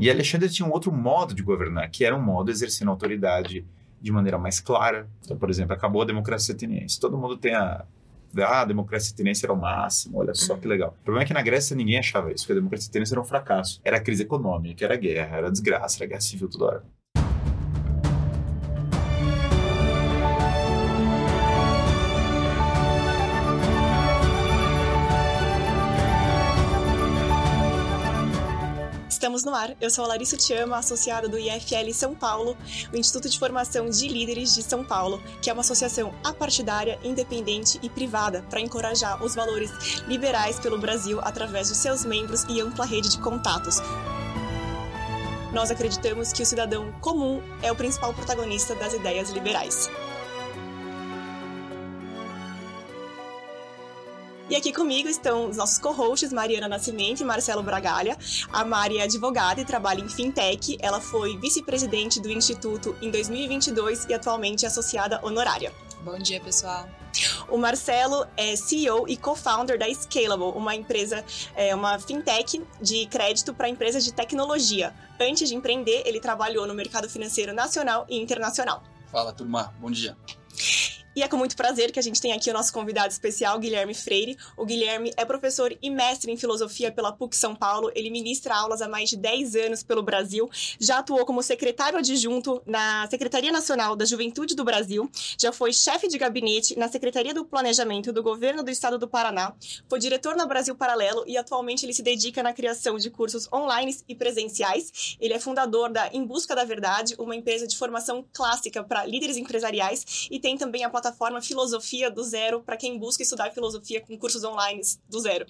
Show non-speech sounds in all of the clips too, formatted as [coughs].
E Alexandre tinha um outro modo de governar, que era um modo exercendo autoridade de maneira mais clara. Então, por exemplo, acabou a democracia ateniense. Todo mundo tem a. Ah, a democracia ateniense era o máximo, olha só que legal. O problema é que na Grécia ninguém achava isso, porque a democracia ateniense era um fracasso. Era crise econômica, era guerra, era desgraça, era guerra civil toda hora. Estamos no ar. Eu sou a Larissa Tiama, associada do IFL São Paulo, o Instituto de Formação de Líderes de São Paulo, que é uma associação apartidária, independente e privada para encorajar os valores liberais pelo Brasil através de seus membros e ampla rede de contatos. Nós acreditamos que o cidadão comum é o principal protagonista das ideias liberais. E aqui comigo estão os nossos co-hosts, Mariana Nascimento e Marcelo Bragalha. A Mari é advogada e trabalha em fintech. Ela foi vice-presidente do Instituto em 2022 e atualmente é associada honorária. Bom dia, pessoal. O Marcelo é CEO e co-founder da Scalable, uma empresa, é, uma fintech de crédito para empresas de tecnologia. Antes de empreender, ele trabalhou no mercado financeiro nacional e internacional. Fala, turma. Bom dia. E é com muito prazer que a gente tem aqui o nosso convidado especial, Guilherme Freire. O Guilherme é professor e mestre em filosofia pela PUC São Paulo. Ele ministra aulas há mais de 10 anos pelo Brasil. Já atuou como secretário adjunto na Secretaria Nacional da Juventude do Brasil. Já foi chefe de gabinete na Secretaria do Planejamento do Governo do Estado do Paraná. Foi diretor na Brasil Paralelo e atualmente ele se dedica na criação de cursos online e presenciais. Ele é fundador da Em Busca da Verdade, uma empresa de formação clássica para líderes empresariais e tem também a plataforma Filosofia do Zero para quem busca estudar filosofia com cursos online do zero.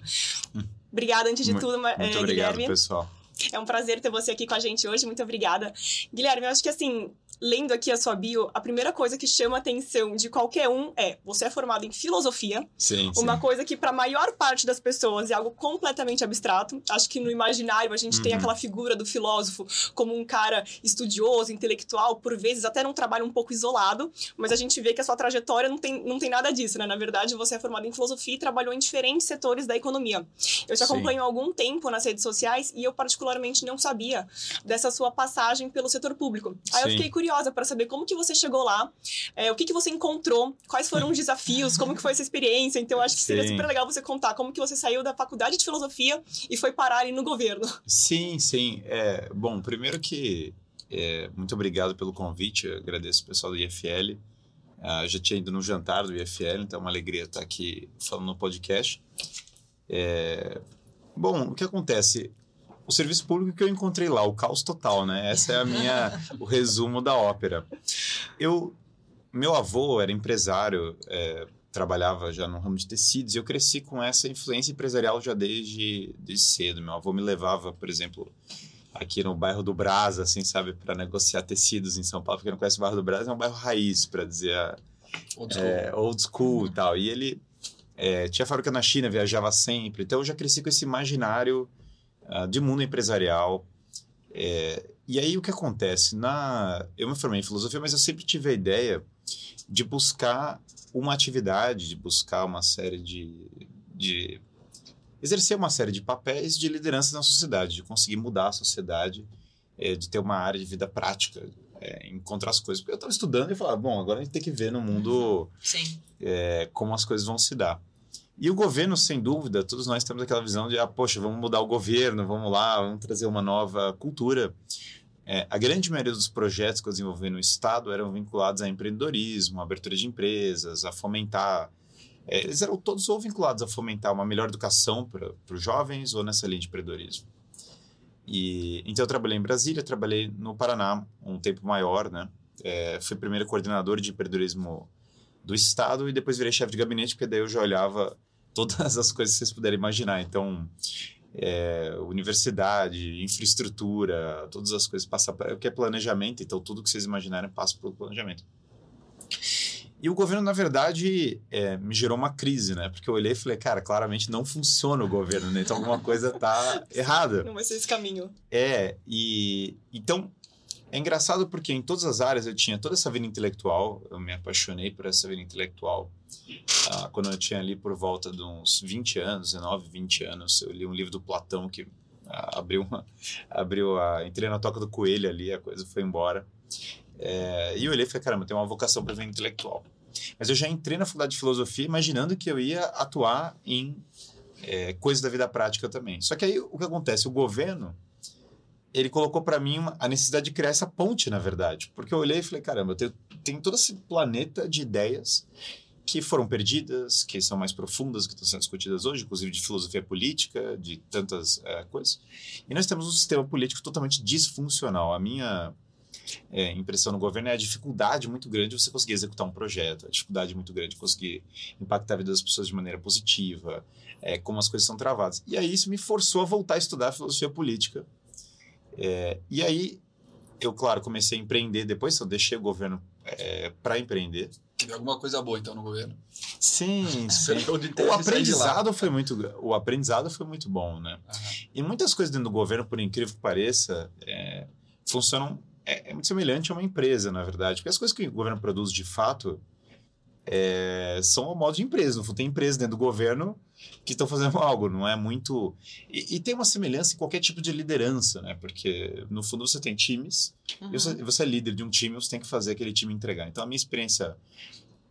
Hum. Obrigada antes de muito, tudo, muito é, obrigado, Guilherme. pessoal. É um prazer ter você aqui com a gente hoje. Muito obrigada. Guilherme, eu acho que assim, lendo aqui a sua bio, a primeira coisa que chama a atenção de qualquer um é: você é formado em filosofia. Sim, Uma sim. coisa que, para a maior parte das pessoas, é algo completamente abstrato. Acho que no imaginário a gente Uhum. tem aquela figura do filósofo como um cara estudioso, intelectual, por vezes até num trabalho um pouco isolado, mas a gente vê que a sua trajetória não tem, não tem nada disso, né? Na verdade, você é formado em filosofia e trabalhou em diferentes setores da economia. Eu te Sim. acompanho há algum tempo nas redes sociais e eu, particularmente, não sabia dessa sua passagem pelo setor público. Aí eu Sim. fiquei curiosa para saber como que você chegou lá, é, o que, que você encontrou, quais foram os desafios, como que foi essa experiência. Então, eu acho que seria Sim. super legal você contar como que você saiu da faculdade de filosofia e foi parar ali no governo. Sim, sim. É, bom, primeiro que é, muito obrigado pelo convite, eu agradeço o pessoal do IFL. Ah, já tinha ido no jantar do IFL, então é uma alegria estar aqui falando no podcast. É, bom, o que acontece? O serviço público que eu encontrei lá, o caos total, né? Essa é a minha, o resumo da ópera. Eu, meu avô era empresário, é, trabalhava já no ramo de tecidos e eu cresci com essa influência empresarial já desde, desde cedo. Meu avô me levava, por exemplo, aqui no bairro do Brás, assim, sabe, para negociar tecidos em São Paulo. Porque não conhece o bairro do Brás, é um bairro raiz, para dizer a, Old school. é, old school e tal. E ele é, tinha fábrica na China, viajava sempre. Então eu já cresci com esse imaginário ah, de mundo empresarial. É, e aí o que acontece? Na, eu me formei em filosofia, mas eu sempre tive a ideia de buscar uma atividade, de buscar uma série de, de exercer uma série de papéis de liderança na sociedade, de conseguir mudar a sociedade, é, de ter uma área de vida prática, é, encontrar as coisas. Porque eu estava estudando e falava, bom, agora a gente tem que ver no mundo Sim. é, como as coisas vão se dar. E o governo, sem dúvida, todos nós temos aquela visão de, ah, poxa, vamos mudar o governo, vamos lá, vamos trazer uma nova cultura. É, a grande maioria dos projetos que eu desenvolvi no Estado eram vinculados a empreendedorismo, a abertura de empresas, a fomentar. é, eles eram todos ou vinculados a fomentar uma melhor educação para os jovens ou nessa linha de empreendedorismo. E, então eu trabalhei em Brasília, trabalhei no Paraná um tempo maior, né? É, fui primeiro coordenador de empreendedorismo do Estado e depois virei chefe de gabinete, porque daí eu já olhava todas as coisas que vocês puderem imaginar. Então, é, universidade, infraestrutura, todas as coisas passam para o que é planejamento, então tudo que vocês imaginarem passa pelo planejamento. E o governo, na verdade, é, me gerou uma crise, né? Porque eu olhei e falei, cara, claramente não funciona o governo, né? Então alguma coisa tá [laughs] errada. Não vai ser esse caminho. É, e então é engraçado porque em todas as áreas eu tinha toda essa vida intelectual, eu me apaixonei por essa vida intelectual. Ah, quando eu tinha ali por volta de uns 20 anos, 19, 20 anos, eu li um livro do Platão que abriu uma, abriu a, entrei na toca do coelho ali, a coisa foi embora. É, e eu olhei e falei, caramba, tem uma vocação para ver intelectual. Mas eu já entrei na faculdade de filosofia imaginando que eu ia atuar em é, coisas da vida prática também. Só que aí o que acontece? O governo ele colocou para mim uma, a necessidade de criar essa ponte, na verdade. Porque eu olhei e falei, caramba, eu tenho, tenho todo esse planeta de ideias que foram perdidas, que são mais profundas, que estão sendo discutidas hoje, inclusive de filosofia política, de tantas é, coisas. E nós temos um sistema político totalmente disfuncional. A minha é, impressão no governo é a dificuldade muito grande de você conseguir executar um projeto, a dificuldade muito grande de conseguir impactar a vida das pessoas de maneira positiva, é, como as coisas são travadas. E aí isso me forçou a voltar a estudar filosofia política. É, e aí eu, claro, comecei a empreender depois, eu deixei o governo é, para empreender. Teve alguma coisa boa então no governo? Sim, [laughs] sim. o aprendizado foi muito, o aprendizado foi muito bom, né? Uhum. E muitas coisas dentro do governo, por incrível que pareça, é, funcionam é, é, muito semelhante a uma empresa, na verdade, porque as coisas que o governo produz de fato é, são ao modo de empresa. No fundo, tem empresas dentro do governo que estão fazendo [laughs] algo, não é muito. E, e, tem uma semelhança em qualquer tipo de liderança, né? Porque no fundo você tem times, uhum. e você, você, é líder de um time, você tem que fazer aquele time entregar. Então a minha experiência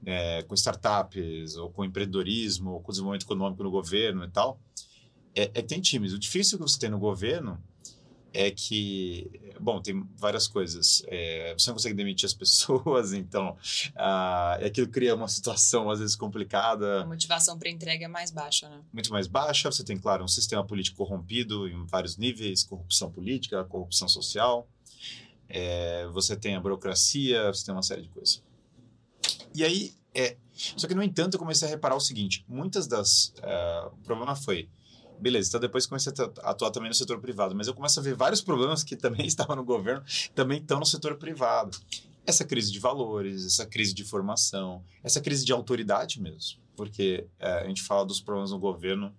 é, com startups, ou com empreendedorismo, ou com desenvolvimento econômico no governo e tal, é, é que tem times. O difícil que você tem no governo é que, bom, tem várias coisas. É, você não consegue demitir as [laughs] pessoas, então ah, aquilo cria uma situação às vezes complicada. A motivação para entrega é mais baixa, né? Muito mais baixa. Você tem, claro, um sistema político corrompido em vários níveis, corrupção política, corrupção social. É, você tem a burocracia, você tem uma série de coisas. E aí, é, só que no entanto eu comecei a reparar o seguinte: muitas das, uh, o problema foi beleza, então depois comecei a atuar também no setor privado, mas eu começo a ver vários problemas que também [laughs] estavam no governo, também estão no setor privado. Essa crise de valores, essa crise de formação, essa crise de autoridade mesmo, porque é, a gente fala dos problemas no governo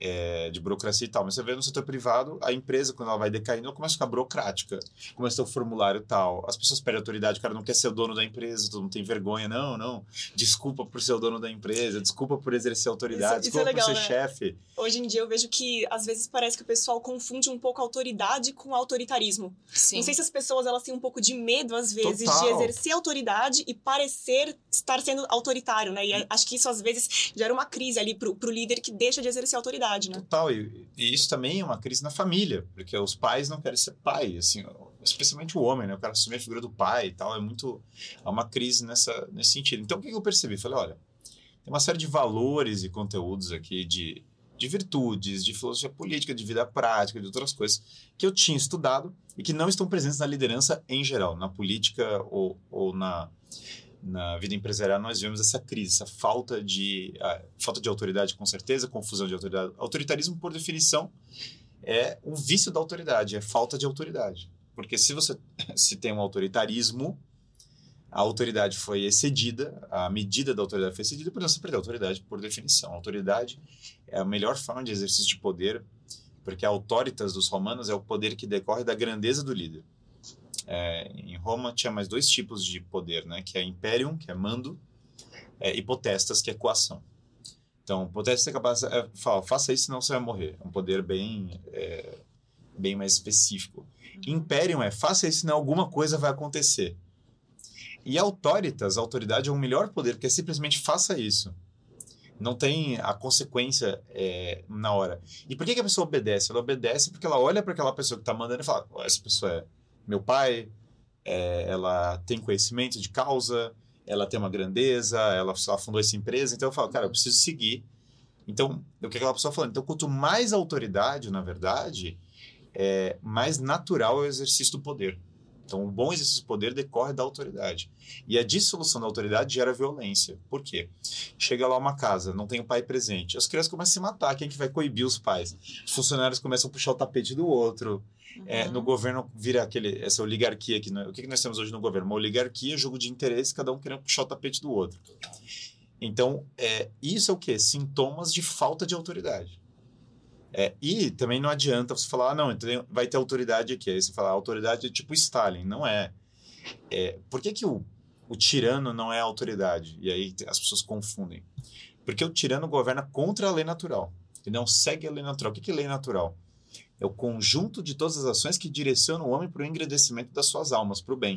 é, de burocracia e tal. Mas você vê no setor privado, a empresa, quando ela vai decaindo, ela começa a ficar burocrática. Começa a ter o formulário tal. As pessoas perdem autoridade, o cara não quer ser o dono da empresa, todo mundo tem vergonha. Não, não. Desculpa por ser o dono da empresa, desculpa por exercer autoridade, isso, desculpa isso é legal, por ser né? chefe. Hoje em dia eu vejo que, às vezes, parece que o pessoal confunde um pouco autoridade com autoritarismo. Sim. Não sei se as pessoas elas têm um pouco de medo, às vezes, Total. de exercer autoridade e parecer estar sendo autoritário, né? E acho que isso, às vezes, gera uma crise ali pro, pro líder que deixa de exercer autoridade né? Total, e, e, isso também é uma crise na família, porque os pais não querem ser pai, assim, especialmente o homem, né? O cara assumir a figura do pai e tal, é muito... Há uma crise nessa, nesse sentido. Então, o que eu percebi? Falei, olha, tem uma série de valores e conteúdos aqui de, de virtudes, de filosofia política, de vida prática, de outras coisas que eu tinha estudado e que não estão presentes na liderança em geral, na política ou, ou na na vida empresarial nós vemos essa crise, essa falta de falta de autoridade com certeza, confusão de autoridade. Autoritarismo por definição é um vício da autoridade, é falta de autoridade. Porque se você [laughs] se tem um autoritarismo, a autoridade foi excedida, a medida da autoridade foi excedida, por você perder a autoridade por definição. A autoridade é a melhor forma de exercício de poder, porque a autoritas dos romanos é o poder que decorre da grandeza do líder. É, em Roma tinha mais dois tipos de poder, né? Que é imperium, que é mando, é, e potestas, que é coação. Então, potestas é capaz de é, fala, faça isso, senão você vai morrer. É um poder bem, é, bem mais específico. Uhum. Imperium é faça isso, senão alguma coisa vai acontecer. E autoritas, autoridade é o melhor poder, porque é simplesmente faça isso. Não tem a consequência é, na hora. E por que, que, a pessoa obedece? Ela obedece porque ela olha para aquela pessoa que está mandando e fala: oh, essa pessoa é meu pai, é, ela tem conhecimento de causa, ela tem uma grandeza, ela, ela fundou essa empresa, então eu falo, cara, eu preciso seguir. Então, o que aquela pessoa falando? Então, quanto mais autoridade, na verdade, é, mais natural é o exercício do poder. Então, um bom exercício do poder decorre da autoridade. E a dissolução da autoridade gera violência. Por quê? Chega lá uma casa, não tem o pai presente. As crianças começam a se matar. Quem é que vai coibir os pais? Os funcionários começam a puxar o tapete do outro. Uhum. É, no governo vira aquele, essa oligarquia que o que, que nós temos hoje no governo? Uma oligarquia, jogo de interesse, cada um querendo puxar o tapete do outro. Então, é, isso é o que? Sintomas de falta de autoridade. É, e também não adianta você falar, ah, não, então vai ter autoridade aqui. Aí você fala, autoridade é tipo Stalin. Não é. é por que, que o, o tirano não é autoridade? E aí as pessoas confundem. Porque o tirano governa contra a lei natural. Ele não segue a lei natural. O que, que é lei natural? É o conjunto de todas as ações que direcionam o homem para o engrandecimento das suas almas, para o bem.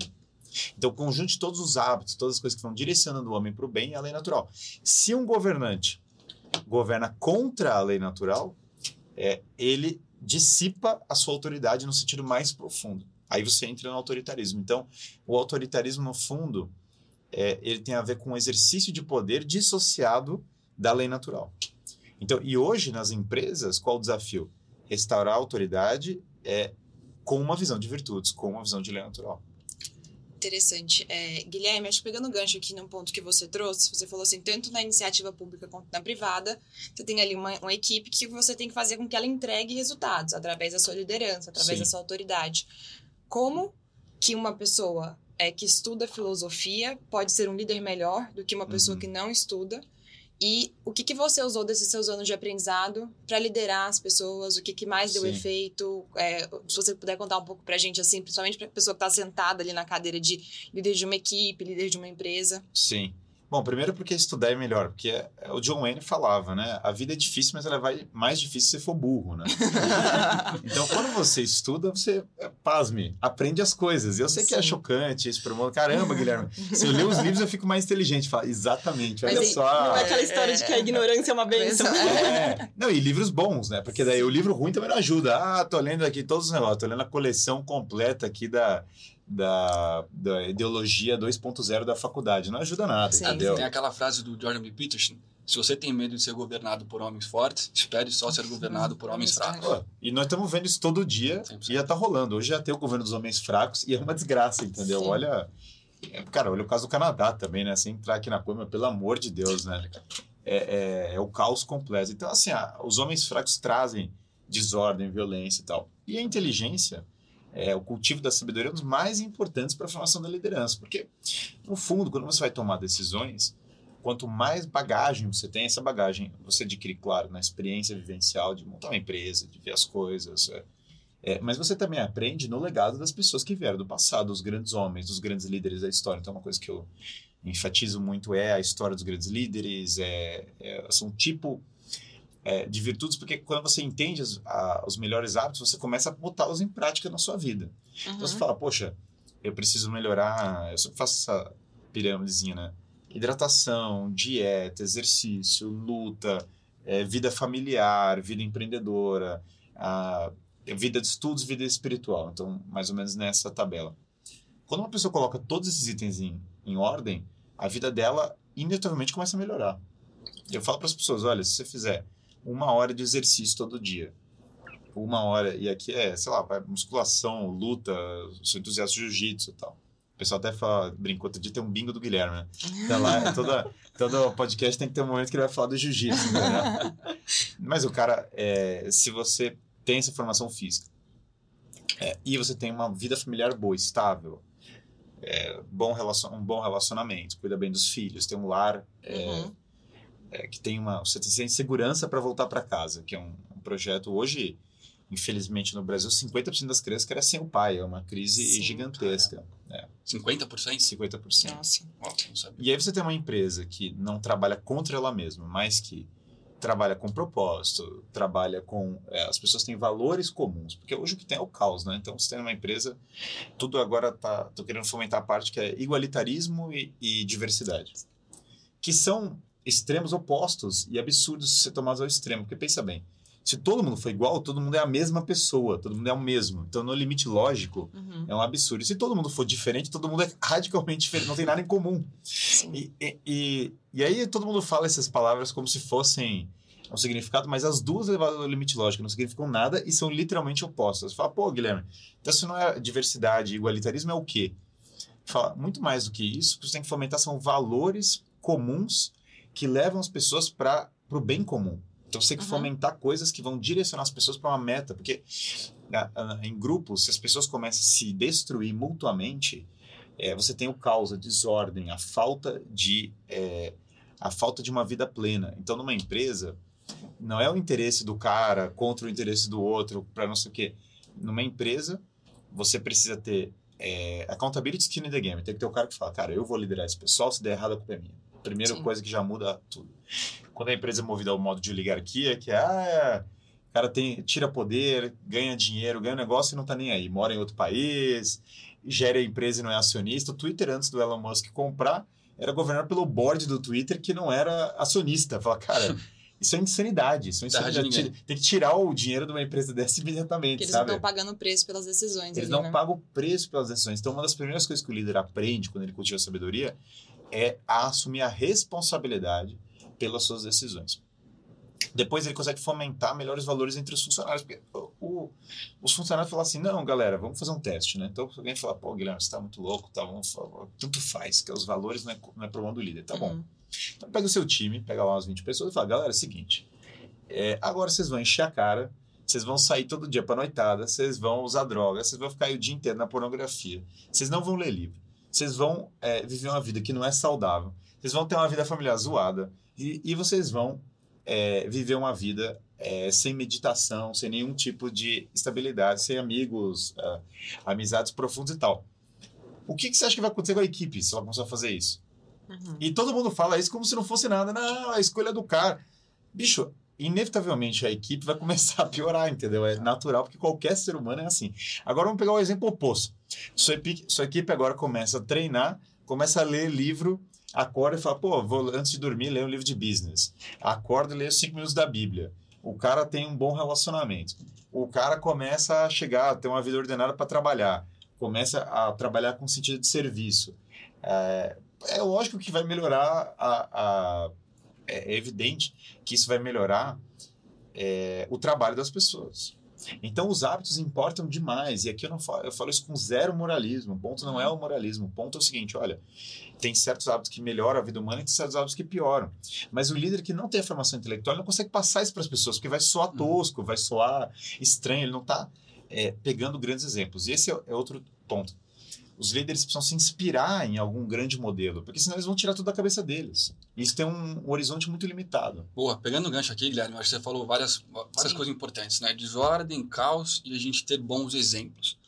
Então, o conjunto de todos os hábitos, todas as coisas que vão direcionando o homem para o bem é a lei natural. Se um governante governa contra a lei natural, é, ele dissipa a sua autoridade no sentido mais profundo. Aí você entra no autoritarismo. Então, o autoritarismo, no fundo, é, ele tem a ver com o exercício de poder dissociado da lei natural. Então, e hoje nas empresas, qual o desafio? Restaurar a autoridade é com uma visão de virtudes, com uma visão de lei natural interessante. É, Guilherme, acho que pegando o gancho aqui num ponto que você trouxe, você falou assim, tanto na iniciativa pública quanto na privada, você tem ali uma, uma equipe que você tem que fazer com que ela entregue resultados, através da sua liderança, através Sim. da sua autoridade. Como que uma pessoa é, que estuda filosofia pode ser um líder melhor do que uma pessoa uhum. que não estuda? E o que, que você usou desses seus anos de aprendizado para liderar as pessoas? O que, que mais deu Sim. efeito? É, se você puder contar um pouco para a gente, assim, principalmente para a pessoa que está sentada ali na cadeira de líder de uma equipe, líder de uma empresa. Sim. Bom, primeiro porque estudar é melhor, porque é, é, o John Wayne falava, né? A vida é difícil, mas ela vai mais difícil se for burro, né? [laughs] então, quando você estuda, você, é, pasme, aprende as coisas. E eu sei Sim. que é chocante isso para o mundo. Caramba, Guilherme, [laughs] se eu ler os livros, eu fico mais inteligente. Fala, exatamente, olha só. Não é aquela história de que a ignorância é uma bênção. É. [laughs] Não, e livros bons, né? Porque daí o livro ruim também não ajuda. Ah, tô lendo aqui todos os negócios, tô lendo a coleção completa aqui da da, da ideologia 2.0 da faculdade. Não ajuda nada, Sim. entendeu? Tem aquela frase do Jordan B. Peterson, se você tem medo de ser governado por homens fortes, espere só ser governado por homens fracos. Pô, e nós estamos vendo isso todo dia 100%. e já está rolando. Hoje já tem o governo dos homens fracos e é uma desgraça, entendeu? Sim. Olha, é, cara, olha o caso do Canadá também, né? Sem entrar aqui na coisa, pelo amor de Deus, né? É, é, é o caos completo. Então, assim, ah, os homens fracos trazem desordem, violência e tal. E a inteligência é, o cultivo da sabedoria é um dos mais importantes para a formação da liderança, porque, no fundo, quando você vai tomar decisões, quanto mais bagagem você tem, essa bagagem você adquire, claro, na experiência vivencial de montar uma empresa, de ver as coisas, é, é, mas você também aprende no legado das pessoas que vieram do passado, os grandes homens, os grandes líderes da história. Então, uma coisa que eu enfatizo muito é a história dos grandes líderes, é, é são tipo é, de virtudes, porque quando você entende os, a, os melhores hábitos, você começa a botá-los em prática na sua vida. Uhum. Então você fala, poxa, eu preciso melhorar, eu sempre faço essa pirâmidezinha, né? Hidratação, dieta, exercício, luta, é, vida familiar, vida empreendedora, a, vida de estudos, vida espiritual. Então, mais ou menos nessa tabela. Quando uma pessoa coloca todos esses itens em, em ordem, a vida dela inevitavelmente começa a melhorar. Eu falo para as pessoas, olha, se você fizer uma hora de exercício todo dia. Uma hora. E aqui é, sei lá, musculação, luta, sou entusiasta de jiu-jitsu e tal. O pessoal até fala, brincou, outro dia tem um bingo do Guilherme, né? Então lá, toda, [laughs] todo podcast tem que ter um momento que ele vai falar do jiu-jitsu, né? Mas o cara, é, se você tem essa formação física é, e você tem uma vida familiar boa, estável, é, bom relacion, um bom relacionamento, cuida bem dos filhos, tem um lar é, uhum é, que tem uma você tem segurança para voltar para casa, que é um, um, projeto hoje, infelizmente no Brasil, 50% das crianças querem sem o pai, é uma crise Sim, gigantesca. É. 50%? 50%. Nossa. E aí você tem uma empresa que não trabalha contra ela mesma, mas que trabalha com propósito, trabalha com. É, as pessoas têm valores comuns, porque hoje o que tem é o caos, né? Então, você tem uma empresa, tudo agora tá. Tô querendo fomentar a parte que é igualitarismo e, e diversidade. Que são extremos opostos e absurdos ser tomados ao extremo. Porque pensa bem, se todo mundo for igual, todo mundo é a mesma pessoa, todo mundo é o mesmo. Então, no limite lógico, uhum. é um absurdo. E se todo mundo for diferente, todo mundo é radicalmente diferente, não tem nada em comum. E, e, e, e, aí todo mundo fala essas palavras como se fossem um significado, mas as duas levadas ao limite lógico não significam nada e são literalmente opostas. Você fala, pô, Guilherme, então se não é diversidade, igualitarismo é o quê? Fala, muito mais do que isso, o que você tem que fomentar são valores comuns que levam as pessoas para o bem comum. Então você tem que uhum. fomentar coisas que vão direcionar as pessoas para uma meta, porque em grupos, se as pessoas começam a se destruir mutuamente, é, você tem o caos, a desordem, a falta de é, a falta de uma vida plena. Então, numa empresa, não é o interesse do cara contra o interesse do outro, para não sei o quê. Numa empresa, você precisa ter é, accountability skin in the game. Tem que ter o cara que fala, cara, eu vou liderar esse pessoal, se der errado a culpa é minha. Primeira Sim. coisa que já muda tudo. Quando a empresa é movida ao modo de oligarquia, que é, ah, O cara tem, tira poder, ganha dinheiro, ganha um negócio e não tá nem aí. Mora em outro país, gera a empresa e não é acionista. O Twitter, antes do Elon Musk comprar, era governado pelo board do Twitter, que não era acionista. Fala, cara, [laughs] isso é insanidade. Isso é insanidade. Tem que tirar o dinheiro de uma empresa dessa imediatamente, Porque eles sabe? não estão pagando preço pelas decisões. Eles ali, não né? pagam o preço pelas decisões. Então, uma das primeiras coisas que o líder aprende quando ele cultiva a sabedoria é a assumir a responsabilidade pelas suas decisões. Depois ele consegue fomentar melhores valores entre os funcionários. Porque o- o- os funcionários falam assim: não, galera, vamos fazer um teste, né? Então, se alguém falar, pô, Guilherme, você tá muito louco, tá? Vamos, falar, tanto faz, que os valores não é, não é problema do líder. Tá bom. Uhum. Então pega o seu time, pega lá umas 20 pessoas e fala, galera, é o seguinte, é, agora vocês vão encher a cara, vocês vão sair todo dia pra noitada, vocês vão usar droga, vocês vão ficar aí o dia inteiro na pornografia, vocês não vão ler livro, vocês vão é, viver uma vida que não é saudável, vocês vão ter uma vida familiar zoada e, e vocês vão é, viver uma vida é, sem meditação, sem nenhum tipo de estabilidade, sem amigos, é, amizades profundas e tal. O que, que você acha que vai acontecer com a equipe se ela começar a fazer isso? Uhum. E todo mundo fala isso como se não fosse nada. Não, a escolha é do cara. Bicho, inevitavelmente a equipe vai começar a piorar, entendeu? É natural, porque qualquer ser humano é assim. Agora vamos pegar o exemplo oposto. Sua equipe, sua equipe agora começa a treinar, começa a ler livro, acorda e fala, pô, vou antes de dormir ler um livro de business. Acorda e lê os cinco minutos da Bíblia. O cara tem um bom relacionamento. O cara começa a chegar, a ter uma vida ordenada para trabalhar. Começa a trabalhar com sentido de serviço. É, é lógico que vai melhorar a, a- é evidente que isso vai melhorar é, o trabalho das pessoas. Então os hábitos importam demais e aqui eu não falo, eu falo isso com zero moralismo. O ponto não é o moralismo. O ponto é o seguinte, olha, tem certos hábitos que melhoram a vida humana e tem certos hábitos que pioram. Mas o líder que não tem a formação intelectual ele não consegue passar isso para as pessoas porque vai soar Uhum. tosco, vai soar estranho. Ele não está pegando grandes exemplos. E esse é, é outro ponto os líderes precisam se inspirar em algum grande modelo, porque senão eles vão tirar tudo da cabeça deles. Isso tem um horizonte muito limitado. Boa, pegando o gancho aqui, Guilherme, acho que você falou várias, várias Sim. coisas importantes, né? Desordem, caos e a gente ter bons exemplos.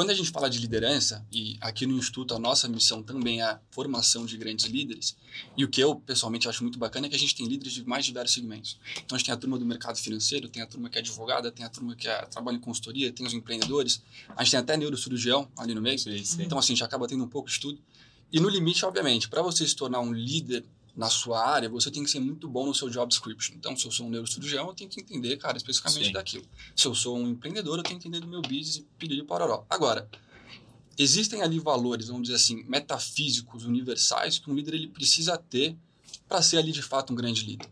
Quando a gente fala de liderança, e aqui no Instituto a nossa missão também é a formação de grandes líderes, e o que eu pessoalmente acho muito bacana é que a gente tem líderes de mais diversos segmentos. Então a gente tem a turma do mercado financeiro, tem a turma que é advogada, tem a turma que é, trabalha em consultoria, tem os empreendedores, a gente tem até neurocirurgião ali no meio. Então, assim, a gente acaba tendo um pouco de tudo. E no limite, obviamente, para você se tornar um líder na sua área, você tem que ser muito bom no seu job description. Então, se eu sou um neurocirurgião, eu tenho que entender, cara, especificamente Sim. daquilo. Se eu sou um empreendedor, eu tenho que entender do meu business e pedir pororó. Agora, existem ali valores, vamos dizer assim, metafísicos, universais, que um líder ele precisa ter para ser ali de fato um grande líder.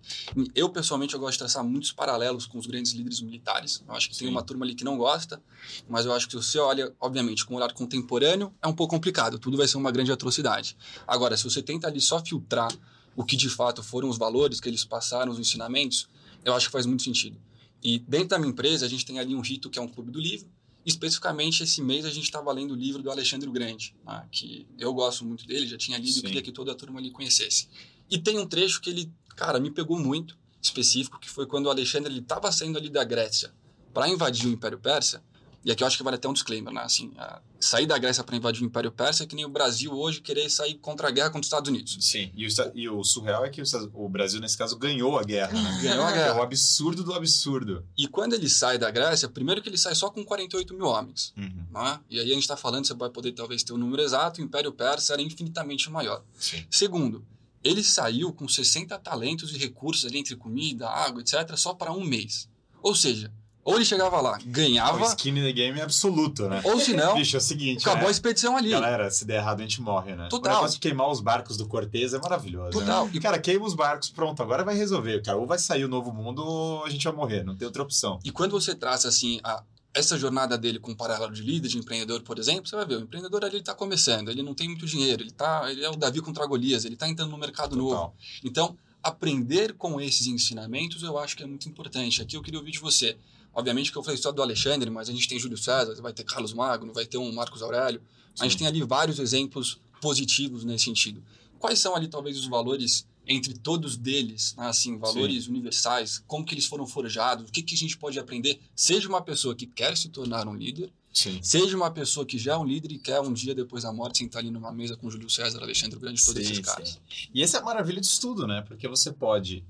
Eu pessoalmente eu gosto de traçar muitos paralelos com os grandes líderes militares. Eu acho que tem Sim. uma turma ali que não gosta, mas eu acho que se você olha, obviamente, com um olhar contemporâneo, é um pouco complicado. Tudo vai ser uma grande atrocidade. Agora, se você tenta ali só filtrar o que de fato foram os valores que eles passaram, os ensinamentos, eu acho que faz muito sentido. E dentro da minha empresa, a gente tem ali um rito que é um clube do livro. Especificamente, esse mês a gente estava lendo o livro do Alexandre o Grande, né, que eu gosto muito dele, já tinha lido Sim. e queria que toda a turma ali conhecesse. E tem um trecho que ele, cara, me pegou muito, específico, que foi quando o Alexandre estava saindo ali da Grécia para invadir o Império Persa. E aqui eu acho que vale até um disclaimer, né? Assim, sair da Grécia para invadir o Império Persa é que nem o Brasil hoje querer sair contra a guerra contra os Estados Unidos. Sim, e o, e o surreal é que o Brasil, nesse caso, ganhou a guerra. Né? [laughs] Ganhou a Que é o guerra. absurdo do absurdo. E quando ele sai da Grécia, primeiro que ele sai só com 48 mil homens. Uhum. Né? E aí a gente está falando, você vai poder talvez ter o número exato, o Império Persa era infinitamente maior. Sim. Segundo, ele saiu com 60 talentos e recursos ali entre comida, água, etc., só para um mês. Ou seja, ou ele chegava lá, O ganhava, skin in the game é absoluto, né? ou se não, Bicho, é o seguinte, acabou a né? expedição ali. Galera, se der errado, a gente morre, né? Total. O negócio de queimar os barcos do Cortez é maravilhoso. Total. Né? E, cara, queima os barcos, pronto, agora vai resolver, cara. Ou vai sair o novo mundo ou a gente vai morrer, não tem outra opção. E quando você traça assim a, essa jornada dele com um paralelo de líder, de empreendedor, por exemplo, você vai ver, o empreendedor ali está começando, ele não tem muito dinheiro, ele tá, ele é o Davi contra Golias, ele está entrando no mercado novo. Total. Então, aprender com esses ensinamentos eu acho que é muito importante. Aqui eu queria ouvir de você. Obviamente que eu falei só do Alexandre, mas a gente tem Júlio César, vai ter Carlos Magno, vai ter um Marcos Aurélio. A gente Sim. tem ali vários exemplos positivos nesse sentido. Quais são ali talvez os valores entre todos deles, né, assim, valores universais, como que eles foram forjados, o que que a gente pode aprender, seja uma pessoa que quer se tornar um líder, Sim. seja uma pessoa que já é um líder e quer um dia depois da morte sentar ali numa mesa com Júlio César, Alexandre Grande, todos Sim, esses caras. sim. E essa é a maravilha de estudo, né? Porque você pode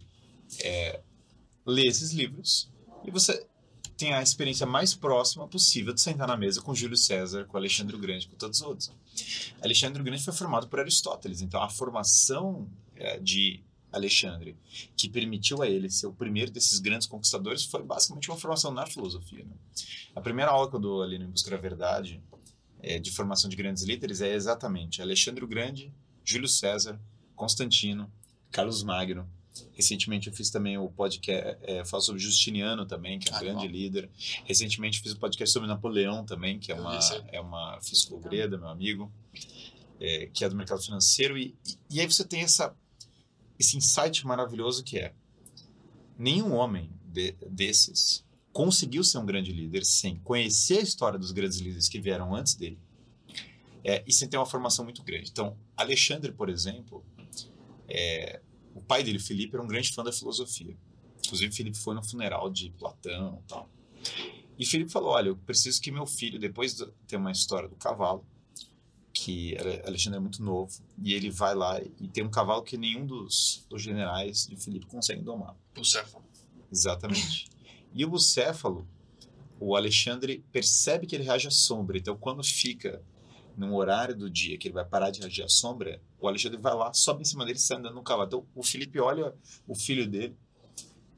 é, ler esses livros E você tem a experiência mais próxima possível de sentar na mesa com Júlio César, com Alexandre o Grande, com todos os outros. Alexandre o Grande foi formado por Aristóteles, então a formação é, de Alexandre, que permitiu a ele ser o primeiro desses grandes conquistadores, foi basicamente uma formação na filosofia. Né? A primeira aula que eu dou ali no Em Busca da Verdade, é, de formação de grandes líderes, é exatamente Alexandre o Grande, Júlio César, Constantino, Carlos Magno, Recentemente eu fiz também o podcast, é, falo sobre Justiniano também, que é um ah, grande bom. líder. Recentemente fiz o um podcast sobre Napoleão também, que é uma, é uma fiz com o Greda, meu amigo, é, que é do mercado financeiro. E, e, e aí você tem essa, esse insight maravilhoso que é nenhum homem de, desses conseguiu ser um grande líder sem conhecer a história dos grandes líderes que vieram antes dele é, e sem ter uma formação muito grande. Então, Alexandre, por exemplo, é, o pai dele, Felipe, era um grande fã da filosofia. Inclusive, Felipe foi no funeral de Platão e tal. E Felipe falou: Olha, eu preciso que meu filho, depois de ter uma história do cavalo, que Alexandre é muito novo, e ele vai lá e tem um cavalo que nenhum dos, dos generais de Felipe consegue domar. Bucéfalo. Exatamente. e o bucéfalo, o Alexandre percebe que ele reage à sombra. Então, quando fica num horário do dia que ele vai parar de reagir à sombra, o Alexandre vai lá, sobe em cima dele e sai andando no cavalo. Então, o Felipe olha o filho dele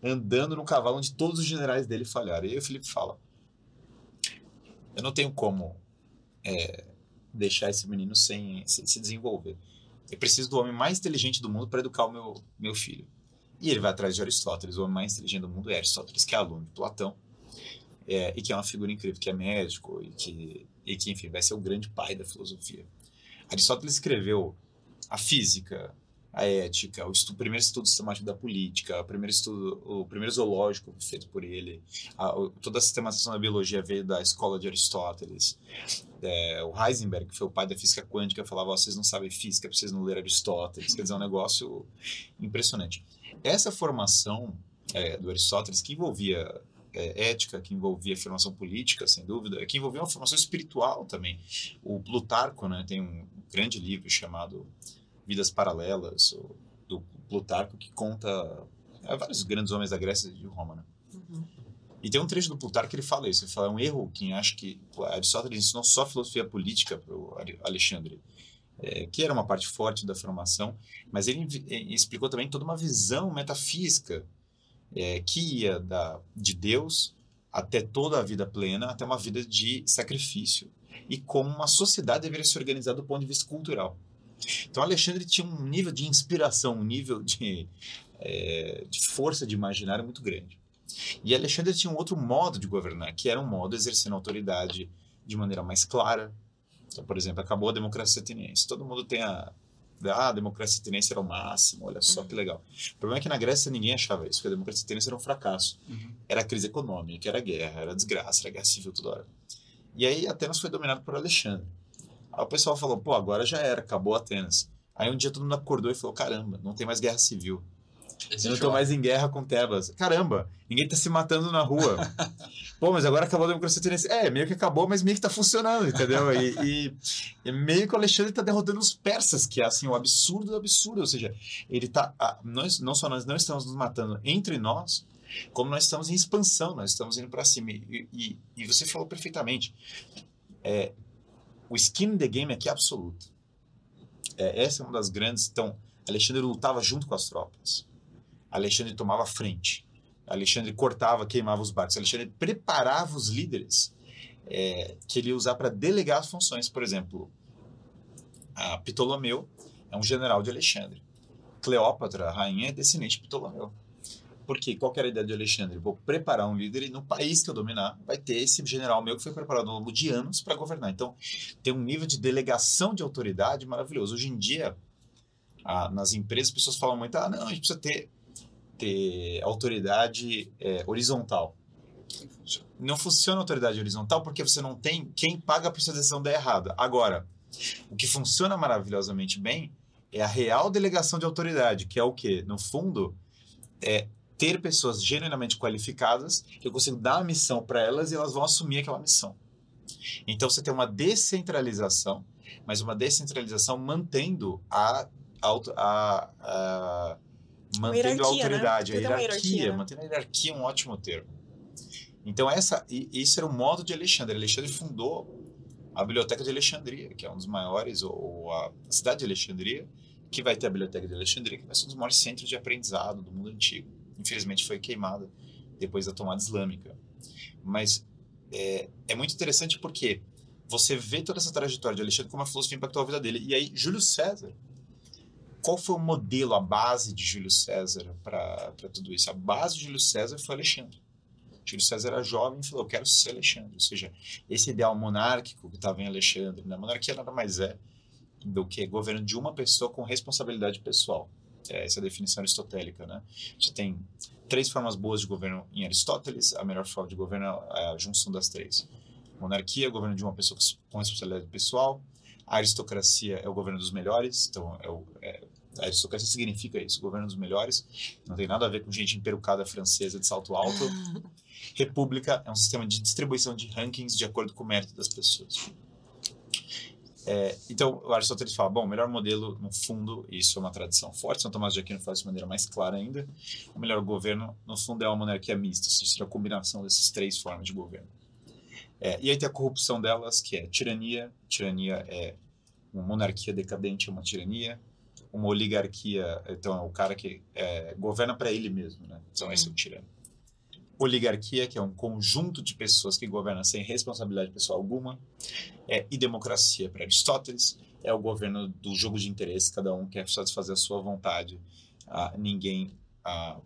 andando no cavalo onde todos os generais dele falharam. E aí o Felipe fala: Eu não tenho como é, deixar esse menino sem, sem, se desenvolver. Eu preciso do homem mais inteligente do mundo para educar o meu, meu filho. E ele vai atrás de Aristóteles. O homem mais inteligente do mundo é Aristóteles, que é aluno de Platão. É, e que é uma figura incrível, que é médico e que e que, enfim, vai ser o grande pai da filosofia. Aristóteles escreveu a física, a ética, o, estudo, primeiro estudo sistemático da política, o primeiro estudo, o primeiro zoológico feito por ele, a, o, toda a sistematização da biologia veio da escola de Aristóteles. É, o Heisenberg, que foi o pai da física quântica, falava: vocês não sabem física, vocês não ler Aristóteles. Quer dizer, é um negócio impressionante. Essa formação é, do Aristóteles, que envolvia é, ética, que envolvia formação política, sem dúvida, que envolvia uma formação espiritual também. O Plutarco né, tem um grande livro chamado Vidas Paralelas, do Plutarco, que conta é, vários grandes homens da Grécia e de Roma. Né? Uhum. E tem um trecho do Plutarco que ele fala isso. Ele fala, é um erro quem acha que Aristóteles ensinou só filosofia política para o Alexandre. É, que era uma parte forte da formação, mas ele explicou também toda uma visão metafísica é, que ia da, de Deus até toda a vida plena, até uma vida de sacrifício. E como uma sociedade deveria se organizar do ponto de vista cultural. Então, Alexandre tinha um nível de inspiração, um nível de, é, de força de imaginário muito grande. E Alexandre tinha um outro modo de governar, que era um modo exercendo autoridade de maneira mais clara. Então, por exemplo, acabou a democracia ateniense. Todo mundo tem a, ah, a democracia ateniense era o máximo, olha só uhum. que legal. O problema é que na Grécia ninguém achava isso, que a democracia ateniense era um fracasso. Uhum. Era crise econômica, era guerra, era desgraça, era guerra civil toda hora. E aí Atenas foi dominado por Alexandre. Aí o pessoal falou, pô, agora já era, acabou Atenas. Aí um dia todo mundo acordou e falou, caramba, não tem mais guerra civil. Esse eu não estou mais em guerra com Tebas. Caramba, ninguém está se matando na rua. [laughs] Pô, mas agora acabou a democracia tunense. É, meio que acabou, mas meio que está funcionando, entendeu? E, e, e, meio que o Alexandre está derrotando os persas, que é assim, o absurdo do absurdo. Ou seja, ele tá. nós, não só nós não estamos nos matando entre nós, como nós estamos em expansão, nós estamos indo para cima. E, e, e, você falou perfeitamente. É, o skin in the game aqui é absoluto. É, essa é uma das grandes. Então, Alexandre lutava junto com as tropas. Alexandre tomava frente. Alexandre cortava, queimava os barcos. Alexandre preparava os líderes é, que ele ia usar para delegar as funções. Por exemplo, a Ptolomeu é um general de Alexandre. Cleópatra, a rainha, é descendente de Ptolomeu. Porque qual era a ideia de Alexandre? Vou preparar um líder e no país que eu dominar vai ter esse general meu que foi preparado ao longo de anos para governar. Então, tem um nível de delegação de autoridade maravilhoso. Hoje em dia, nas empresas, as pessoas falam muito: ah, não, a gente precisa ter ter autoridade é, horizontal. Não funciona a autoridade horizontal porque você não tem quem paga para sua decisão dar errada. Agora, o que funciona maravilhosamente bem é a real delegação de autoridade, que é o que, no fundo, é ter pessoas genuinamente qualificadas que eu consigo dar a missão para elas e elas vão assumir aquela missão. Então você tem uma descentralização, mas uma descentralização mantendo a, a, a, Mantendo a autoridade, né? a hierarquia, hierarquia né? mantendo a hierarquia é um ótimo termo. Então, essa, isso era o modo de Alexandre. Alexandre fundou a Biblioteca de Alexandria, que é um dos maiores, ou a cidade de Alexandria, que vai ter a Biblioteca de Alexandria, que vai ser um dos maiores centros de aprendizado do mundo antigo. Infelizmente foi queimada depois da tomada islâmica. Mas é, é muito interessante porque você vê toda essa trajetória de Alexandre como a filosofia impactou a vida dele. E aí, Júlio César, qual foi o modelo, a base de Júlio César para tudo isso? A base de Júlio César foi Alexandre. Júlio César era jovem e falou: Eu quero ser Alexandre. Ou seja, esse ideal monárquico que estava em Alexandre. Né? Monarquia nada mais é do que governo de uma pessoa com responsabilidade pessoal. É essa é a definição aristotélica. Né? Gente tem três formas boas de governo em Aristóteles. A melhor forma de governo é a junção das três monarquia, governo de uma pessoa com responsabilidade pessoal. A aristocracia é o governo dos melhores, então é o, é, aristocracia significa isso, governo dos melhores. Não tem nada a ver com gente emperucada francesa de salto alto. [laughs] República é um sistema de distribuição de rankings de acordo com o mérito das pessoas. É, então, o Aristóteles fala, bom, o melhor modelo, no fundo, isso é uma tradição forte, São Tomás de Aquino faz de maneira mais clara ainda, o melhor governo, no fundo, é uma monarquia mista, ou seja, a combinação dessas três formas de governo. É, e aí tem a corrupção delas, que é tirania. Tirania é uma monarquia decadente, é uma tirania. Uma oligarquia, então é o cara que é, governa para ele mesmo, né? Então uhum. esse é o tirano. Oligarquia, que é um conjunto de pessoas que governam sem responsabilidade pessoal alguma. É, e democracia, para Aristóteles, é o governo do jogo de interesse, cada um quer satisfazer a sua vontade, ah, ninguém ah,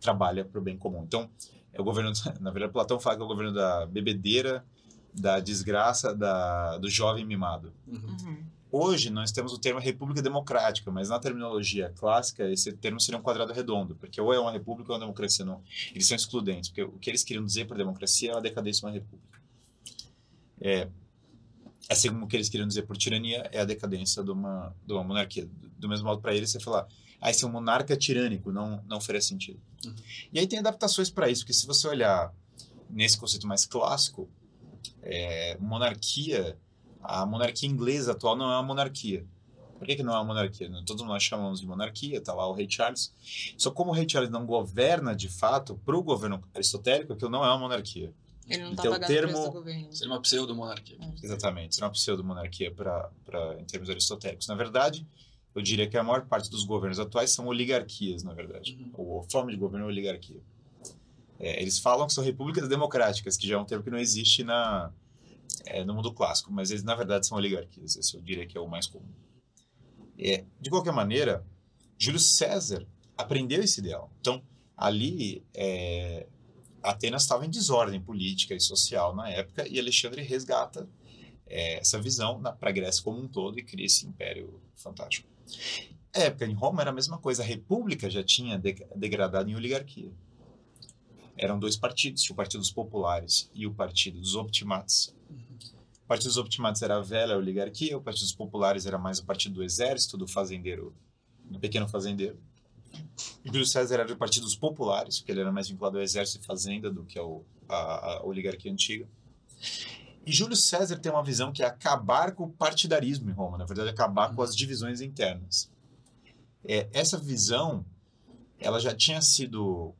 trabalha para o bem comum. Então, é o governo, [laughs] na verdade, Platão fala que é o governo da bebedeira, da desgraça da, do jovem mimado. Uhum. Hoje nós temos o termo república democrática, mas na terminologia clássica esse termo seria um quadrado redondo, porque ou é uma república ou é uma democracia. Não, eles são excludentes, porque o que eles queriam dizer por democracia é a decadência de uma república. É, assim como o que eles queriam dizer por tirania é a decadência de uma, de uma monarquia. Do mesmo modo, para eles, você falar, ah, esse é um monarca tirânico, não, não faria sentido. Uhum. E aí tem adaptações para isso, porque se você olhar nesse conceito mais clássico, é, monarquia, a monarquia inglesa atual não é uma monarquia. Por que, que não é uma monarquia? Todos nós chamamos de monarquia, está lá o rei Charles. Só como o rei Charles não governa de fato, para o governo aristotélico, aquilo não é uma monarquia. Ele não está então, pagando termo... preço do governo. Seria uma pseudo-monarquia. É. Exatamente, seria uma pseudo-monarquia pra, pra, em termos aristotélicos. Na verdade, eu diria que a maior parte dos governos atuais são oligarquias, na verdade. Uhum. Ou a forma de governo é oligarquia. É, eles falam que são repúblicas democráticas, que já é um termo que não existe na, é, no mundo clássico, mas eles na verdade são oligarquias. Esse eu diria que é o mais comum. É, de qualquer maneira, Júlio César aprendeu esse ideal. Então, ali, é, Atenas estava em desordem política e social na época, e Alexandre resgata é, essa visão para a Grécia como um todo e cria esse império fantástico. A época em Roma era a mesma coisa, a república já tinha degradado em oligarquia eram dois partidos, o Partido dos Populares e o Partido dos Optimates. O Partido dos Optimates era a velha oligarquia, o Partido dos Populares era mais o partido do exército, do fazendeiro, do pequeno fazendeiro. Júlio César era do Partido dos Populares, porque ele era mais vinculado ao exército e fazenda do que ao, a, a oligarquia antiga. E Júlio César tem uma visão que é acabar com o partidarismo em Roma, na verdade, acabar com as divisões internas. É, essa visão, ela já tinha sido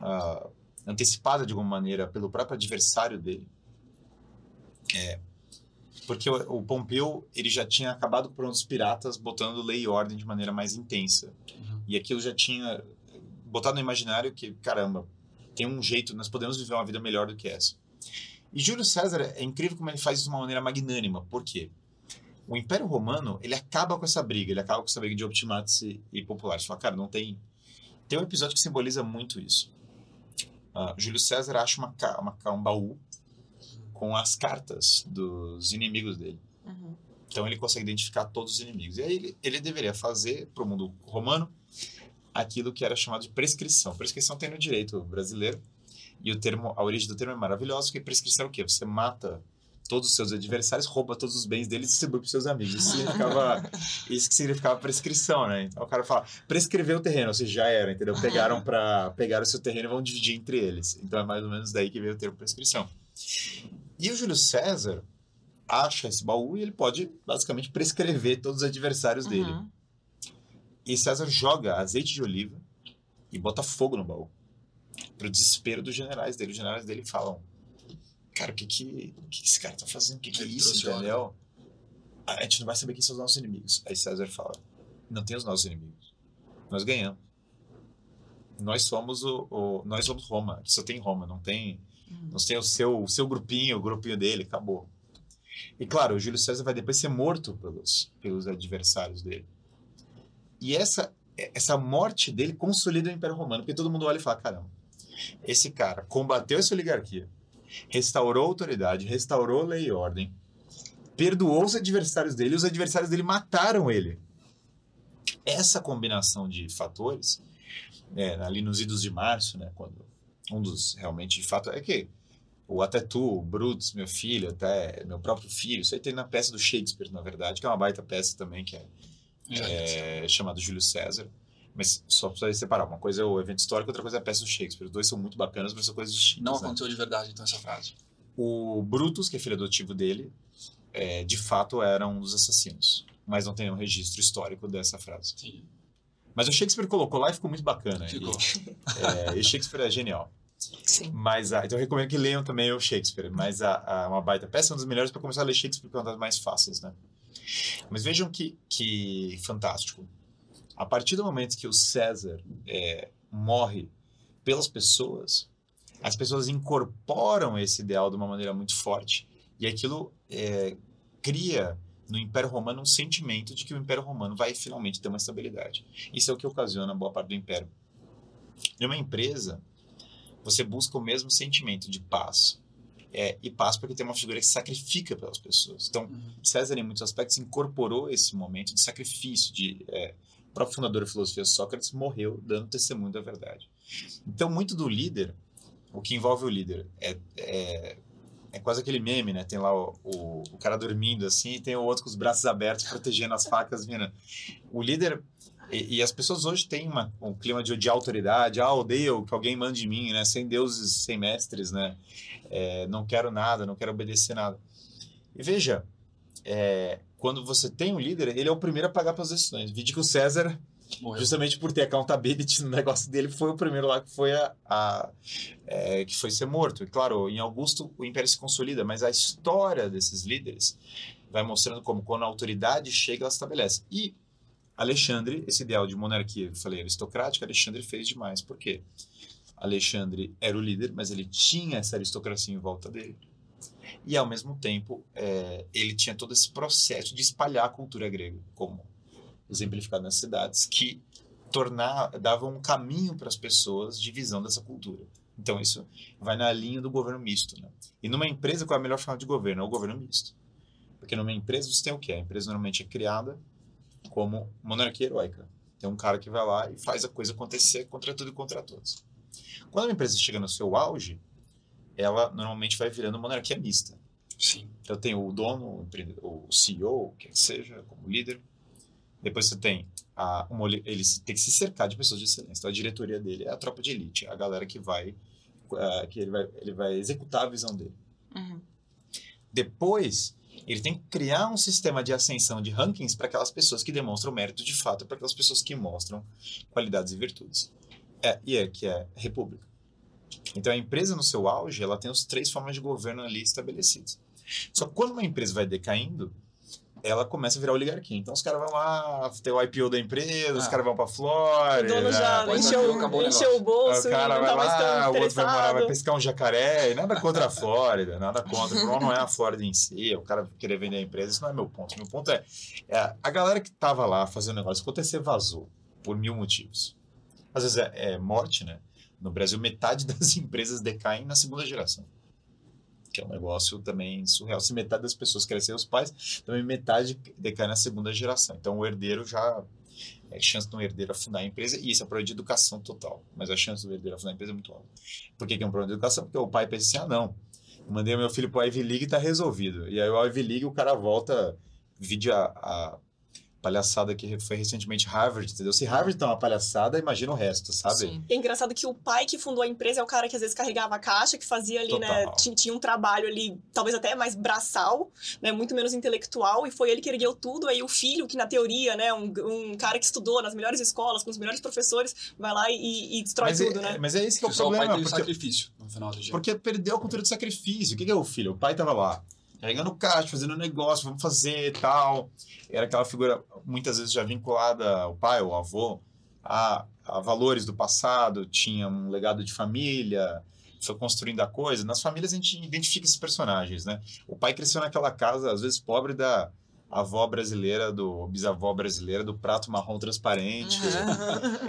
uh, antecipada de alguma maneira pelo próprio adversário dele. É, porque o, o, Pompeu ele já tinha acabado com os piratas botando lei e ordem de maneira mais intensa. Uhum. E aquilo já tinha botado no imaginário que, caramba, tem um jeito, nós podemos viver uma vida melhor do que essa. E Júlio César é incrível como ele faz isso de uma maneira magnânima. Por quê? O Império Romano, ele acaba com essa briga, ele acaba com essa briga de optimates e, e populares. Fala, cara, não tem... Tem um episódio que simboliza muito isso. Uh, Júlio César acha uma, uma, um baú com as cartas dos inimigos dele. Uhum. Então ele consegue identificar todos os inimigos. E aí ele, ele deveria fazer para o mundo romano aquilo que era chamado de prescrição. Prescrição tem no direito brasileiro. E o termo, a origem do termo é maravilhosa, porque prescrição é o quê? Você mata todos os seus adversários, rouba todos os bens deles e distribui para os seus amigos. Isso, significava, [laughs] isso que significava prescrição, né? Então o cara fala, prescreveu o terreno, ou seja, já era, entendeu? Pegaram para pegar o seu terreno e vão dividir entre eles. Então é mais ou menos daí que veio o termo prescrição. E o Júlio César acha esse baú e ele pode basicamente prescrever todos os adversários uhum. dele. E César joga azeite de oliva e bota fogo no baú. Pro desespero dos generais dele. Os generais dele falam: Cara, o que, que, que esse cara tá fazendo? O que, que é Ele isso, entendeu? A gente não vai saber quem são os nossos inimigos. Aí César fala: Não tem os nossos inimigos. Nós ganhamos. Nós somos o, o- nós somos Roma. Só tem Roma, não tem não tem o seu, o seu grupinho, o grupinho dele, acabou. E claro, o Júlio César vai depois ser morto pelos, pelos adversários dele. E essa, essa morte dele consolida o Império Romano, porque todo mundo olha e fala: caramba, esse cara combateu essa oligarquia, restaurou a autoridade, restaurou lei e ordem, perdoou os adversários dele e os adversários dele mataram ele. Essa combinação de fatores, é, ali nos idos de março, né, quando um dos realmente de fato é que o até tu, o Brutus, meu filho, até meu próprio filho, isso aí tem na peça do Shakespeare, na verdade, que é uma baita peça também, que é, Já é chamado Júlio César. Mas só precisa separar, uma coisa é o evento histórico, outra coisa é a peça do Shakespeare. Os dois são muito bacanas, mas são coisas distintas. Não né? aconteceu de verdade, então, essa frase. O Brutus, que é filho adotivo dele, é, de fato era um dos assassinos. Mas não tem nenhum registro histórico dessa frase. Sim. Mas o Shakespeare colocou lá e ficou muito bacana. Ficou. E, é, e Shakespeare é genial. Sim. Mas a, então eu recomendo que leiam também o Shakespeare. Mas a, a- uma baita peça é uma das melhores para começar a ler Shakespeare, porque é uma das mais fáceis, né? Mas vejam que, que fantástico. A partir do momento que o César é, morre pelas pessoas, as pessoas incorporam esse ideal de uma maneira muito forte. E aquilo é, cria no Império Romano um sentimento de que o Império Romano vai finalmente ter uma estabilidade. Isso é o que ocasiona boa parte do Império. Em uma empresa, você busca o mesmo sentimento de paz. É, e paz porque tem uma figura que se sacrifica pelas pessoas. Então, Uhum. César, em muitos aspectos, incorporou esse momento de sacrifício. De, é, o próprio fundador da filosofia, Sócrates, morreu dando testemunho da verdade. Então, muito do líder, o que envolve o líder, é, é, é quase aquele meme, né? Tem lá o, o, o cara dormindo assim e tem o outro com os braços abertos [laughs] protegendo as facas vindo. O líder. E, e as pessoas hoje têm uma, um clima de, de autoridade. Ah, odeio que alguém mande em mim, né? Sem deuses, sem mestres, né? É, não quero nada, não quero obedecer nada. E veja, é, quando você tem um líder, ele é o primeiro a pagar pelas decisões. Vide que o César, Morreu. justamente por ter accountability [laughs] no negócio dele, foi o primeiro lá que foi a, a- é, que foi ser morto. E claro, em Augusto o império se consolida, mas a história desses líderes vai mostrando como quando a autoridade chega, ela se estabelece. E Alexandre, esse ideal de monarquia eu falei aristocrática, Alexandre fez demais. Por quê? Alexandre era o líder, mas ele tinha essa aristocracia em volta dele. E ao mesmo tempo, é, ele tinha todo esse processo de espalhar a cultura grega, como exemplificado nas cidades, que tornar, davam um caminho para as pessoas de visão dessa cultura. Então isso vai na linha do governo misto. Né? E numa empresa, qual é a melhor forma de governo? É o governo misto. Porque numa empresa você tem o quê? A empresa normalmente é criada como monarquia heróica. Tem um cara que vai lá e faz a coisa acontecer contra tudo e contra todos. Quando uma empresa chega no seu auge, ela normalmente vai virando monarquia mista. Sim. Então tem o dono, o CEO, o que seja, como líder. Depois você tem a, uma, ele se- tem que se cercar de pessoas de excelência. Então a diretoria dele é a tropa de elite, a galera que vai, eh, que ele vai, ele vai executar a visão dele. Uhum. Depois, ele tem que criar um sistema de ascensão de rankings para aquelas pessoas que demonstram mérito de fato, para aquelas pessoas que mostram qualidades e virtudes. É, e é que é república. Então a empresa no seu auge, ela tem as três formas de governo ali estabelecidas. Só que quando uma empresa vai decaindo, ela começa a virar oligarquia. Então os caras vão lá, tem o IPO da empresa, os Ah. caras vão pra O Flórida. dono já Pois encheu, acabou o encheu o bolso O cara e não vai tá lá, o outro vai morar, vai pescar um jacaré, nada contra a Flórida, nada contra. O problema não é a Flórida em si, é o cara querer vender a empresa, isso não é meu ponto. Meu ponto é, é a galera que tava lá fazendo negócio acontecer vazou, por mil motivos. Às vezes é, é morte, né? No Brasil, metade [laughs] das empresas decaem na segunda geração. Que é um negócio também surreal. Se metade das pessoas ser os pais, também metade decai na segunda geração. Então o herdeiro já é chance de um herdeiro afundar a empresa, e isso é problema de educação total. Mas a chance do herdeiro afundar a empresa é muito alta. Por que, que é um problema de educação? Porque o pai pensa assim: ah, não, mandei meu filho para a Ivy League e tá resolvido. E aí o Ivy League o cara volta, vide a, a, palhaçada que foi recentemente Harvard, entendeu? Se Harvard tá uma palhaçada, imagina o resto, sabe? Sim. E é engraçado que o pai que fundou a empresa é o cara que às vezes carregava a caixa, que fazia ali, né? Total. Tinha, tinha um trabalho ali, talvez até mais braçal, né? Muito menos intelectual, e foi ele que ergueu tudo. Aí o filho, que na teoria, né? Um, um cara que estudou nas melhores escolas, com os melhores professores, vai lá e, e destrói Mas tudo, é, né? mas é esse que é o Só o pai problema, teve porque, sacrifício no final do dia. porque perdeu a cultura do sacrifício. O que que é o filho? O pai tava lá, carregando caixa, fazendo negócio, vamos fazer e tal. Era aquela figura, muitas vezes já vinculada ao pai ou ao avô, a, a valores do passado, tinha um legado de família, foi construindo a coisa. Nas famílias a gente identifica esses personagens, né? O pai cresceu naquela casa, às vezes pobre, da avó brasileira, do bisavó brasileira, do prato marrom transparente,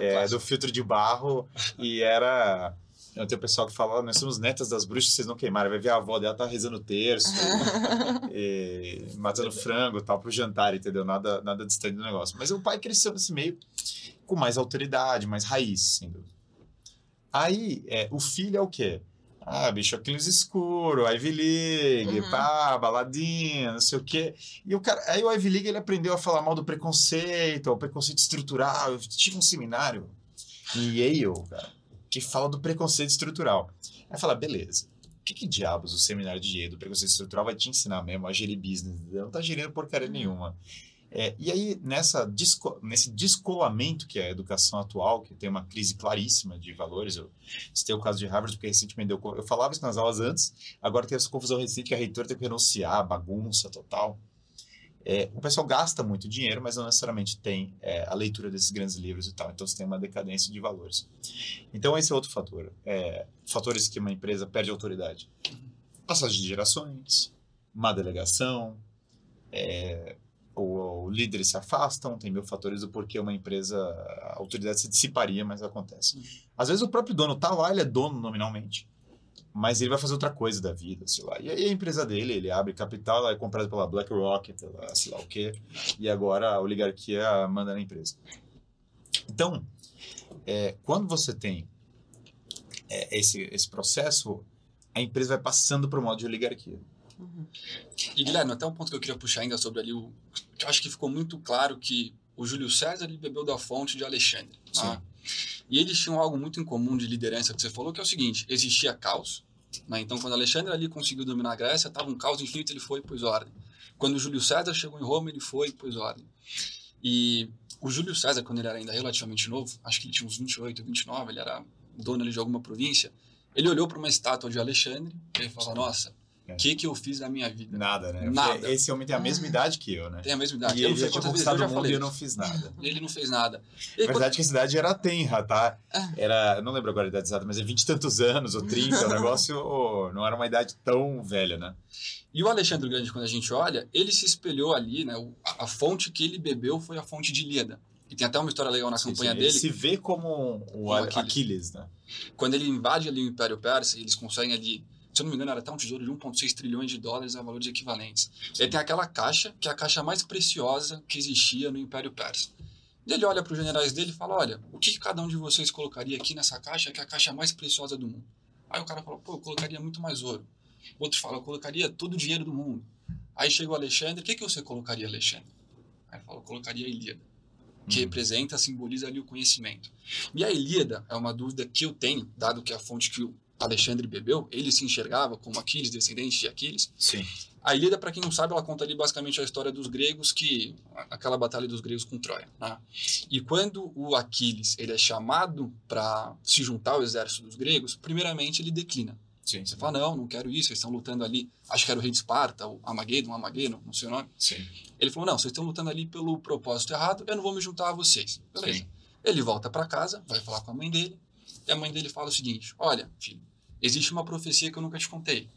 é, do filtro de barro, e era. Tem o pessoal que fala, "Ah, nós somos netas das bruxas, vocês não queimaram. Vai ver a avó dela tá rezando terço, [laughs] e matando frango e tal pro jantar, entendeu? Nada, nada distante do negócio. Mas o pai cresceu nesse meio com mais autoridade, mais raiz, sem dúvida. Aí, é, o filho é o quê? Ah, bicho, aqueles escuro, Ivy League, Uhum. pá, baladinha, não sei o quê. E o cara, aí o Ivy League ele aprendeu a falar mal do preconceito, o preconceito estrutural. Eu tive um seminário em Yale, cara, que fala do preconceito estrutural. Aí fala, beleza, o que, que diabos o seminário de Yale do preconceito estrutural vai te ensinar mesmo a gerir business? Não tá gerindo porcaria nenhuma. É, e aí, nessa desco- nesse descolamento que é a educação atual, que tem uma crise claríssima de valores, eu citei o caso de Harvard, porque recentemente co- eu falava isso nas aulas antes, agora tem essa confusão recente que a reitora tem que renunciar, bagunça total. É, o pessoal gasta muito dinheiro, mas não necessariamente tem é, a leitura desses grandes livros e tal. Então você tem uma decadência de valores. Então esse é outro fator. É, fatores que uma empresa perde autoridade. Passagem de gerações, má delegação, é, ou, ou líderes se afastam, tem mil fatores do porquê uma empresa, a autoridade se dissiparia, mas acontece. Às vezes o próprio dono tá lá, ele é dono nominalmente, mas ele vai fazer outra coisa da vida, sei lá. E aí a empresa dele, ele abre capital, ela é comprada pela BlackRock, pela sei lá o quê, e agora a oligarquia manda na empresa. Então, é, quando você tem é, esse, esse processo, a empresa vai passando para o modo de oligarquia. E Guilherme, até um ponto que eu queria puxar ainda sobre ali o. que eu acho que ficou muito claro que o Júlio César ele bebeu da fonte de Alexandre. né? E eles tinham algo muito em comum de liderança que você falou, que é o seguinte: existia caos. Né? Então, quando Alexandre ali conseguiu dominar a Grécia, estava um caos infinito, ele foi e pôs ordem. Quando Júlio César chegou em Roma, ele foi e pôs ordem. E o Júlio César, quando ele era ainda relativamente novo, acho que ele tinha uns 28, 29, ele era dono ali de alguma província, ele olhou para uma estátua de Alexandre e ele falou: Nossa. O que, que eu fiz na minha vida? Nada, né? Nada. Esse homem tem a mesma idade que eu, né? Tem a mesma idade. E eu ele não já tinha conquistado o mundo e eu não fiz nada. Ele não fez nada. Na aí, verdade, que a cidade era tenra, tá? Ah. Era, não lembro agora a idade exata, mas é 20 e tantos anos, ou 30, o [laughs] negócio oh, não era uma idade tão velha, né? E o Alexandre Grande, quando a gente olha, ele se espelhou ali, né? A, a fonte que ele bebeu foi a fonte de Ilíada. E tem até uma história legal na Sim, campanha sim, dele, Ele se vê como o Um Aquiles. Aquiles. né? quando ele invade ali o Império Persa, eles conseguem ali, se eu não me engano, era até um tesouro de 1,6 trilhões de dólares a valores equivalentes. Ele tem aquela caixa, que é a caixa mais preciosa que existia no Império Persa. E ele olha para os generais dele e fala: Olha, o que cada um de vocês colocaria aqui nessa caixa, que é a caixa mais preciosa do mundo? Aí o cara fala: Pô, eu colocaria muito mais ouro. O outro fala: Eu colocaria todo o dinheiro do mundo. Aí chega o Alexandre: O que, que você colocaria, Alexandre? Aí ele fala: Eu colocaria a Ilíada que Uhum. representa, simboliza ali o conhecimento. E a Ilíada é uma dúvida que eu tenho, dado que a fonte que o Alexandre bebeu, ele se enxergava como Aquiles, descendente de Aquiles. Sim. A Ilíada, para quem não sabe, ela conta ali basicamente a história dos gregos, que aquela batalha dos gregos com Troia. Né? E quando o Aquiles ele é chamado para se juntar ao exército dos gregos, primeiramente ele declina. Sim. Você fala, não, não quero isso, eles estão lutando ali, acho que era o rei de Esparta, o Amageddon, Amageddon, não sei o nome. Sim. Ele falou: não, vocês estão lutando ali pelo propósito errado, eu não vou me juntar a vocês. Beleza. Sim. Ele volta para casa, vai falar com a mãe dele, a mãe dele fala o seguinte: olha, filho, existe uma profecia que eu nunca te contei.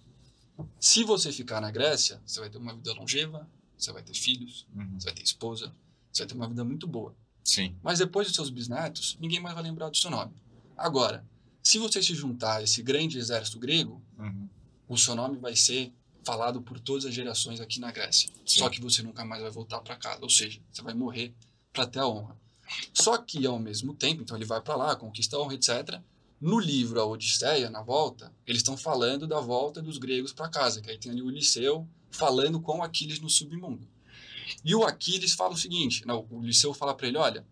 Se você ficar na Grécia, você vai ter uma vida longeva, você vai ter filhos, Uhum. você vai ter esposa, você vai ter uma vida muito boa. Sim. Mas depois dos seus bisnetos, ninguém mais vai lembrar do seu nome. Agora, se você se juntar a esse grande exército grego, Uhum. o seu nome vai ser falado por todas as gerações aqui na Grécia. Sim. Só que você nunca mais vai voltar para casa, ou seja, você vai morrer para ter a honra. Só que ao mesmo tempo, então ele vai para lá, conquista honra, etc. No livro A Odisseia, na volta, eles estão falando da volta dos gregos para casa, que aí tem ali o Liceu falando com Aquiles no submundo. E o Aquiles fala o seguinte, não, o Liceu fala para ele, olha,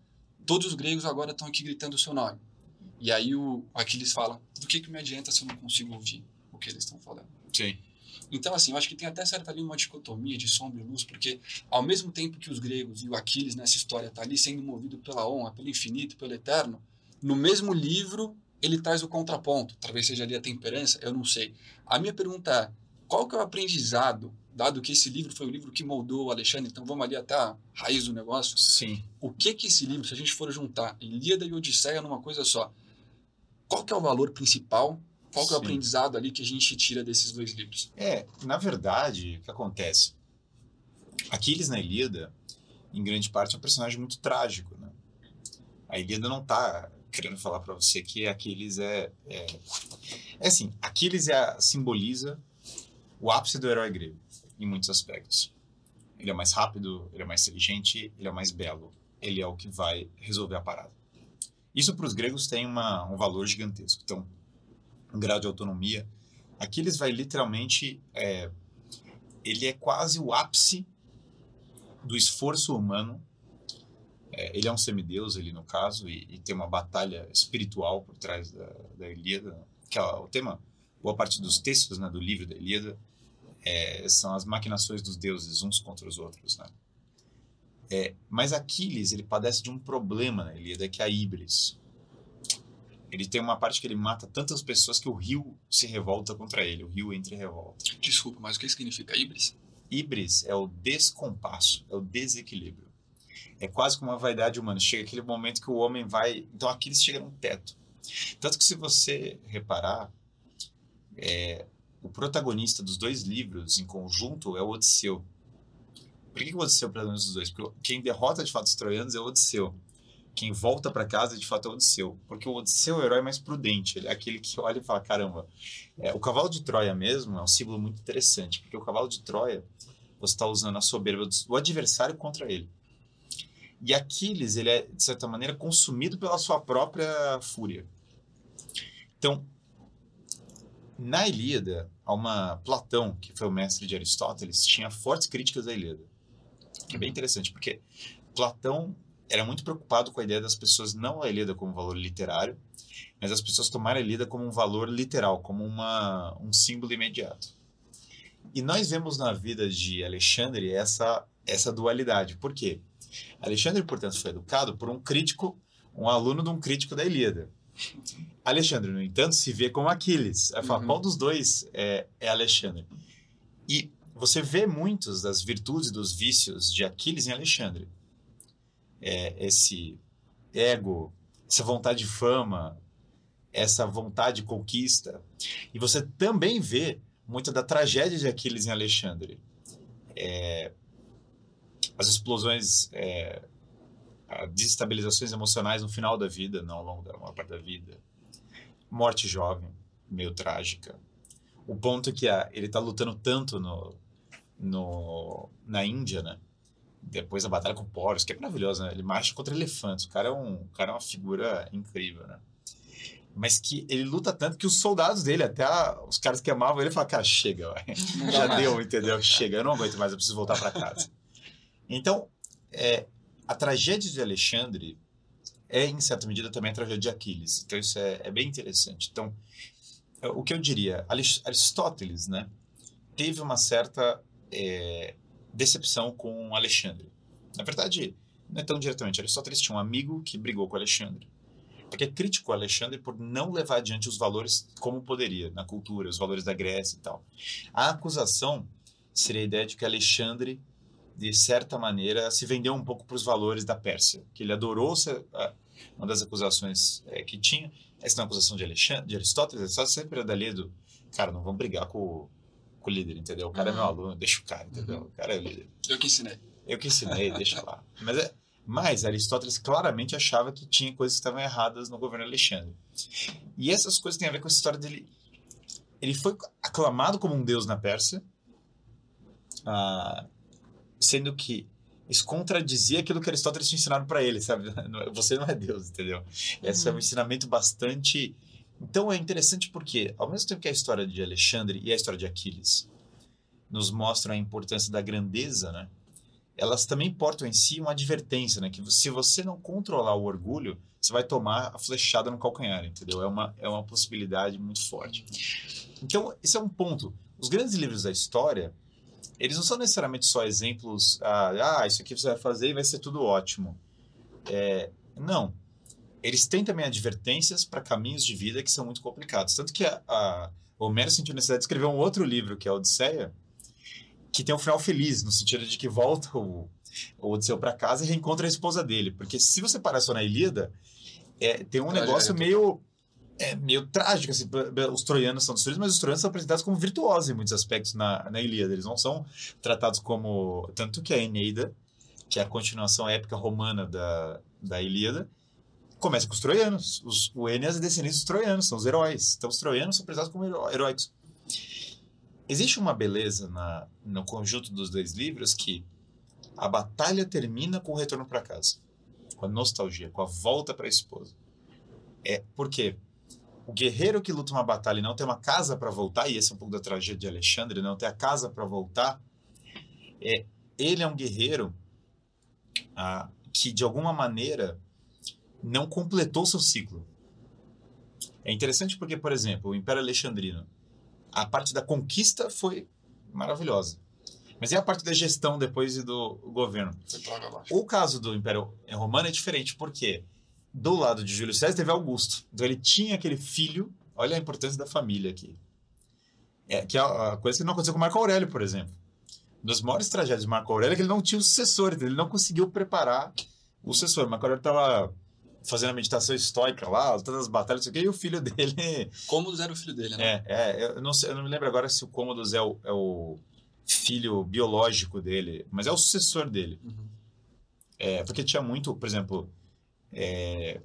todos os gregos agora estão aqui gritando o seu nome. E aí o Aquiles fala, do que que me adianta se eu não consigo ouvir o que eles estão falando? Sim. Então, assim, eu acho que tem até certa ali uma dicotomia de sombra e luz, porque ao mesmo tempo que os gregos e o Aquiles nessa história tá ali sendo movido pela honra, pelo infinito, pelo eterno, no mesmo livro ele traz o contraponto. Talvez seja ali a temperança, eu não sei. A minha pergunta é, qual que é o aprendizado, dado que esse livro foi o livro que moldou o Alexandre, então vamos ali até a raiz do negócio. Sim. O que que esse livro, se a gente for juntar Ilíada e Odisseia numa coisa só, qual que é o valor principal? Qual que é o Sim. aprendizado ali que a gente tira desses dois livros? É, na verdade, o que acontece? Aquiles na Ilíada, em grande parte, é um personagem muito trágico, né? A Ilíada não tá querendo falar para você que Aquiles é, é... É assim, Aquiles é, simboliza o ápice do herói grego, em muitos aspectos. Ele é mais rápido, ele é mais inteligente, ele é mais belo. Ele é o que vai resolver a parada. Isso para os gregos tem uma, um valor gigantesco. Então, um grau de autonomia. Aquiles vai literalmente é, ele é quase o ápice do esforço humano. É, ele é um semideus, ele no caso, e, e tem uma batalha espiritual por trás da, da Ilíada, que é o tema, boa parte dos textos né, do livro da Ilíada é, são as maquinações dos deuses uns contra os outros, né? É, mas Aquiles ele padece de um problema na Ilíada que é a híbris. Ele tem uma parte que ele mata tantas pessoas que o rio se revolta contra ele, o rio entra em revolta. Desculpa, mas o que significa híbris? Híbris é o descompasso, é o desequilíbrio. É quase como uma vaidade humana. Chega aquele momento que o homem vai. Então Aquiles chega num teto. Tanto que, se você reparar, é, o protagonista dos dois livros em conjunto é o Odisseu. Por que, que o Odisseu é o protagonista dos dois? Porque quem derrota de fato os troianos é o Odisseu. Quem volta para casa de fato é o Odisseu. Porque o Odisseu é o herói mais prudente. Ele é aquele que olha e fala: caramba, é, o cavalo de Troia mesmo é um símbolo muito interessante. Porque o cavalo de Troia, você está usando a soberba do adversário contra ele. E Aquiles, ele é, de certa maneira, consumido pela sua própria fúria. Então, na Ilíada, há uma Platão, que foi o mestre de Aristóteles, tinha fortes críticas à Ilíada. Que é bem interessante, porque Platão era muito preocupado com a ideia das pessoas não a Ilíada como valor literário, mas as pessoas tomarem a Ilíada como um valor literal, como uma, um símbolo imediato. E nós vemos na vida de Alexandre essa, essa dualidade. Por quê? Alexandre, portanto, foi educado por um crítico, um aluno de um crítico da Ilíada. Alexandre, no entanto, se vê como Aquiles. Fala, Uhum. qual dos dois é, é Alexandre? E você vê muitos das virtudes e dos vícios de Aquiles em Alexandre. É, esse ego, essa vontade de fama, essa vontade de conquista. E você também vê muita da tragédia de Aquiles em Alexandre. É, as explosões, é, as desestabilizações emocionais no final da vida, não ao longo da maior parte da vida. Morte jovem, meio trágica. O ponto é que a, ele está lutando tanto no, no, na Índia, né? Depois da batalha com Poros, que é maravilhosa, né? Ele marcha contra elefantes. O cara é, um, o cara é uma figura incrível, né? Mas que ele luta tanto que os soldados dele, até a- os caras que amavam ele, falam, cara, chega, vai. Já deu, entendeu? Chega, eu não aguento mais, eu preciso voltar para casa. Então, é, a tragédia de Alexandre é, em certa medida, também a tragédia de Aquiles. Então, isso é, é bem interessante. Então, é, o que eu diria, Aris- Aristóteles, né, teve uma certa é, decepção com Alexandre. Na verdade, não é tão diretamente. Aristóteles tinha um amigo que brigou com Alexandre. Porque criticou Alexandre por não levar adiante os valores como poderia, na cultura, os valores da Grécia e tal. A acusação seria a ideia de que Alexandre, de certa maneira, se vendeu um pouco para os valores da Pérsia, que ele adorou ser, uma das acusações é, que tinha. Essa não é uma acusação de, Alexandre, de Aristóteles, Aristóteles sempre era dali do cara, não vamos brigar com, o- o líder, entendeu? O cara é meu aluno, deixa o cara, entendeu? O cara é o líder. Eu que ensinei. Eu que ensinei, deixa lá. Mas, é, mas Aristóteles claramente achava que tinha coisas que estavam erradas no governo Alexandre. E essas coisas têm a ver com essa história dele. Ele foi aclamado como um deus na Pérsia, ah, sendo que isso contradizia aquilo que Aristóteles tinha ensinado para ele, sabe? [laughs] Você não é deus, entendeu? Esse é um ensinamento bastante. Então é interessante porque, ao mesmo tempo que a história de Alexandre e a história de Aquiles nos mostram a importância da grandeza, né? elas também portam em si uma advertência, né? Que se você não controlar o orgulho, você vai tomar a flechada no calcanhar, entendeu? É uma, é uma possibilidade muito forte. Então, esse é um ponto. Os grandes livros da história, eles não são necessariamente só exemplos, ah, ah isso aqui você vai fazer e vai ser tudo ótimo. É, não. Eles têm também advertências para caminhos de vida que são muito complicados. Tanto que a, a Homero sentiu necessidade de escrever um outro livro, que é a Odisseia, que tem um final feliz, no sentido de que volta o, o Odisseu para casa e reencontra a esposa dele. Porque se você parar só na Ilíada, é, tem um negócio meio é meio trágico. Assim, os troianos são destruídos, mas os troianos são apresentados como virtuosos em muitos aspectos na, na Ilíada. Eles não são tratados como. Tanto que a Eneida, que é a continuação épica romana da, da Ilíada, começa com os troianos. Os, o Eneas é descendente dos troianos, são os heróis. Então os troianos são apresentados como heróicos. Existe uma beleza na, no conjunto dos dois livros que a batalha termina com o retorno para casa, com a nostalgia, com a volta para a esposa. É porque o guerreiro que luta uma batalha e não tem uma casa para voltar, e esse é um pouco da tragédia de Alexandre, não ter a casa para voltar, é, ele é um guerreiro ah, que, de alguma maneira, não completou seu ciclo. É interessante porque, por exemplo, o Império Alexandrino, a parte da conquista foi maravilhosa. Mas e a parte da gestão depois do governo? O caso do Império Romano é diferente, porque do lado de Júlio César teve Augusto. Então ele tinha aquele filho, olha a importância da família aqui. É, que é a coisa que não aconteceu com Marco Aurélio, por exemplo. Uma das maiores tragédias de Marco Aurélio é que ele não tinha o sucessor, então ele não conseguiu preparar o sucessor. Marco Aurélio estava fazendo a meditação estoica lá, todas as batalhas, e o filho dele. [laughs] Cômodos era o filho dele, né? É, é eu, não sei, eu não me lembro agora se o Cômodos é o, é o filho biológico dele, mas é o sucessor dele. Uhum. É, porque tinha muito, por exemplo, é,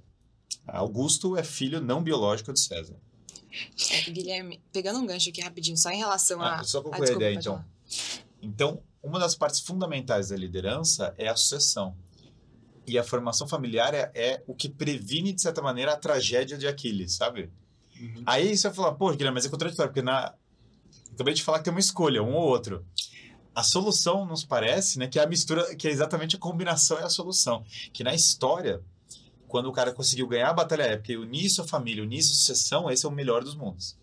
Augusto é filho não biológico de César. É, Guilherme, pegando um gancho aqui rapidinho, só em relação ah, a. Só concluir a, a ideia, então. Falar. Então, uma das partes fundamentais da liderança é a sucessão. E a formação familiar é, é o que previne, de certa maneira, a tragédia de Aquiles, sabe? Uhum. Aí você vai falar, pô, Guilherme, mas é contraditório, porque na... acabei de falar que tem uma escolha, um ou outro. A solução nos parece, né, que é a mistura, que é exatamente a combinação é a solução. Que na história, quando o cara conseguiu ganhar a batalha épica e unir sua família, unir sua sucessão, esse é o melhor dos mundos.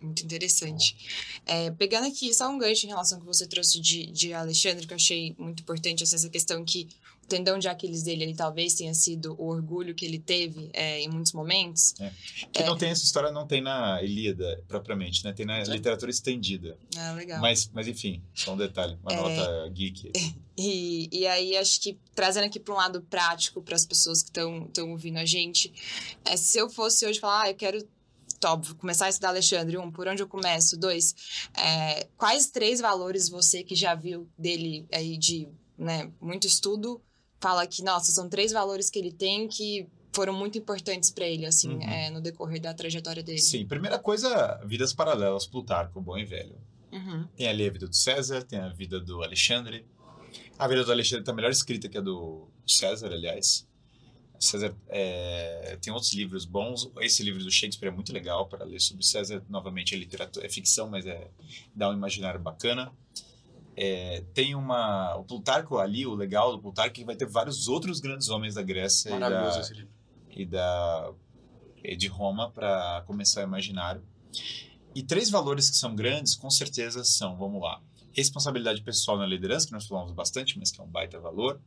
Muito interessante. É, pegando aqui só um gancho em relação ao que você trouxe de, de Alexandre, que eu achei muito importante, assim, essa questão que tendão de Aquiles dele, ele talvez tenha sido o orgulho que ele teve é, em muitos momentos. É. Que é. não tem essa história, não tem na Ilíada, propriamente, né? Tem na literatura estendida. Ah, legal. Mas, mas enfim, só um detalhe, uma é. nota geek. [laughs] E, e aí, acho que trazendo aqui para um lado prático para as pessoas que estão ouvindo a gente, é, se eu fosse hoje falar, ah, eu quero top, começar a estudar Alexandre, um, por onde eu começo? Dois, é, quais três valores você que já viu dele aí de né, muito estudo fala que, nossa, são três valores que ele tem que foram muito importantes para ele, assim, uhum. é, no decorrer da trajetória dele. Sim, primeira coisa, vidas paralelas, Plutarco, bom e velho. Uhum. Tem ali a vida do César, tem a vida do Alexandre. A vida do Alexandre está melhor escrita que a do César, aliás. César é, tem outros livros bons. Esse livro do Shakespeare é muito legal para ler sobre César. Novamente, é literatura, é ficção, mas é dá um imaginário bacana. É, tem uma o Plutarco ali, o legal do Plutarco é que vai ter vários outros grandes homens da Grécia e da, e da de Roma para começar o imaginário. E três valores que são grandes, com certeza são, vamos lá, responsabilidade pessoal na liderança, que nós falamos bastante, mas que é um baita valor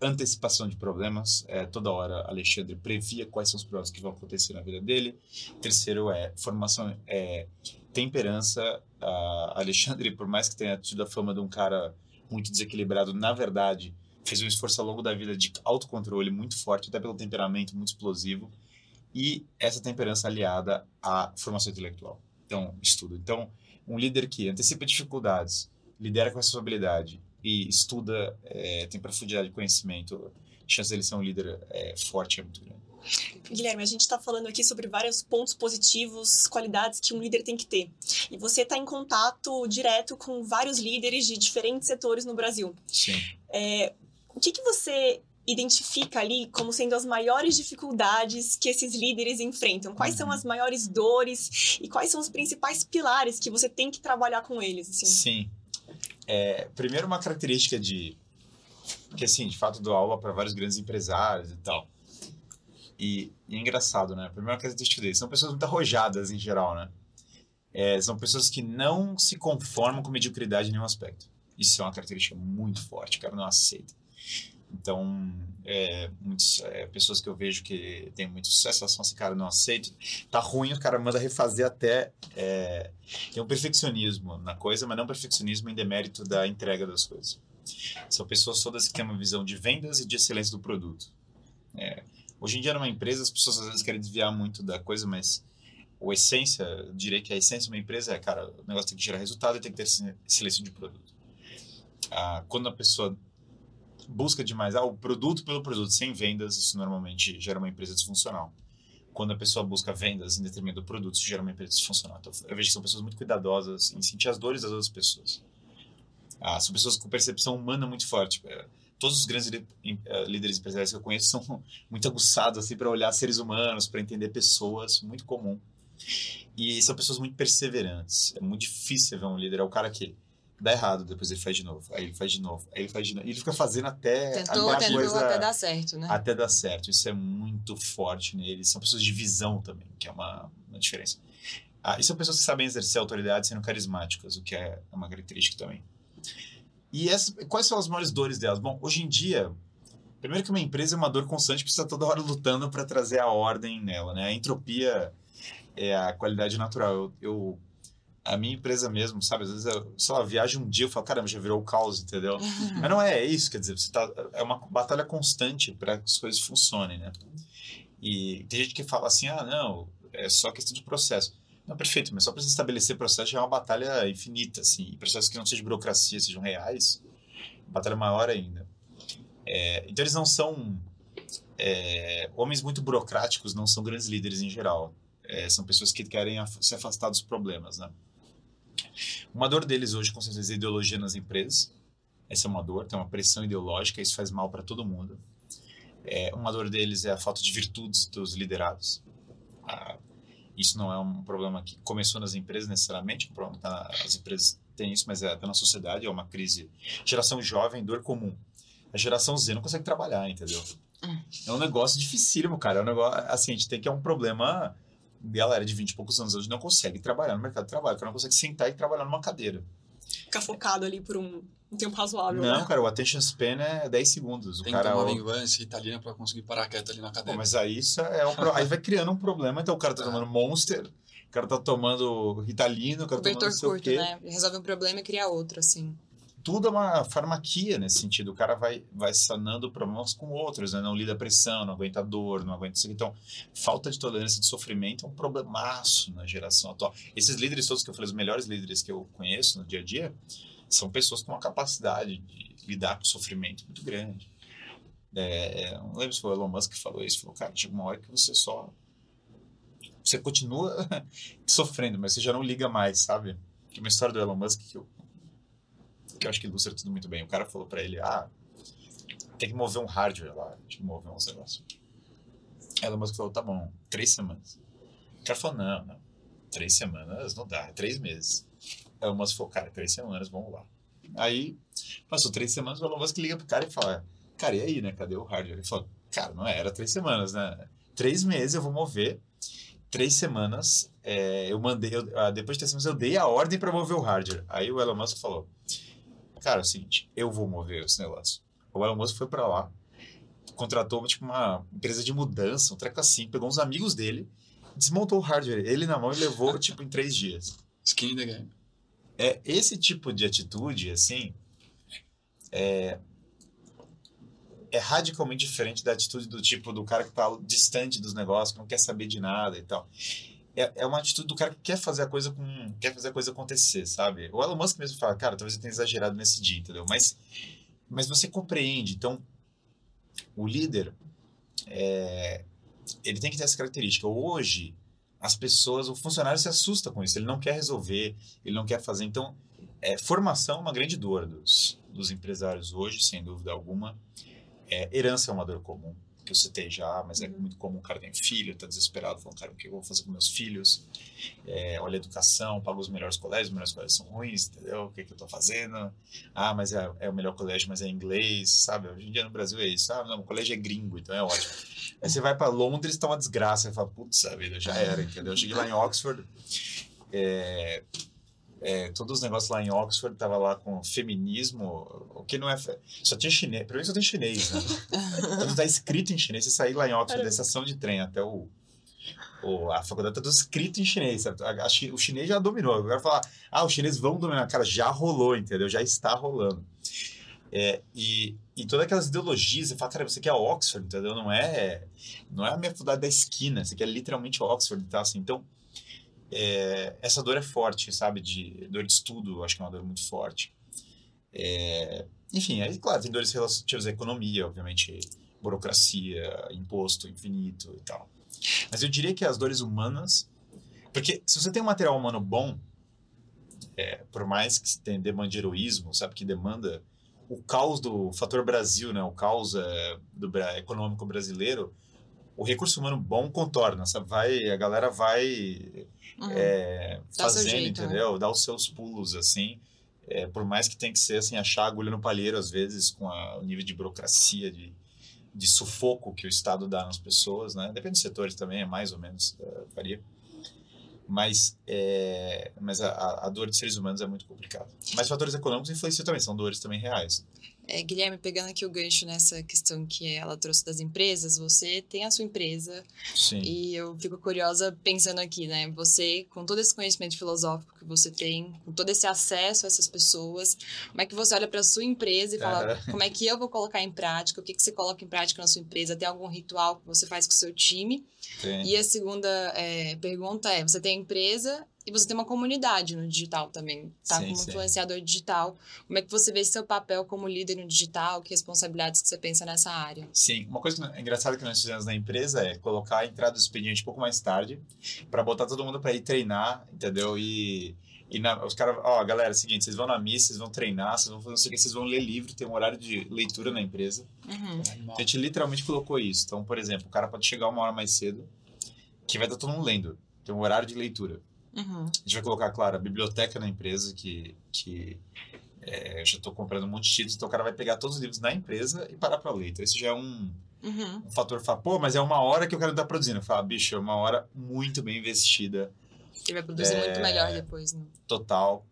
antecipação de problemas. É, toda hora Alexandre previa quais são os problemas que vão acontecer na vida dele. Terceiro é formação, é, temperança. Uh, Alexandre, por mais que tenha tido a fama de um cara muito desequilibrado, na verdade fez um esforço ao longo da vida de autocontrole muito forte, até pelo temperamento muito explosivo. E essa temperança aliada à formação intelectual. Então, estudo. Então, um líder que antecipa dificuldades, lidera com responsabilidade e estuda, é, tem profundidade de conhecimento, a chance dele ser um líder é, forte é muito grande. Guilherme, a gente está falando aqui sobre vários pontos positivos, qualidades que um líder tem que ter. E você está em contato direto com vários líderes de diferentes setores no Brasil. Sim. É, o que, que você identifica ali como sendo as maiores dificuldades que esses líderes enfrentam? Quais uhum. são as maiores dores e quais são os principais pilares que você tem que trabalhar com eles? Assim? Sim. É, primeiro, uma característica de. Que assim, de fato, dou aula para vários grandes empresários e tal. E, e é engraçado, né? A primeira característica deles são pessoas muito arrojadas em geral, né? É, são pessoas que não se conformam com mediocridade em nenhum aspecto. Isso é uma característica muito forte, o cara não aceita. Então, é, muitas é, pessoas que eu vejo que tem muito sucesso, elas falam assim, cara, não aceito. Tá ruim, o cara manda refazer até. É, tem um perfeccionismo na coisa, mas não perfeccionismo em demérito da entrega das coisas. São pessoas todas que têm uma visão de vendas e de excelência do produto. É, hoje em dia, numa empresa, as pessoas às vezes querem desviar muito da coisa, mas a essência, eu diria que a essência de uma empresa é, cara, o negócio tem que gerar resultado e tem que ter excelência de produto. Ah, quando a pessoa busca demais ah, o produto pelo produto, sem vendas, isso normalmente gera uma empresa disfuncional. Quando a pessoa busca vendas em detrimento do produto, isso gera uma empresa disfuncional. Então, eu vejo que são pessoas muito cuidadosas em sentir as dores das outras pessoas. Ah, são pessoas com percepção humana muito forte. É, todos os grandes eh, líderes empresariais que eu conheço são [laughs] muito aguçados assim, para olhar seres humanos, para entender pessoas, muito comum. E são pessoas muito perseverantes. É muito difícil ver um líder. É o cara que dá errado, depois ele faz de novo, aí ele faz de novo, aí ele faz de novo. E ele fica fazendo até. Tentou, até tentou coisa, até dar certo, né? Até dar certo. Isso é muito forte neles. São pessoas de visão também, que é uma, uma diferença. Ah, e são pessoas que sabem exercer autoridade sendo carismáticas, o que é uma característica também. E essas, quais são as maiores dores delas? Bom, hoje em dia, primeiro que uma empresa é uma dor constante, precisa toda hora lutando para trazer a ordem nela, né? A entropia é a qualidade natural. Eu, eu, a minha empresa mesmo, sabe? Às vezes eu, sei lá, viajo um dia eu falo, caramba, já virou o caos, entendeu? Mas não é, é isso, quer dizer, você tá, é uma batalha constante para que as coisas funcionem, né? E tem gente que fala assim, ah, não, é só questão de processo. Não, perfeito, mas só para você estabelecer processo já é uma batalha infinita, assim. E processos que não sejam burocracia, sejam reais, batalha maior ainda. É, então eles não são... É, homens muito burocráticos não são grandes líderes em geral. É, são pessoas que querem se afastar dos problemas, né? Uma dor deles hoje, com certeza, é a ideologia nas empresas. Essa é uma dor, tem uma pressão ideológica, isso faz mal para todo mundo. É, uma dor deles é a falta de virtudes dos liderados. Ah, isso não é um problema que começou nas empresas necessariamente, problema tá, as empresas têm isso, mas é até na sociedade, é uma crise. Geração jovem, dor comum. A geração Z não consegue trabalhar, entendeu? Hum. É um negócio dificílimo, cara. É um negócio, assim, a gente tem que é um problema galera de 20 e poucos anos hoje não consegue trabalhar no mercado de trabalho, cara não consegue sentar e trabalhar numa cadeira. Ficar focado ali por um, um tempo razoável. Não, né? cara, o attention span é 10 segundos. O Tem cara que tomar o... vingança italiana pra conseguir parar quieto ali na Pô, cadeira. mas aí isso é um pro... aí vai criando um problema, então o cara tá É. tomando Monster, o cara tá tomando Ritalino, o cara tá tomando não o curto, quê. né? Resolve um problema e cria outro, assim. Tudo é uma farmaquia nesse sentido. O cara vai, vai sanando problemas com outros, né? Não lida a pressão, não aguenta dor, não aguenta isso. aqui. Então, falta de tolerância de sofrimento é um problemaço na geração atual. Esses líderes todos que eu falei, os melhores líderes que eu conheço no dia a dia, são pessoas com uma capacidade de lidar com sofrimento muito grande. É, não lembro se foi o Elon Musk que falou isso. Falou, cara, chega uma hora que você só. Você continua [laughs] sofrendo, mas você já não liga mais, sabe? Tem uma história do Elon Musk que eu, que eu acho que ilustra tudo muito bem. O cara falou pra ele: ah, tem que mover um hardware lá, tem que mover uns negócios. Elon Musk falou: tá bom, três semanas. O cara falou: não, não, três semanas não dá, é três meses. Aí o Musk falou: cara, três semanas, vamos lá. Aí passou três semanas, o Elon Musk liga pro cara e fala: cara, e aí, né? Cadê o hardware? Ele falou: cara, não é, era três semanas, né? Três meses eu vou mover. Três semanas, é, eu mandei, eu, ah, depois de três semanas, eu dei a ordem para mover o hardware. Aí o Elon Musk falou: Cara, é o seguinte, eu vou mover esse negócio. O Elon Musk foi para lá, contratou tipo, uma empresa de mudança, um treco assim, pegou uns amigos dele, desmontou o hardware, ele na mão e levou tipo em três dias. Skin in the game. É esse tipo de atitude, assim, é, é radicalmente diferente da atitude do tipo do cara que tá distante dos negócios, que não quer saber de nada e tal. É, é uma atitude do cara que quer fazer a coisa com, quer fazer a coisa acontecer, sabe? O Elon Musk mesmo fala, cara, talvez eu tenha exagerado nesse dia, entendeu? Mas, mas você compreende. Então, o líder, é, ele tem que ter essa característica. Hoje, as pessoas, o funcionário se assusta com isso. Ele não quer resolver, ele não quer fazer. Então, é, formação é uma grande dor dos, dos empresários hoje, sem dúvida alguma. É, herança é uma dor comum. Que eu citei já, mas é Uhum. muito comum o cara tem filho, tá desesperado, falando, cara, o que eu vou fazer com meus filhos? É, olha a educação, pago os melhores colégios, os melhores colégios são ruins, entendeu? O que, que eu tô fazendo? Ah, mas é, é o melhor colégio, mas é inglês, sabe? Hoje em dia no Brasil é isso. Ah, não, o colégio é gringo, então é ótimo. [laughs] Aí você vai para Londres, tá uma desgraça. Você fala, putz, a vida já era, entendeu? Eu cheguei lá em Oxford, é, é, todos os negócios lá em Oxford tava lá com feminismo, o que não é. Só tinha chinês, pelo menos só tem chinês, né? [laughs] Tudo tá escrito em chinês. Você sair lá em Oxford, da estação de trem até o. o- a faculdade tá tudo escrito em chinês, sabe? A- a o chinês já dominou. Agora falar, ah, os chineses vão dominar. Cara, já rolou, entendeu? Já está rolando. É, e, e todas aquelas ideologias, você fala, cara, você quer Oxford, entendeu? Não é, não é a minha faculdade da esquina, você quer literalmente Oxford e tal, assim. Então, é, essa dor é forte, sabe? De dor de estudo, acho que é uma dor muito forte. É, enfim, aí, claro, tem dores relativas à economia, obviamente, burocracia, imposto infinito e tal. Mas eu diria que as dores humanas. Porque se você tem um material humano bom, é, por mais que tenha demande heroísmo, sabe? Que demanda o caos do fator Brasil, né? O caos é, do econômico brasileiro, o recurso humano bom contorna, sabe? Vai, a galera vai Uhum. é, fazendo, jeito, né? entendeu? Dá os seus pulos, assim. É, por mais que tenha que ser, assim, achar agulha no palheiro, às vezes, com a- o nível de burocracia, de, de sufoco que o Estado dá nas pessoas, né? Depende dos setores também, é mais ou menos, é, varia. Mas, é, mas a- a, a dor de seres humanos é muito complicada. Mas fatores econômicos influenciam também, são dores também reais. É, Guilherme, pegando aqui o gancho nessa questão que ela trouxe das empresas, você tem a sua empresa Sim. e eu fico curiosa pensando aqui, né? Você, com todo esse conhecimento filosófico que você tem, com todo esse acesso a essas pessoas, como é que você olha para a sua empresa e fala, Aham. como é que eu vou colocar em prática? O que, que você coloca em prática na sua empresa? Tem algum ritual que você faz com o seu time? Tem. E a segunda é, pergunta é: você tem a empresa e você tem uma comunidade no digital também, tá? Sim, como sim. influenciador digital. Como é que você vê seu papel como líder no digital? Que responsabilidades que você pensa nessa área? Sim, uma coisa engraçada que nós fizemos na empresa é colocar a entrada do expediente um pouco mais tarde, para botar todo mundo para ir treinar, entendeu? E, e na- os caras, ó, galera, é o seguinte, vocês vão na missa, vocês vão treinar, vocês vão fazer não sei o que, vocês vão ler livro, tem um horário de leitura na empresa. Uhum. Então, a gente literalmente colocou isso. Então, por exemplo, o cara pode chegar uma hora mais cedo, que vai estar todo mundo lendo. Tem um horário de leitura. Uhum. A gente vai colocar, claro, a biblioteca na empresa, que, que é, eu já estou comprando um monte de títulos, então o cara vai pegar todos os livros na empresa e parar para ler. Então, isso já é um, Uhum. um fator fala, pô, mas é uma hora que eu quero estar produzindo. Fala, bicho, é uma hora muito bem investida, Ele vai produzir É. muito melhor depois, né? total.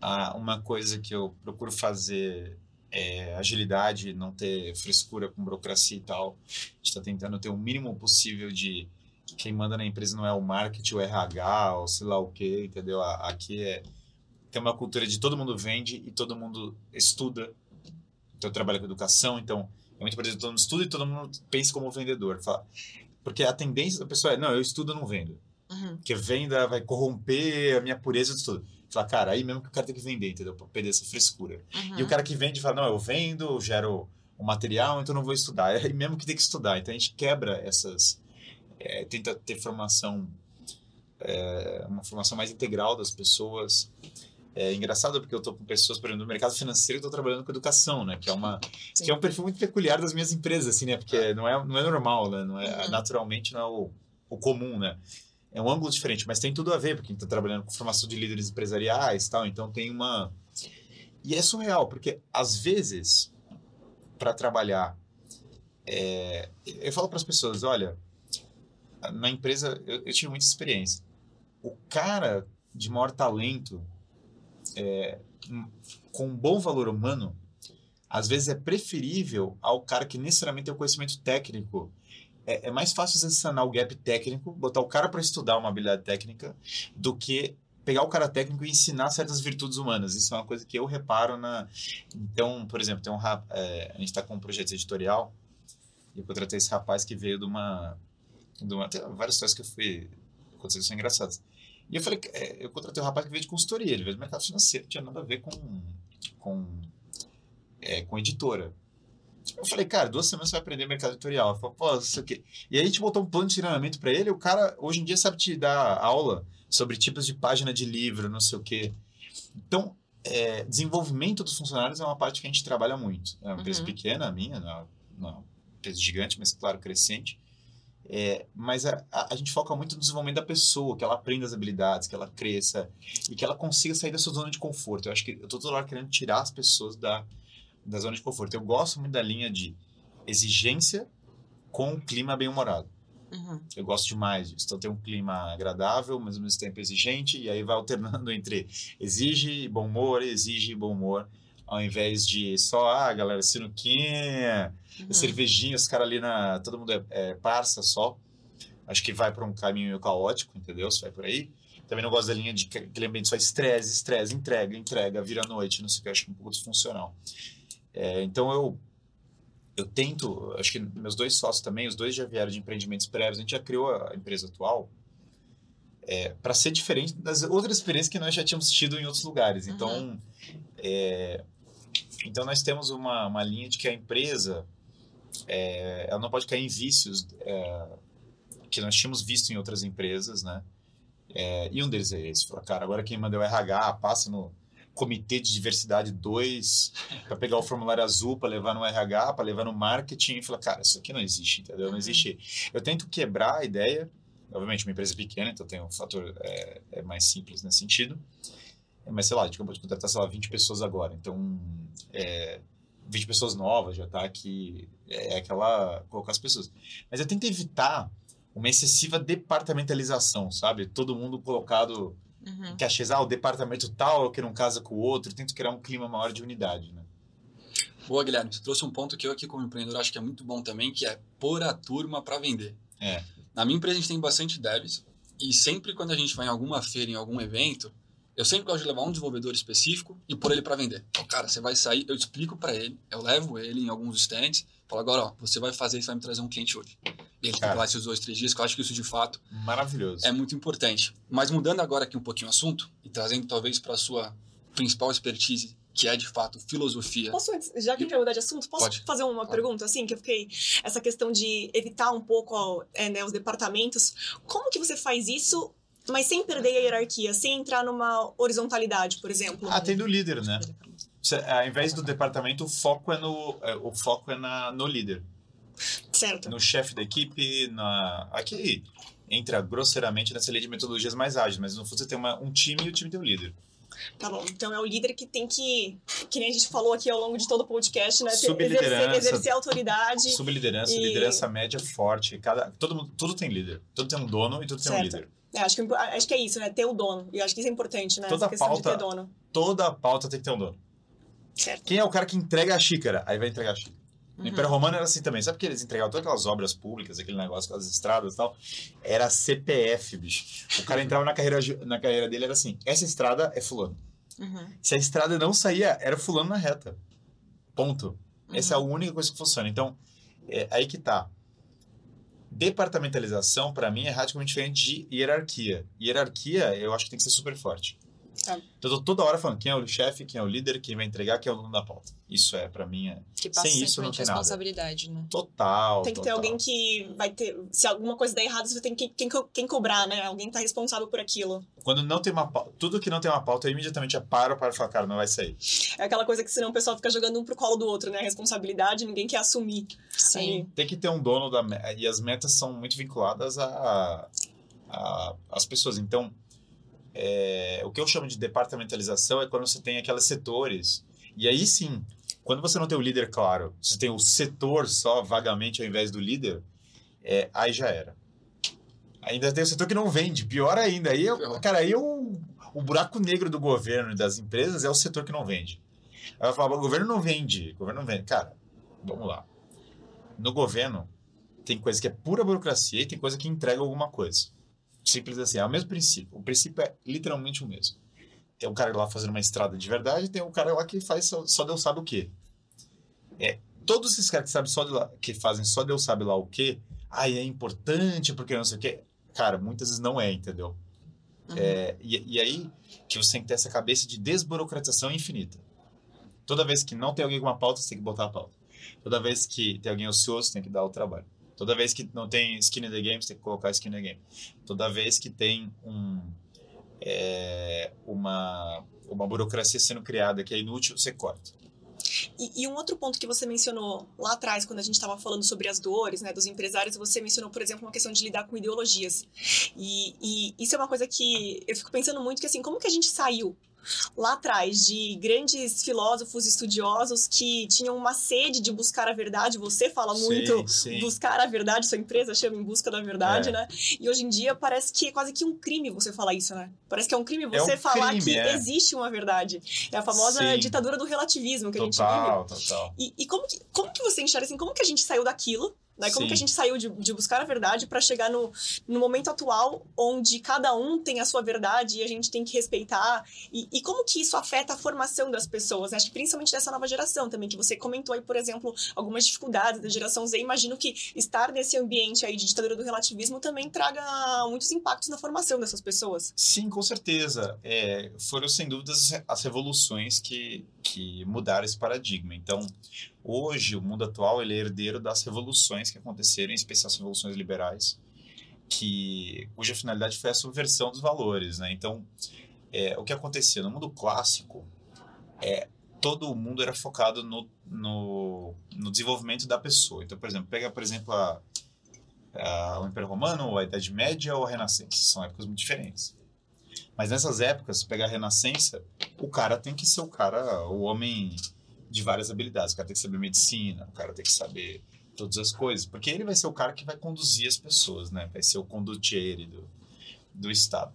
Ah, uma coisa que eu procuro fazer é agilidade, não ter frescura com burocracia e tal. A gente está tentando ter o mínimo possível de quem manda na empresa não é o marketing, o RH, ou sei lá o que, entendeu? Aqui é tem uma cultura de todo mundo vende e todo mundo estuda. Então eu trabalho com educação, então é muito importante todo mundo estuda e todo mundo pensa como vendedor. Fala- Porque a tendência da pessoa é, não, eu estudo, não vendo. Uhum. Porque venda vai corromper a minha pureza de estudo. Fala, cara, aí mesmo que o cara tem que vender, entendeu? Pra perder essa frescura. Uhum. E o cara que vende fala, não, eu vendo, eu gero o material, então não vou estudar. É aí mesmo que tem que estudar. Então a gente quebra essas. É, tenta ter formação, é, uma formação mais integral das pessoas. É engraçado porque eu tô com pessoas, por exemplo, no mercado financeiro, eu tô trabalhando com educação, né? Que é uma Sim. que é um perfil muito peculiar das minhas empresas, assim, né? Porque não é, não é normal, né? Não é, Uhum. Naturalmente não é o, o comum, né? É um ângulo diferente, mas tem tudo a ver, porque a gente tá trabalhando com formação de líderes empresariais tal, então tem uma... E é surreal, porque às vezes, para trabalhar, é, eu falo para as pessoas, olha, na empresa eu, eu tive muita experiência. O cara de maior talento, é, um- com um bom valor humano, às vezes é preferível ao cara que necessariamente tem o conhecimento técnico. É, é mais fácil sanar o gap técnico, botar o cara para estudar uma habilidade técnica, do que pegar o cara técnico e ensinar certas virtudes humanas. Isso é uma coisa que eu reparo na. Então, por exemplo, tem um rap... é, a gente está com um projeto editorial e eu contratei esse rapaz que veio de uma. Uma... Tem várias histórias que eu fui. acontecendo são engraçadas. E eu falei, é, eu contratei um rapaz que veio de consultoria, ele veio do mercado financeiro, não tinha nada a ver com, com, é, com editora. Eu falei, cara, duas semanas você vai aprender mercado editorial. Ele falou, pô, isso aqui. E aí a gente botou um plano de treinamento para ele, o cara hoje em dia sabe te dar aula sobre tipos de página de livro, não sei o quê. Então, é, desenvolvimento dos funcionários é uma parte que a gente trabalha muito. É uma empresa Uhum. pequena, a minha, não, não empresa gigante, mas claro, crescente. É, mas a, a, a, gente foca muito no desenvolvimento da pessoa, que ela aprenda as habilidades, que ela cresça e que ela consiga sair da sua zona de conforto. Eu acho que eu estou toda hora querendo tirar as pessoas da, da zona de conforto. Eu gosto muito da linha de exigência com um clima bem-humorado. Uhum. Eu gosto demais disso. Então tem um clima agradável, mas ao mesmo tempo exigente, e aí vai alternando [laughs] entre exige bom humor, exige bom humor, ao invés de só, ah, galera, sinuquinha, uhum. cervejinha, os caras ali na. Todo mundo é, é parça só. Acho que vai para um caminho caótico, entendeu? Se vai por aí. Também não gosto da linha de aquele ambiente só estresse, estresse, entrega, entrega, vira noite, não sei o que, acho que é um pouco disfuncional. É, então eu eu tento, acho que meus dois sócios também, os dois já vieram de empreendimentos prévios, a gente já criou a empresa atual é, para ser diferente das outras experiências que nós já tínhamos tido em outros lugares. Então, uhum. é, então nós temos uma, uma linha de que a empresa é, ela não pode cair em vícios é, que nós tínhamos visto em outras empresas, né? É, e um deles é esse. Fala, cara, agora quem manda é o RH, passa no Comitê de Diversidade 2 para pegar o formulário azul para levar no RH, para levar no marketing. E fala, cara, isso aqui não existe, entendeu? Não uhum. existe. Eu tento quebrar a ideia. Obviamente, uma empresa pequena, então tem um fator é, é mais simples nesse sentido. Mas, sei lá, a gente acabou de contratar, sei lá, 20 pessoas agora. Então, é, 20 pessoas novas, já está aqui. É aquela. colocar as pessoas. Mas eu tento evitar uma excessiva departamentalização, sabe? Todo mundo colocado uhum. em caixas. Ah, o departamento tal que não casa com o outro. Eu tento criar um clima maior de unidade, né? Boa, Guilherme. Você trouxe um ponto que eu aqui como empreendedor acho que é muito bom também, que é pôr a turma para vender. É. Na minha empresa a gente tem bastante devs e sempre quando a gente vai em alguma feira, em algum evento, eu sempre gosto de levar um desenvolvedor específico e pôr ele para vender. Então, cara, você vai sair, eu explico para ele, eu levo ele em alguns stands, falo agora, ó, você vai fazer isso, vai me trazer um cliente hoje. E ele cara, tem lá esses dois, três dias, que eu acho que isso de fato maravilhoso. É muito importante. Mas mudando agora aqui um pouquinho o assunto e trazendo talvez para sua principal expertise, que é de fato filosofia. Posso, já que a gente vai mudar de assunto, posso Pode. fazer uma Pode. pergunta assim, que eu fiquei essa questão de evitar um pouco é, né, os departamentos. Como que você faz isso mas sem perder a hierarquia, sem entrar numa horizontalidade, por exemplo. Ah, tem do líder, né? Ao invés do departamento, o foco é no, é, o foco é na, no líder. Certo. No chefe da equipe, na... aqui entra grosseiramente nessa lei de metodologias mais ágeis, mas no fundo você tem uma, um time e o time tem um líder. Tá bom, então é o líder que tem que, que nem a gente falou aqui ao longo de todo o podcast, né? Exercer, exercer autoridade. Subliderança, e... liderança média forte. Cada, todo mundo, tudo tem líder. Tudo tem um dono e tudo certo. tem um líder. É, acho, que, acho que é isso, né? Ter o dono. E acho que isso é importante, né? Toda Essa questão pauta, de ter dono. Toda pauta tem que ter um dono. Certo. Quem é o cara que entrega a xícara? Aí vai entregar a xícara. Uhum. No Império Romano era assim também. Sabe que eles entregavam todas aquelas obras públicas, aquele negócio, aquelas estradas e tal? Era CPF, bicho. O cara entrava na carreira, na carreira dele, era assim: essa estrada é fulano. Uhum. Se a estrada não saía, era fulano na reta. Ponto. Uhum. Essa é a única coisa que funciona. Então, é aí que tá. Departamentalização, para mim, é radicalmente diferente de hierarquia. Hierarquia, eu acho que tem que ser super forte. É. Então, eu tô toda hora falando quem é o chefe, quem é o líder, quem vai entregar, quem é o dono da pauta. Isso é, para mim, é... Que passa Sem isso não tem responsabilidade, nada. né? Total, Tem que total. ter alguém que vai ter... Se alguma coisa der errado, você tem que, quem, quem cobrar, né? Alguém tá responsável por aquilo. Quando não tem uma pauta... Tudo que não tem uma pauta, eu imediatamente paro para falar, cara, não vai sair. É aquela coisa que senão o pessoal fica jogando um pro colo do outro, né? A responsabilidade, ninguém quer assumir. Sim. Aí... Tem que ter um dono da... E as metas são muito vinculadas a... a... as pessoas. Então é, o que eu chamo de departamentalização é quando você tem aqueles setores. E aí sim, quando você não tem o líder claro, você tem o setor só vagamente ao invés do líder, é, aí já era. Ainda tem o setor que não vende, pior ainda. Aí, eu, cara, aí o, o buraco negro do governo e das empresas é o setor que não vende. Ela fala, o governo não vende, o governo não vende. Cara, vamos lá. No governo, tem coisa que é pura burocracia e tem coisa que entrega alguma coisa. Simples assim, é o mesmo princípio. O princípio é literalmente o mesmo. Tem um cara lá fazendo uma estrada de verdade, tem um cara lá que faz só, só Deus sabe o quê. É, todos esses caras que, sabem só lá, que fazem só Deus sabe lá o quê, aí é importante porque não sei o quê. Cara, muitas vezes não é, entendeu? Uhum. É, e, e aí que você tem que ter essa cabeça de desburocratização infinita. Toda vez que não tem alguém com uma pauta, você tem que botar a pauta. Toda vez que tem alguém ocioso, você tem que dar o trabalho. Toda vez que não tem skin in the game, você tem que colocar skin in the game. Toda vez que tem um, é, uma, uma burocracia sendo criada que é inútil, você corta. E, e, um outro ponto que você mencionou lá atrás, quando a gente estava falando sobre as dores né, dos empresários, você mencionou, por exemplo, uma questão de lidar com ideologias. E, e isso é uma coisa que eu fico pensando muito, que assim, como que a gente saiu lá atrás de grandes filósofos estudiosos que tinham uma sede de buscar a verdade. Você fala muito sim, sim. buscar a verdade, sua empresa chama em busca da verdade, é. né? E hoje em dia parece que é quase que um crime você falar isso, né? Parece que é um crime você é um falar crime, que é. existe uma verdade. É a famosa sim. ditadura do relativismo que total, a gente vive. Total. E, e como, que, como que você enxerga assim, como que a gente saiu daquilo né? Como Sim. que a gente saiu de, de buscar a verdade para chegar no, no momento atual, onde cada um tem a sua verdade e a gente tem que respeitar? E, e como que isso afeta a formação das pessoas? Né? Acho que principalmente dessa nova geração também, que você comentou aí, por exemplo, algumas dificuldades da geração Z. Imagino que estar nesse ambiente aí de ditadura do relativismo também traga muitos impactos na formação dessas pessoas. Sim, com certeza. É, foram, sem dúvidas, as revoluções que, que mudaram esse paradigma. Então, Hoje, o mundo atual ele é herdeiro das revoluções que aconteceram, em especial as revoluções liberais, que cuja finalidade foi a subversão dos valores, né? Então, é, o que acontecia no mundo clássico é todo o mundo era focado no, no, no desenvolvimento da pessoa. Então, por exemplo, pega por exemplo a, a, o Império Romano, a Idade Média ou a Renascença, são épocas muito diferentes. Mas nessas épocas, pegar a Renascença, o cara tem que ser o cara, o homem de várias habilidades. O cara tem que saber medicina, o cara tem que saber todas as coisas, porque ele vai ser o cara que vai conduzir as pessoas, né? Vai ser o condottiere do, do Estado.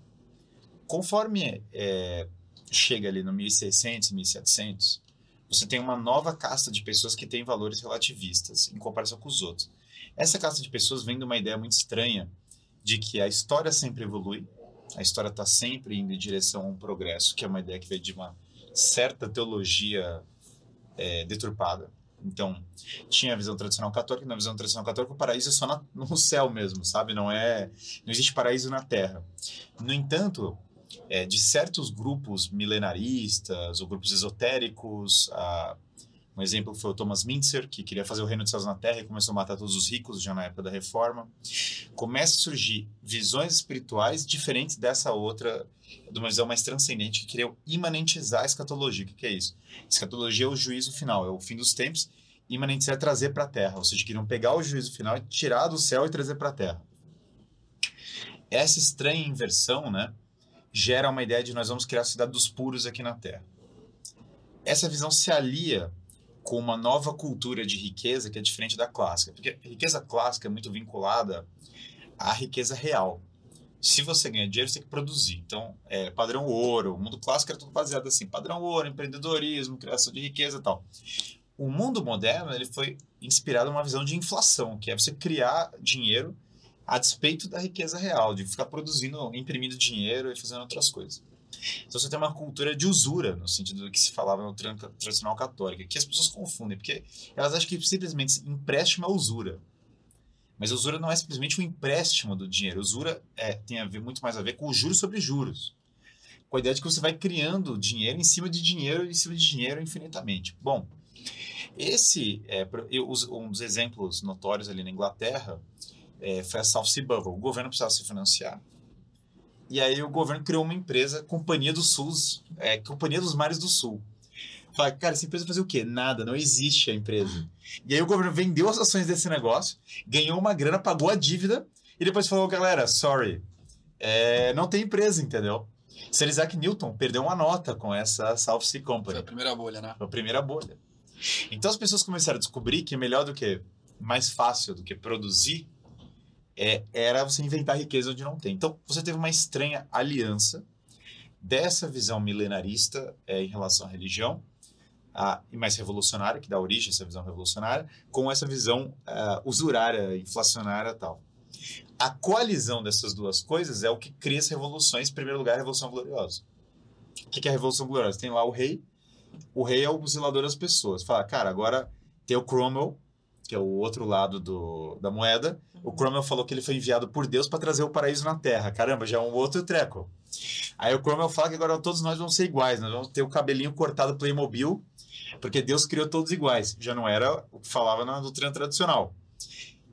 Conforme é, chega ali no 1600, 1700, você tem uma nova casta de pessoas que tem valores relativistas em comparação com os outros. Essa casta de pessoas vem de uma ideia muito estranha de que a história sempre evolui, a história está sempre indo em direção a um progresso, que é uma ideia que vem de uma certa teologia é, deturpada. Então, tinha a visão tradicional católica, na visão tradicional católica, o paraíso é só na, [laughs] no céu mesmo, sabe? Não é, não existe paraíso na terra. No entanto, é, de certos grupos milenaristas ou grupos esotéricos, a, um exemplo foi o Thomas Mintzer, que queria fazer o reino dos céus na terra e começou a matar todos os ricos já na época da reforma. Começa a surgir visões espirituais diferentes dessa outra, de uma visão mais transcendente, que queriam imanentizar a escatologia. O que, que é isso? Escatologia é o juízo final, é o fim dos tempos. Imanentizar é trazer para a terra, ou seja, queriam pegar o juízo final e tirar do céu e trazer para a terra. Essa estranha inversão, né, gera uma ideia de nós vamos criar a cidade dos puros aqui na terra. Essa visão se alia com uma nova cultura de riqueza que é diferente da clássica. Porque a riqueza clássica é muito vinculada à riqueza real. Se você ganha dinheiro, você tem que produzir. Então, é, padrão ouro, o mundo clássico era tudo baseado assim, padrão ouro, empreendedorismo, criação de riqueza e tal. O mundo moderno, ele foi inspirado numa visão de inflação, que é você criar dinheiro a despeito da riqueza real, de ficar produzindo, imprimindo dinheiro e fazendo outras coisas. Então você tem uma cultura de usura, no sentido do que se falava no tradicional católico, que as pessoas confundem, porque elas acham que simplesmente empréstimo é usura. Mas usura não é simplesmente um empréstimo do dinheiro. Usura é, tem a ver, muito mais a ver com juros sobre juros. Com a ideia de que você vai criando dinheiro em cima de dinheiro, em cima de dinheiro infinitamente. Bom, esse é um dos exemplos notórios ali na Inglaterra é, foi a South Sea Bubble. O governo precisava se financiar e aí o governo criou uma empresa, Companhia do Sul, é, Companhia dos Mares do Sul. Fala, cara, essa empresa fazer o quê? Nada, não existe a empresa. E aí o governo vendeu as ações desse negócio, ganhou uma grana, pagou a dívida e depois falou, galera, sorry, é, não tem empresa, entendeu? Sir Isaac Newton perdeu uma nota com essa South Sea Company. Foi a primeira bolha, né? Foi a primeira bolha. Então as pessoas começaram a descobrir que é melhor do que, mais fácil do que produzir, é, era você inventar riqueza onde não tem. Então, você teve uma estranha aliança dessa visão milenarista é, em relação à religião, a, e mais revolucionária, que dá origem a essa visão revolucionária, com essa visão uh, usurária, inflacionária tal. A coalizão dessas duas coisas é o que cria as revoluções, em primeiro lugar, a Revolução Gloriosa. O que é a Revolução Gloriosa? Tem lá o rei, o rei é o zelador das pessoas. Fala, cara, agora tem o Cromwell, que é o outro lado do, da moeda, o uhum. Cromwell falou que ele foi enviado por Deus para trazer o paraíso na Terra. Caramba, já é um outro treco. Aí o Cromwell fala que agora todos nós vamos ser iguais, nós vamos ter o cabelinho cortado Playmobil, porque Deus criou todos iguais. Já não era o que falava na doutrina tradicional.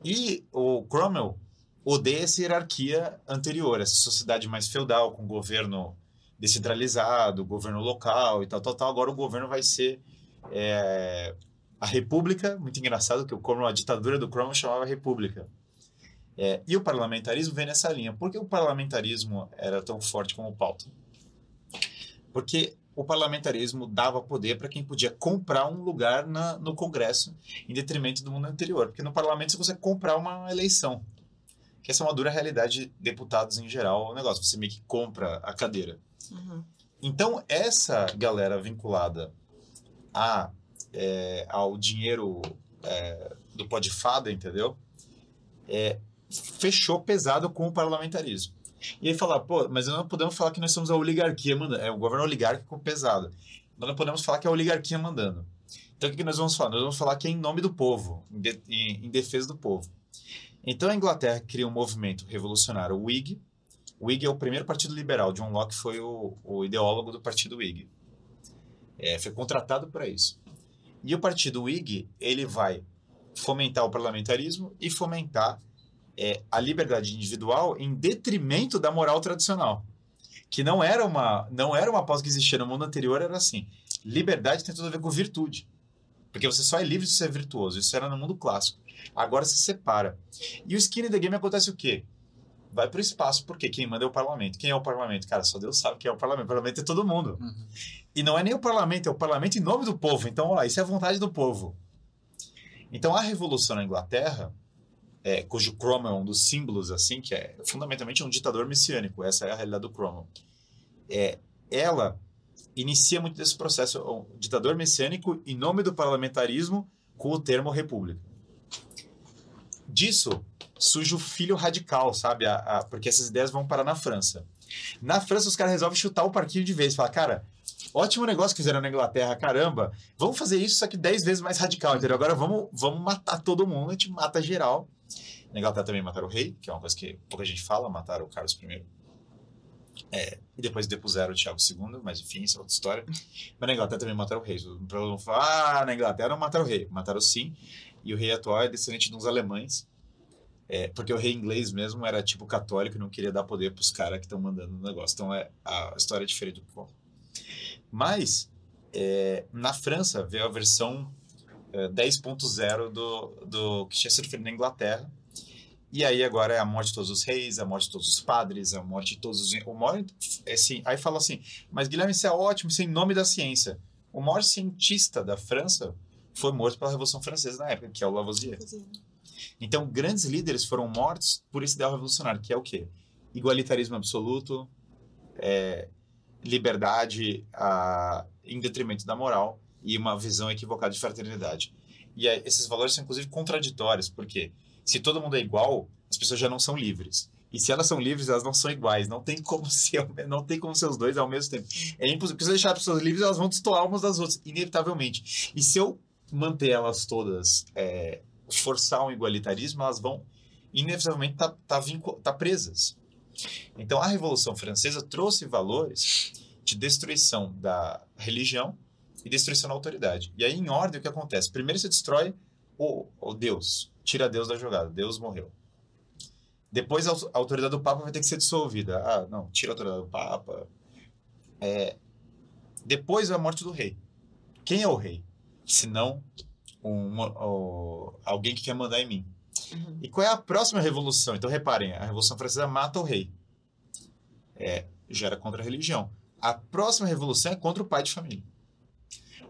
E o Cromwell odeia essa hierarquia anterior, essa sociedade mais feudal, com governo descentralizado, governo local e tal, tal, tal. Agora o governo vai ser é, a República, muito engraçado que o Cromwell, a ditadura do Cromwell chamava República. É, e o parlamentarismo vem nessa linha. Por que o parlamentarismo era tão forte como o pauta? Porque o parlamentarismo dava poder para quem podia comprar um lugar na, no Congresso, em detrimento do mundo anterior. Porque no parlamento você consegue comprar uma eleição. Que essa é uma dura realidade de deputados em geral, o negócio. Você meio que compra a cadeira. Uhum. Então, essa galera vinculada a, é, ao dinheiro é, do fada, entendeu? É, fechou pesado com o parlamentarismo. E aí falar, pô, mas não podemos falar que nós somos a oligarquia mandando. É o governo oligárquico pesado. Nós não podemos falar que é a oligarquia mandando. Então o que nós vamos falar? Nós vamos falar que é em nome do povo, em, de, em, em defesa do povo. Então a Inglaterra cria um movimento revolucionário, o Whig. O Whig é o primeiro partido liberal. John Locke foi o, o ideólogo do partido Whig. É, foi contratado para isso. E o partido Whig, ele vai fomentar o parlamentarismo e fomentar é, a liberdade individual em detrimento da moral tradicional. Que não era uma não era uma pauta que existia no mundo anterior, era assim. Liberdade tem tudo a ver com virtude. Porque você só é livre se você é virtuoso. Isso era no mundo clássico. Agora se separa. E o skin in the game acontece o quê? Vai para o espaço, porque quem manda é o parlamento. Quem é o parlamento? Cara, só Deus sabe quem é o parlamento. O parlamento é todo mundo. Uhum. E não é nem o parlamento, é o parlamento em nome do povo. Então, ó, isso é a vontade do povo. Então, a revolução na Inglaterra, é, cujo Cromwell é um dos símbolos, assim, que é fundamentalmente um ditador messiânico, essa é a realidade do Cromwell. É, ela inicia muito desse processo, um ditador messiânico em nome do parlamentarismo com o termo república. Disso surge o filho radical, sabe? A, a, porque essas ideias vão parar na França. Na França, os caras resolvem chutar o parquinho de vez. Falar, cara, ótimo negócio que fizeram na Inglaterra, caramba. Vamos fazer isso, só que 10 vezes mais radical, entendeu? Agora vamos, vamos matar todo mundo, a gente mata geral. Na Inglaterra também mataram o rei, que é uma coisa que pouca gente fala, mataram o Carlos I. É, e depois depuseram o Tiago II, mas enfim, isso é outra história. Mas na Inglaterra também mataram o rei. O problema fala, ah, na Inglaterra não mataram o rei. Mataram sim. E o rei atual é descendente de uns alemães. É, porque o rei inglês mesmo era tipo católico e não queria dar poder para os caras que estão mandando o negócio. Então é, a história é diferente do que Mas, é, na França, veio a versão é, 10.0 do, do que tinha sido feito na Inglaterra. E aí agora é a morte de todos os reis, a morte de todos os padres, a morte de todos os... O maior, assim, aí fala assim, mas Guilherme, isso é ótimo, isso é em nome da ciência. O maior cientista da França foi morto pela Revolução Francesa na época, que é o Lavoisier. Então, grandes líderes foram mortos por esse ideal revolucionário, que é o quê? Igualitarismo absoluto, é, liberdade a, em detrimento da moral e uma visão equivocada de fraternidade. E esses valores são, inclusive, contraditórios, por quê? Se todo mundo é igual, as pessoas já não são livres. E se elas são livres, elas não são iguais. Não tem como [laughs] ser, não tem como ser os dois ao mesmo tempo. É impossível. Porque se eu deixar as pessoas livres, elas vão destoar umas das outras, inevitavelmente. E se eu manter elas todas é, forçar um igualitarismo, elas vão inevitavelmente estar tá, tá, tá presas. Então, a Revolução Francesa trouxe valores de destruição da religião e destruição da autoridade. E aí, em ordem, o que acontece? Primeiro você destrói o, o Deus, tira Deus da jogada, Deus morreu. Depois a autoridade do Papa vai ter que ser dissolvida. Ah, não, tira a autoridade do Papa. É, depois a morte do rei. Quem é o rei? Se não uma, um, alguém que quer mandar em mim. Uhum. E qual é a próxima revolução? Então, reparem, a Revolução Francesa mata o rei. É, gera contra a religião. A próxima revolução é contra o pai de família.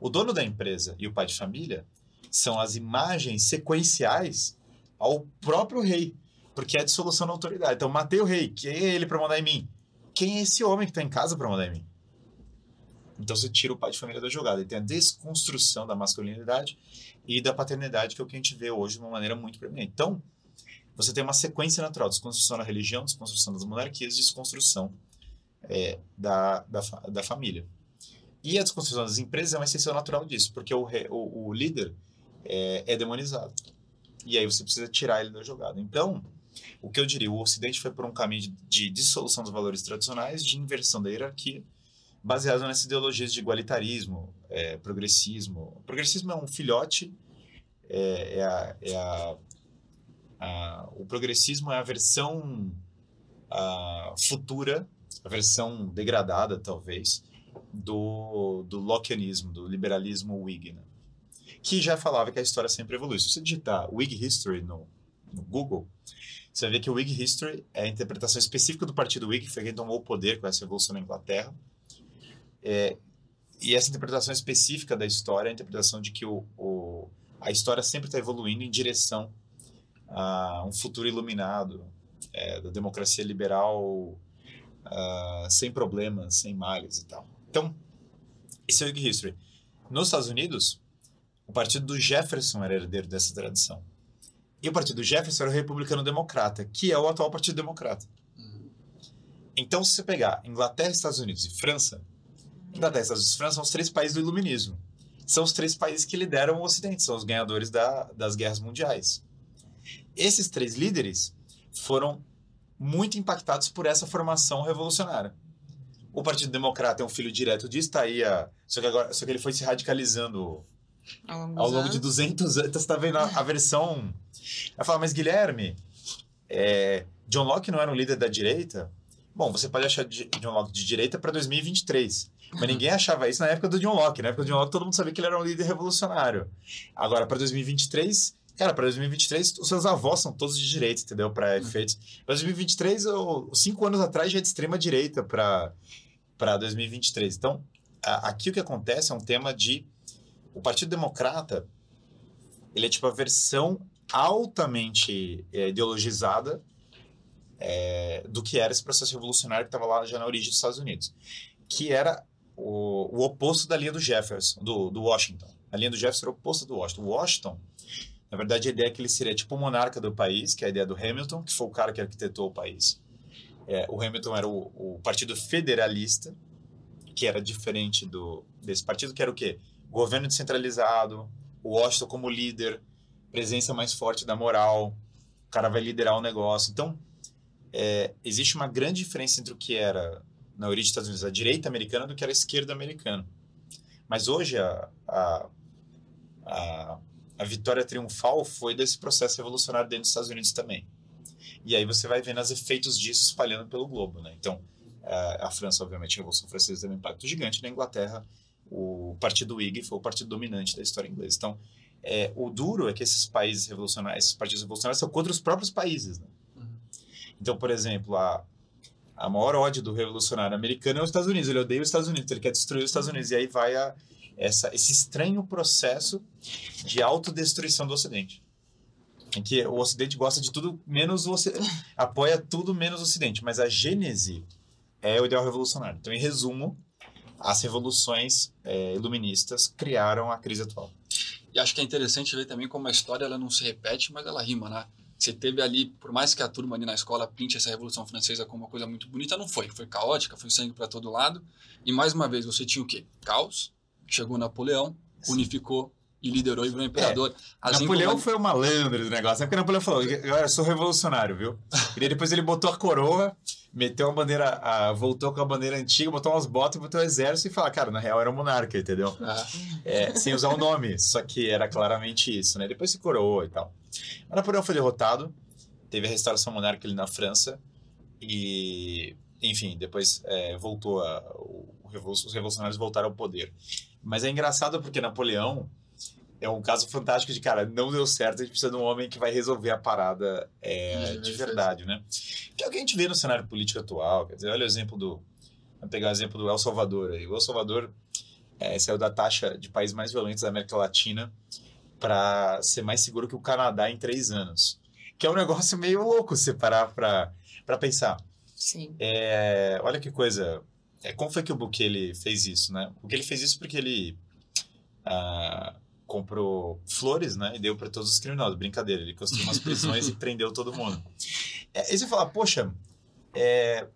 O dono da empresa e o pai de família são as imagens sequenciais ao próprio rei, porque é a dissolução da autoridade. Então, matei o rei. Quem é ele para mandar em mim? Quem é esse homem que está em casa para mandar em mim? Então, você tira o pai de família da jogada. E tem a desconstrução da masculinidade e da paternidade, que é o que a gente vê hoje de uma maneira muito premente. Então, você tem uma sequência natural: desconstrução da religião, desconstrução das monarquias, desconstrução é, da, da, da, família. E a desconstrução das empresas é uma exceção natural disso, porque o, o, o líder é, é, demonizado. E aí você precisa tirar ele da jogada. Então, o que eu diria, o Ocidente foi por um caminho de, de dissolução dos valores tradicionais, de inversão da hierarquia, baseado nessas ideologias de igualitarismo, é, progressismo. O progressismo é um filhote, é, é, a, é a, a, o progressismo é a versão futura, a versão degradada, talvez, do, do Lockeanismo, do liberalismo Whig, né? que já falava que a história sempre evolui. Se você digitar Whig History no, no Google, você vai ver que o Whig History é a interpretação específica do partido Whig, que foi quem tomou o poder com essa revolução na Inglaterra. É, e essa interpretação específica da história é a interpretação de que o, o a história sempre está evoluindo em direção a um futuro iluminado, é, da democracia liberal uh, sem problemas, sem males e tal. Então, esse é o Whig History. Nos Estados Unidos, o partido do Jefferson era herdeiro dessa tradição. E o partido do Jefferson era o republicano democrata, que é o atual partido democrata. Então, se você pegar Inglaterra, Estados Unidos e França, Inglaterra, Estados Unidos e França são os três países do iluminismo. São os três países que lideram o Ocidente, são os ganhadores da, das guerras mundiais. Esses três líderes foram muito impactados por essa formação revolucionária. O Partido Democrata é um filho direto disso, tá aí a... só, que agora, só que ele foi se radicalizando ao longo, ao longo de 200 anos. Então, você está vendo a, a versão... Ela fala, mas Guilherme, é, John Locke não era um líder da direita? Bom, você pode achar John Locke de direita para 2023. Mas ninguém achava isso na época do John Locke. Na época do John Locke, todo mundo sabia que ele era um líder revolucionário. Agora, para 2023, Cara, para 2023, os seus avós são todos de direita, entendeu? Para uhum. efeitos. Para 2023, ou, cinco anos atrás já é de extrema direita para 2023. Então, a, aqui o que acontece é um tema de. O Partido Democrata, ele é tipo a versão altamente é, ideologizada é, do que era esse processo revolucionário que estava lá já na origem dos Estados Unidos, que era o, o oposto da linha do Jefferson, do, do Washington. A linha do Jefferson era o oposto do Washington. O Washington na verdade, a ideia é que ele seria tipo o monarca do país, que é a ideia do Hamilton, que foi o cara que arquitetou o país. É, o Hamilton era o, o, partido federalista, que era diferente do desse partido, que era o quê? Governo descentralizado, o Washington como líder, presença mais forte da moral, o cara vai liderar o negócio. Então, é, existe uma grande diferença entre o que era, na origem dos Estados Unidos, a direita americana do que era a esquerda americana. Mas hoje, a, a, a a vitória triunfal foi desse processo revolucionário dentro dos Estados Unidos também. E aí você vai vendo os efeitos disso espalhando pelo globo, né? Então, a, França, obviamente, a Revolução Francesa teve um impacto gigante. Na Inglaterra, o Partido Whig foi o partido dominante da história inglesa. Então, é, o duro é que esses países revolucionários, esses partidos revolucionários são contra os próprios países, né? Então, por exemplo, a, a maior ódio do revolucionário americano é os Estados Unidos. Ele odeia os Estados Unidos, ele quer destruir os Estados Unidos. E aí vai a, essa, esse estranho processo de autodestruição do Ocidente. Em que o Ocidente gosta de tudo menos o Ocidente, [coughs] apoia tudo menos o Ocidente, mas a gênese é o ideal revolucionário. Então, em resumo, as revoluções é, iluministas criaram a crise atual. E acho que é interessante ver também como a história ela não se repete, mas ela rima, né? Você teve ali, por mais que a turma ali na escola pinte essa Revolução Francesa como uma coisa muito bonita, não foi. Foi caótica, foi sangue para todo lado. E mais uma vez, você tinha o quê? Caos, chegou Napoleão, Sim. unificou e liderou e virou imperador. É. Napoleão como... foi o malandro do negócio. É porque Napoleão falou: eu sou revolucionário, viu? E depois ele botou a coroa, meteu a bandeira, a, voltou com a bandeira antiga, botou umas botas, botou o exército e falou: cara, na real era um monarca, entendeu? Ah. É, sem usar o nome, só que era claramente isso, né? Depois se coroou e tal. Mas Napoleão foi derrotado, teve a restauração monárquica ali na França e, enfim, depois é, voltou a, o, os revolucionários voltaram ao poder. Mas é engraçado porque Napoleão é um caso fantástico de, cara, não deu certo, a gente precisa de um homem que vai resolver a parada é, de verdade, né? Que é o que a gente vê no cenário político atual. Quer dizer, olha o exemplo do. Vamos pegar o exemplo do El Salvador aí. O El Salvador é, saiu da taxa de países mais violentos da América Latina para ser mais seguro que o Canadá em três anos. Que é um negócio meio louco se parar para pensar. Sim. É, olha que coisa é, como foi que o Bukele fez isso, né? O Bukele fez isso porque ele ah, comprou flores, né? E deu para todos os criminosos. Brincadeira, ele construiu umas prisões e [laughs] prendeu todo mundo. É, e você fala, poxa, é,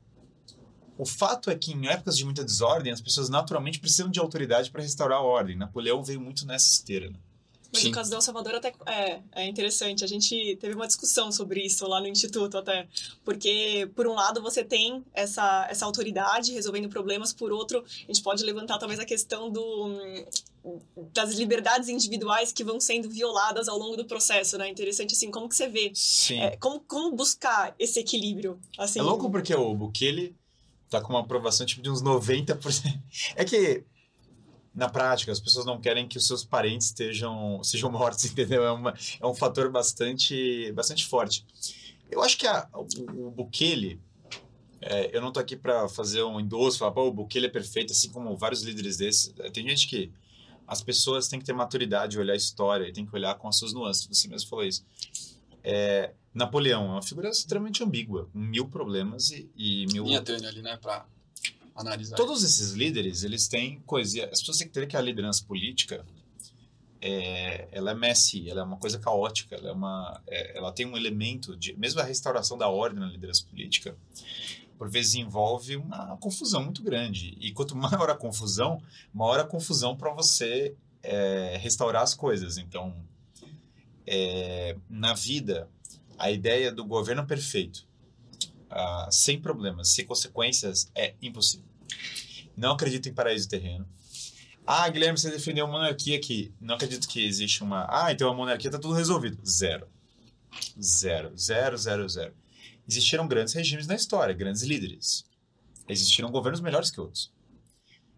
o fato é que em épocas de muita desordem, as pessoas naturalmente precisam de autoridade para restaurar a ordem. Napoleão veio muito nessa esteira, né? Mas Sim. no caso do El Salvador até é, é interessante. A gente teve uma discussão sobre isso lá no Instituto até. Porque, por um lado, você tem essa, essa autoridade resolvendo problemas, por outro, a gente pode levantar talvez a questão do, das liberdades individuais que vão sendo violadas ao longo do processo, né? Interessante, assim, como que você vê? Sim. É, como, como buscar esse equilíbrio? Assim, é louco porque o Bukele tá com uma aprovação tipo de uns 90%. É que na prática, as pessoas não querem que os seus parentes estejam, [laughs] sejam mortos, entendeu? É, uma, é um fator bastante, bastante forte. Eu acho que a, o, o Bukele, é, eu não tô aqui para fazer um endosso, falar, pô, o Bukele é perfeito, assim como vários líderes desses. Tem gente que as pessoas têm que ter maturidade, olhar a história, e tem que olhar com as suas nuances. Você mesmo falou isso. É, Napoleão é uma figura extremamente ambígua, mil problemas e, e mil... Linha tênue ali, né, para analisar. Todos esses líderes, eles têm coisa. As pessoas têm que ter que a liderança política, é, ela é messy, ela é uma coisa caótica, ela, é uma, é, ela tem um elemento de. Mesmo a restauração da ordem na liderança política, por vezes envolve uma confusão muito grande. E quanto [laughs] maior a confusão, maior a confusão para você é, restaurar as coisas. Então, é, na vida, a ideia do governo perfeito uh, sem problemas, sem consequências, é impossível. Não acredito em paraíso terreno. Ah, Guilherme, você defendeu a monarquia aqui. Não acredito que existe uma. Ah, então a monarquia está tudo resolvido. Zero. Zero. Zero, zero, zero. Existiram grandes regimes na história, grandes líderes. Existiram governos melhores que outros.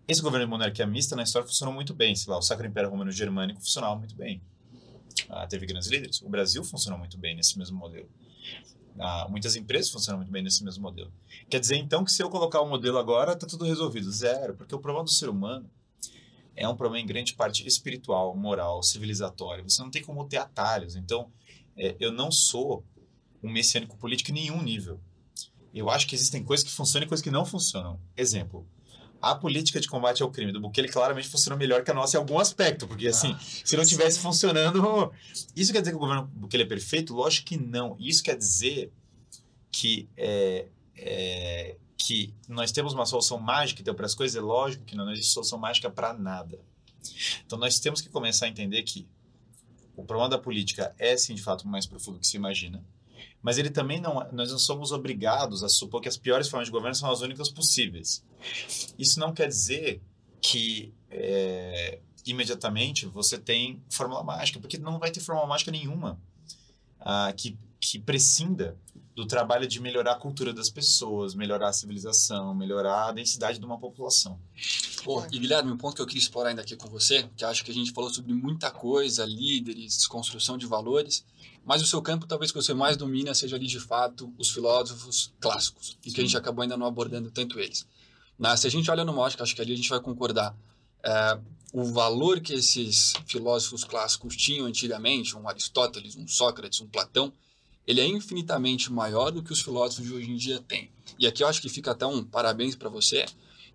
Esse governo de monarquia mista na história funcionou muito bem. Sei lá, o Sacro Império Romano Germânico funcionava muito bem. Ah, teve grandes líderes. O Brasil funcionou muito bem nesse mesmo modelo. Muitas empresas funcionam muito bem nesse mesmo modelo. Quer dizer, então, que se eu colocar o modelo agora, está tudo resolvido. Zero, porque o problema do ser humano é um problema em grande parte espiritual, moral, civilizatório. Você não tem como ter atalhos. Então, é, eu não sou um messiânico político em nenhum nível. Eu acho que existem coisas que funcionam e coisas que não funcionam. Exemplo, a política de combate ao crime do Bukele claramente funciona melhor que a nossa em algum aspecto, porque assim, ah, se não tivesse funcionando, isso quer dizer que o governo Bukele é perfeito? Lógico que não. Isso quer dizer que é, é, que nós temos uma solução mágica então, para as coisas, é lógico que não, não existe solução mágica para nada. Então nós temos que começar a entender que o problema da política é sim de fato mais profundo do que se imagina mas ele também não, nós não somos obrigados a supor que as piores formas de governo são as únicas possíveis. Isso não quer dizer que é, imediatamente você tem fórmula mágica, porque não vai ter fórmula mágica nenhuma ah, que, que prescinda do trabalho de melhorar a cultura das pessoas, melhorar a civilização, melhorar a densidade de uma população. Pô, e Guilherme, um ponto que eu queria explorar ainda aqui com você, que acho que a gente falou sobre muita coisa, líderes, desconstrução de valores, mas o seu campo talvez que você mais domina seja ali de fato os filósofos clássicos, e que a gente acabou ainda não abordando tanto eles. Mas, se a gente olha no Mótica, acho que ali a gente vai concordar. É, o valor que esses filósofos clássicos tinham antigamente, um Aristóteles, um Sócrates, um Platão, ele é infinitamente maior do que os filósofos de hoje em dia têm. E aqui eu acho que fica até um parabéns para você,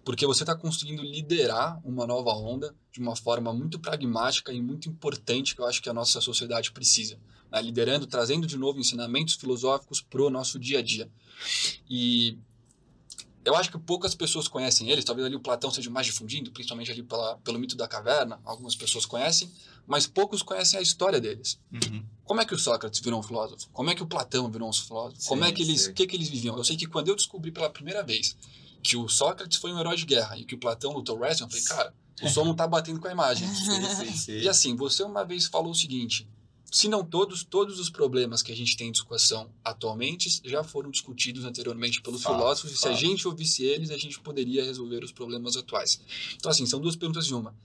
porque você está conseguindo liderar uma nova onda de uma forma muito pragmática e muito importante que eu acho que a nossa sociedade precisa né, liderando, trazendo de novo ensinamentos filosóficos para o nosso dia a dia. E eu acho que poucas pessoas conhecem eles, talvez ali o Platão seja mais difundido, principalmente ali pela, pelo mito da caverna, algumas pessoas conhecem, mas poucos conhecem a história deles. Uhum. Como é que o Sócrates virou um filósofo? Como é que o Platão virou um filósofo? Sim, Como é que eles, o que, que eles viviam? Eu sei que quando eu descobri pela primeira vez que o Sócrates foi um herói de guerra e que o Platão lutou wrestling, eu falei, cara, o som não tá batendo com a imagem. [laughs] sim, sim, e assim, você uma vez falou o seguinte, se não todos, todos os problemas que a gente tem em discussão atualmente já foram discutidos anteriormente pelos fato, filósofos, e se a gente ouvisse eles, a gente poderia resolver os problemas atuais. Então, assim, são duas perguntas em uma.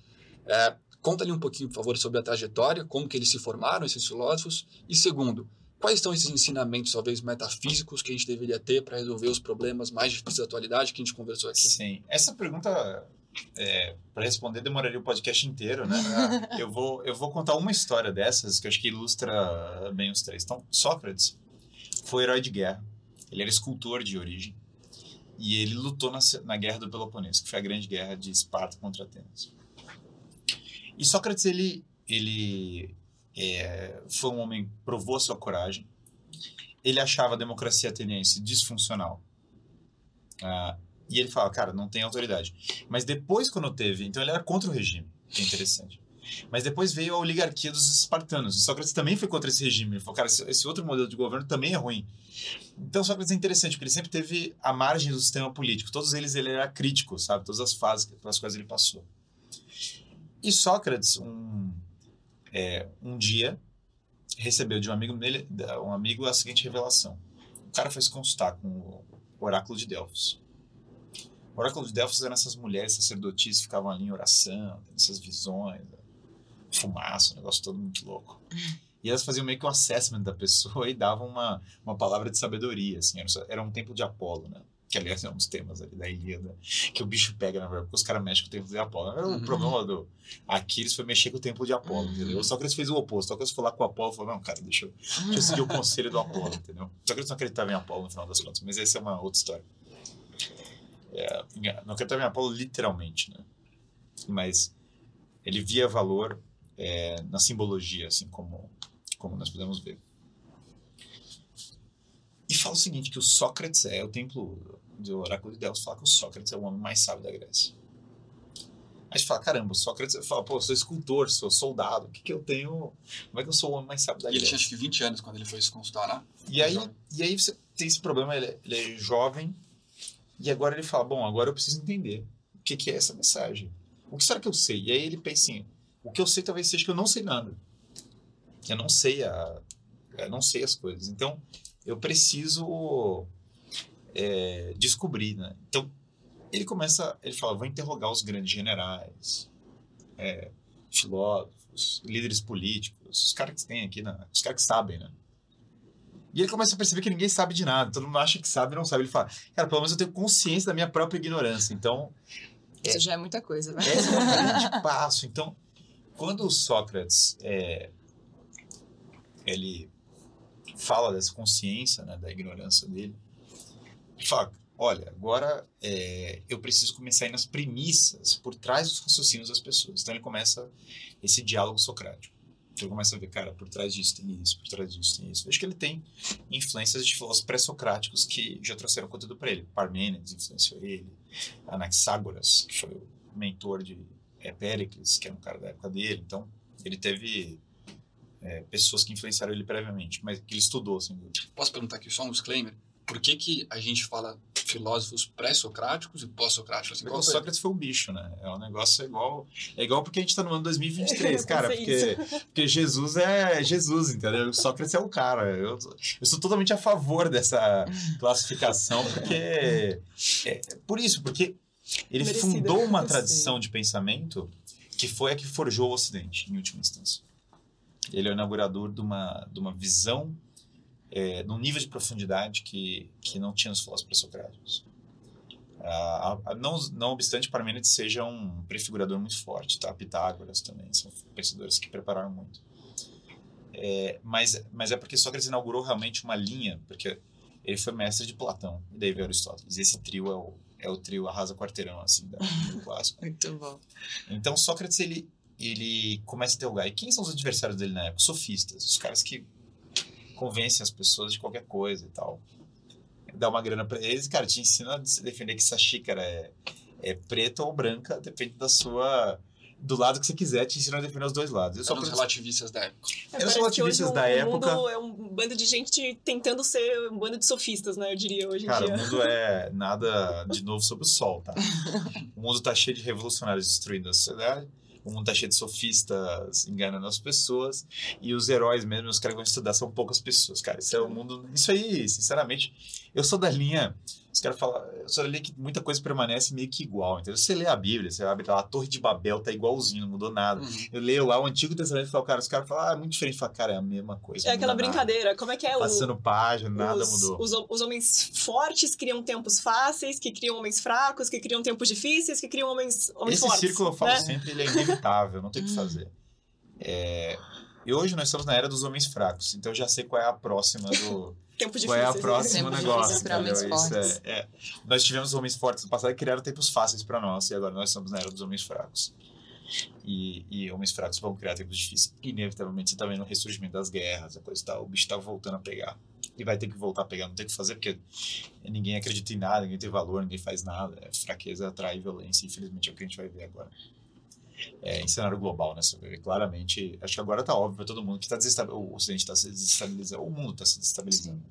É, conta ali um pouquinho, por favor, sobre a trajetória, como que eles se formaram, esses filósofos, e segundo, quais são esses ensinamentos, talvez, metafísicos que a gente deveria ter para resolver os problemas mais difíceis da atualidade que a gente conversou aqui? Sim, essa pergunta é, para responder demoraria o podcast inteiro, né? [laughs] eu, vou, eu vou contar uma história dessas que eu acho que ilustra bem os três. Então, Sócrates foi herói de guerra. Ele era escultor de origem. E ele lutou na, na Guerra do Peloponeso, que foi a grande guerra de Esparta contra Atenas. E Sócrates, ele, ele é, foi um homem provou a sua coragem. Ele achava a democracia ateniense disfuncional. Ah, e ele fala, cara, não tem autoridade. Mas depois, quando teve. Então ele era contra o regime, que é interessante. Mas depois veio a oligarquia dos espartanos. E Sócrates também foi contra esse regime. Ele falou, cara, esse outro modelo de governo também é ruim. Então Sócrates é interessante, porque ele sempre teve a margem do sistema político. Todos eles ele era crítico, sabe? Todas as fases pelas quais ele passou. E Sócrates, um, é, um dia, recebeu de um amigo dele, um amigo, a seguinte revelação. O cara foi se consultar com o oráculo de Delfos. O oráculo de Delfos eram essas mulheres sacerdotisas que ficavam ali em oração, tendo essas visões, fumaça, um negócio todo muito louco. E elas faziam meio que um assessment da pessoa [laughs] e davam uma, uma palavra de sabedoria, assim. Era, era um templo de Apolo, né? Que, aliás, é um dos temas ali da Ilíada, que o bicho pega, na verdade, porque os caras mexem com o templo de Apolo. Era o Uhum. problema do Aquiles foi mexer com o templo de Apolo, Uhum. entendeu? Sócrates fez o oposto. Sócrates foi lá com o Apolo e falou, não, cara, deixa eu, deixa eu seguir o [laughs] conselho do Apolo, entendeu? Sócrates não acreditava em Apolo, no final das contas, mas essa é uma outra história. É, não acreditava em Apolo literalmente, né? Mas ele via valor é, na simbologia, assim como, como nós podemos ver. E fala o seguinte, que o Sócrates é, o templo do oráculo de Delfos fala que o Sócrates é o homem mais sábio da Grécia. Aí você fala, caramba, o Sócrates fala, pô, sou escultor, sou soldado, o que que eu tenho, como é que eu sou o homem mais sábio da E ele Grécia? tinha acho que 20 anos quando ele foi se consultar, né? E aí, Jovem. e aí você tem esse problema, ele, ele é jovem, e agora ele fala, bom, agora eu preciso entender o que, que é essa mensagem. O que será que eu sei? E aí ele pensa assim, o que eu sei talvez seja que eu não sei nada. Eu não sei a, eu não sei as coisas. Então, eu preciso é, descobrir, né? Então, ele começa, ele fala, vou interrogar os grandes generais, é, filósofos, líderes políticos, os caras que tem aqui, na, os caras que sabem, né? E ele começa a perceber que ninguém sabe de nada, todo mundo acha que sabe e não sabe. Ele fala, cara, pelo menos eu tenho consciência da minha própria ignorância. Então, Isso já é muita coisa, né? esse é um [laughs] grande passo. Então, quando o Sócrates é, ele fala dessa consciência, né, da ignorância dele, ele fala, olha, agora é, eu preciso começar a ir nas premissas por trás dos raciocínios das pessoas. Então ele começa esse diálogo socrático. Então começa a ver, cara, por trás disso tem isso, por trás disso tem isso. Vejo que ele tem influências de filósofos pré-socráticos que já trouxeram conteúdo para ele. Parmênides influenciou ele, Anaxágoras, que foi o mentor de Péricles, que era um cara da época dele. Então, ele teve é, pessoas que influenciaram ele previamente, mas que ele estudou, sem dúvida. Posso perguntar aqui só um disclaimer? Por que, que a gente fala filósofos pré-socráticos e pós-socráticos? Assim? Sócrates foi um bicho, né? É um negócio igual. É igual porque a gente tá no ano [laughs] 2023, cara. Porque, porque Jesus é Jesus, entendeu? Sócrates é o cara. Eu, eu sou totalmente a favor dessa classificação, porque. É, por isso, porque ele Merecida. fundou uma tradição de pensamento que foi a que forjou o Ocidente, em última instância. Ele é o inaugurador de uma, de uma visão, é, num nível de profundidade que, que não tinha nos filósofos pré-socráticos. Ah, não, não obstante Parmênides seja um prefigurador muito forte, tá? Pitágoras também, são pensadores que prepararam muito. É, mas, mas é porque Sócrates inaugurou realmente uma linha, porque ele foi mestre de Platão, e daí veio Aristóteles. Esse trio é o, é o trio arrasa quarteirão, assim, da, do [laughs] clássico. Muito bom. Então Sócrates ele ele começa a interrogar. E quem são os adversários dele na época? Sofistas, os caras que convencem as pessoas de qualquer coisa e tal. Dá uma grana pra eles, e, cara, te ensina a defender que essa xícara é, é preta ou branca, depende da sua do lado que você quiser, te ensina a defender os dois lados. E o Eram os relativistas da época. Eram Parece que relativistas da o época. mundo é um bando de gente tentando ser um bando de sofistas, né? Eu diria hoje em Cara, dia. o mundo é nada de novo sob o sol, tá? [laughs] O mundo tá cheio de revolucionários destruindo a sociedade. O mundo tá cheio de sofistas enganando as pessoas. E os heróis mesmo, os caras que vão estudar, são poucas pessoas, cara. Isso é o mundo. Isso aí, sinceramente, eu sou da linha. Os caras falam, da linha que muita coisa permanece meio que igual. Entendeu? Você lê a Bíblia, você abre lá, a Torre de Babel tá igualzinho, não mudou nada. Uhum. Eu leio lá o Antigo Testamento e falo, cara, os caras falam, ah, é muito diferente. Fala, cara, é a mesma coisa. É aquela nada. brincadeira. Como é que é o. Passando página, nada os, mudou. Os, os homens fortes criam tempos fáceis, que criam homens fracos, que criam tempos difíceis, que criam homens, homens Esse fortes. círculo, eu falo né? sempre, ele é inevitável, não tem o que Hum. fazer. É, E hoje nós estamos na era dos homens fracos, então eu já sei qual é a próxima do. [laughs] Tempos qual é a difíceis. próxima Tempos negócio. pra homens? Isso fortes. é, é. Nós tivemos homens fortes no passado que criaram tempos fáceis para nós, e agora nós estamos na era dos homens fracos. E, e homens fracos vão criar tempos difíceis. Inevitavelmente você está vendo o ressurgimento das guerras, a coisa e tal, o bicho está voltando a pegar. E vai ter que voltar a pegar, não tem o que fazer, porque ninguém acredita em nada, ninguém tem valor, ninguém faz nada. É, fraqueza atrai violência, infelizmente é o que a gente vai ver agora. É, em cenário global, né? Você ver claramente. Acho que agora tá óbvio para todo mundo que tá o Ocidente está se desestabilizando, o mundo está se desestabilizando.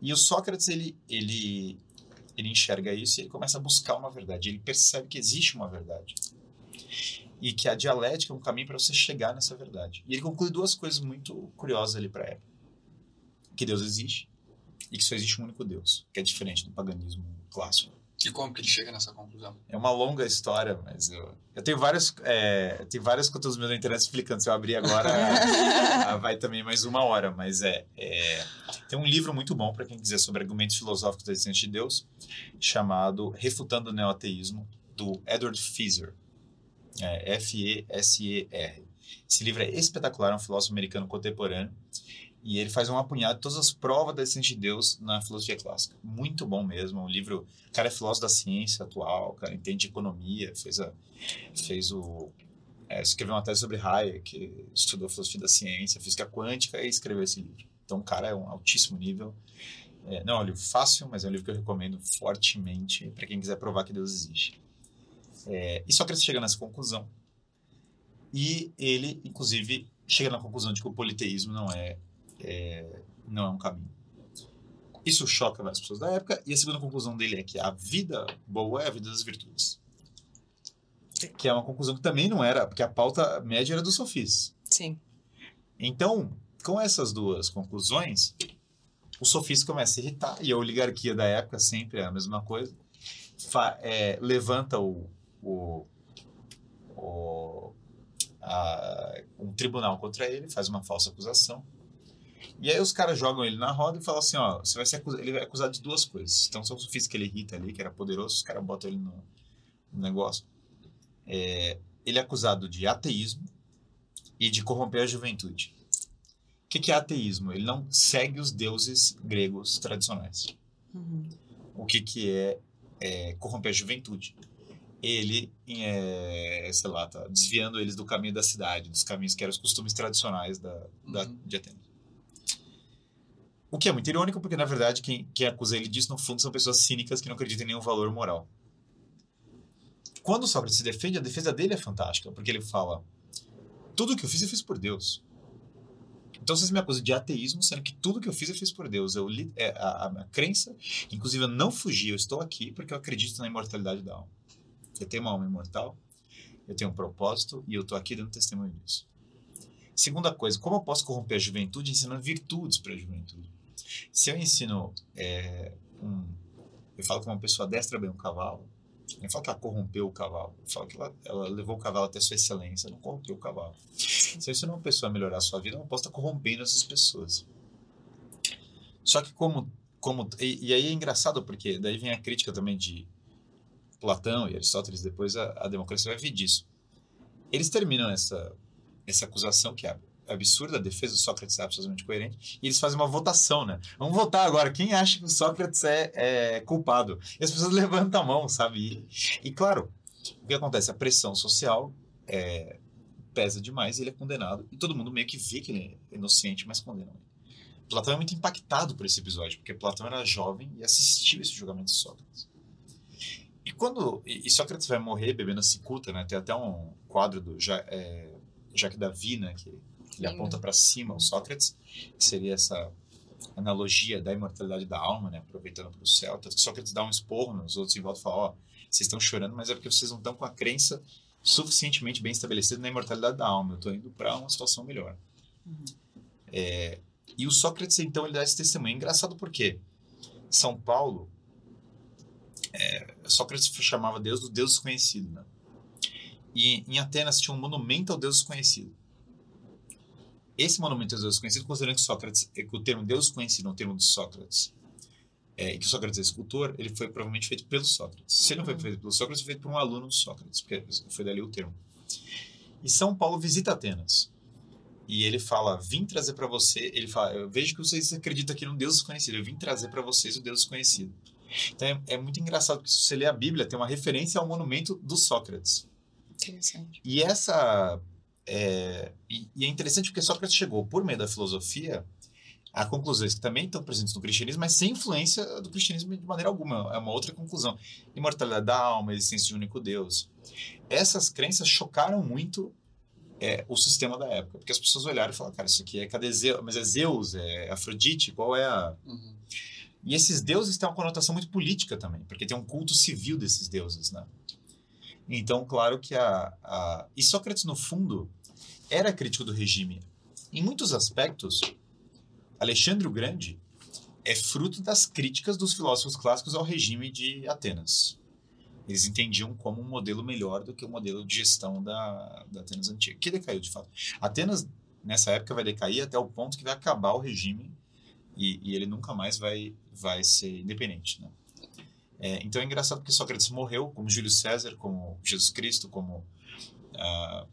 E o Sócrates, ele, ele, ele enxerga isso e ele começa a buscar uma verdade. Ele percebe que existe uma verdade. E que a dialética é um caminho para você chegar nessa verdade. E ele conclui duas coisas muito curiosas ali para a época: que Deus existe e que só existe um único Deus, que é diferente do paganismo clássico. E como que ele chega nessa conclusão? É uma longa história, mas eu, eu tenho vários, é, tenho vários conteúdos meus na internet explicando. Se eu abrir agora, ah, [laughs] vai também mais uma hora. Mas é, é tem um livro muito bom para quem quiser sobre argumentos filosóficos da existência de Deus, chamado Refutando o Neoateísmo, do Edward Feser. É, F-E-S-E-R. Esse livro é espetacular, é um filósofo americano contemporâneo. E ele faz um apunhado de todas as provas da existência de Deus na filosofia clássica. Muito bom mesmo. Um livro. O cara é filósofo da ciência atual, o cara entende economia, fez, a, fez o. É, escreveu uma tese sobre Hayek, estudou filosofia da ciência, física quântica e escreveu esse livro. Então, o cara é um altíssimo nível. É, não é um livro fácil, mas é um livro que eu recomendo fortemente para quem quiser provar que Deus existe. É, e Sócrates chega nessa conclusão. E ele, inclusive, chega na conclusão de que o politeísmo não é é, não é um caminho. Isso choca várias pessoas da época. E a segunda conclusão dele é que a vida boa é a vida das virtudes. Que é uma conclusão que também não era, porque a pauta média era dos sofis. Sim. Então, com essas duas conclusões, o sofista começa a irritar, e a oligarquia da época sempre é a mesma coisa. Fa é, levanta o, o, o a, um tribunal contra ele, faz uma falsa acusação e aí os caras jogam ele na roda e falam assim, ó, você vai ser acusado, ele é acusado de duas coisas. Então, só o que ele irrita ali, que era poderoso, os caras botam ele no, no negócio. É, ele é acusado de ateísmo e de corromper a juventude. O que, que é ateísmo? Ele não segue os deuses gregos tradicionais. Uhum. O que, que é, é, corromper a juventude? Ele, é, sei lá, tá desviando eles do caminho da cidade, dos caminhos que eram os costumes tradicionais da, da uhum. de Atenas. O que é muito irônico, porque na verdade quem, quem acusa ele disso, no fundo, são pessoas cínicas que não acreditam em nenhum valor moral. Quando Sócrates se defende, a defesa dele é fantástica, porque ele fala: tudo que eu fiz, eu fiz por Deus. Então vocês me acusam de ateísmo, sendo que tudo que eu fiz, eu fiz por Deus. Eu, é, a, a crença, inclusive eu não fugi, eu estou aqui porque eu acredito na imortalidade da alma. Eu tenho uma alma imortal, eu tenho um propósito e eu estou aqui dando testemunho disso. Segunda coisa, como eu posso corromper a juventude ensinando virtudes para a juventude? Se eu ensino é, um, eu falo que uma pessoa destra bem um cavalo, eu não falo que ela corrompeu o cavalo, eu falo que ela, ela levou o cavalo até sua excelência, não corrompeu o cavalo. Se eu ensino uma pessoa a melhorar a sua vida, eu não posso estar corrompendo essas pessoas. Só que como como e, e, aí é engraçado porque daí vem a crítica também de Platão e Aristóteles depois a, a democracia vai vir disso eles terminam essa essa acusação que é absurda, a defesa do Sócrates é absolutamente coerente, e eles fazem uma votação, né? Vamos votar agora, quem acha que o Sócrates é, é culpado? E as pessoas [laughs] levantam a mão, sabe? E, e claro, o que acontece? A pressão social é, pesa demais, ele é condenado, e todo mundo meio que vê que ele é inocente, mas condena ele. Platão é muito impactado por esse episódio, porque Platão era jovem e assistiu esse julgamento de Sócrates. E quando e Sócrates vai morrer bebendo cicuta, né? Tem até um quadro do já, é, Jacques né? Que ele aponta para cima o Sócrates, que seria essa analogia da imortalidade da alma, né, aproveitando para o céu. Sócrates dá um esporro nos outros em volta e fala: Ó, oh, vocês estão chorando, mas é porque vocês não estão com a crença suficientemente bem estabelecida na imortalidade da alma. Eu estou indo para uma situação melhor. Uhum. É, e o Sócrates, então, ele dá esse testemunho. É engraçado porque São Paulo, é, Sócrates chamava Deus do Deus desconhecido. Né? E em Atenas tinha um monumento ao Deus desconhecido. Esse monumento aos deuses conhecidos, considerando que Sócrates, que o termo Deus conhecido é um termo de Sócrates, é, e que Sócrates é escultor, ele foi provavelmente feito pelo Sócrates. Se ele não foi uhum. feito pelo Sócrates, foi feito por um aluno do Sócrates, porque foi dali o termo. E São Paulo visita Atenas. E ele fala: Vim trazer para você. Ele fala: Eu vejo que vocês acreditam aqui no Deus desconhecido. Eu vim trazer para vocês o Deus desconhecido. Então é, é, muito engraçado, porque se você ler a Bíblia, tem uma referência ao monumento do Sócrates. Interessante. E essa é, e, e, é interessante porque Sócrates chegou, por meio da filosofia, a conclusões que também estão presentes no cristianismo, mas sem influência do cristianismo de maneira alguma. É uma outra conclusão. Imortalidade da alma, existência de um único Deus. Essas crenças chocaram muito é, o sistema da época, porque as pessoas olharam e falaram, cara, isso aqui é cadê Zeus? Mas é Zeus, é Afrodite, qual é a... Uhum. E esses deuses têm uma conotação muito política também, porque tem um culto civil desses deuses, né? Então, claro que a, a... E Sócrates, no fundo, era crítico do regime. Em muitos aspectos, Alexandre o Grande é fruto das críticas dos filósofos clássicos ao regime de Atenas. Eles entendiam como um modelo melhor do que o modelo de gestão da, da Atenas antiga, que decaiu de fato. Atenas, nessa época, vai decair até o ponto que vai acabar o regime e, e ele nunca mais vai, vai ser independente. Né? É, então é engraçado porque Sócrates morreu, como Júlio César, como Jesus Cristo, como. Ah,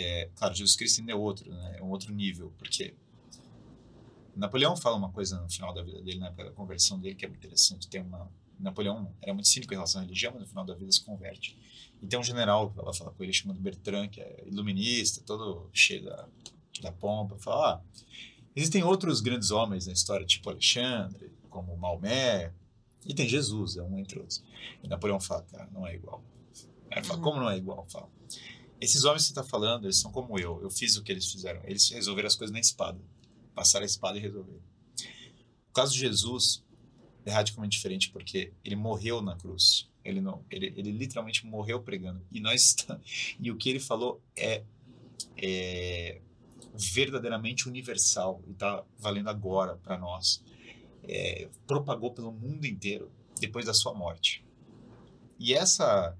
é, claro, Jesus Cristo ainda é outro, né? é um outro nível, porque Napoleão fala uma coisa no final da vida dele, na época da conversão dele, que é muito interessante. Tem uma, Napoleão era muito cínico em relação à religião, mas no final da vida se converte. E tem um general que ela fala com ele, chamado Bertrand, que é iluminista, todo cheio da, da pompa, fala: ah, existem outros grandes homens na história, tipo Alexandre, como Maomé, e tem Jesus, é um entre outros. E Napoleão fala: cara, não é igual. Ele fala: uhum. como não é igual? Fala. Esses homens que você está falando, eles são como eu. Eu fiz o que eles fizeram. Eles resolveram as coisas na espada. Passaram a espada e resolveram. O caso de Jesus, é radicalmente diferente porque ele morreu na cruz. Ele não, ele, ele literalmente morreu pregando. E nós [laughs] e o que ele falou é, é verdadeiramente universal e está valendo agora para nós. É, propagou pelo mundo inteiro depois da sua morte. E essa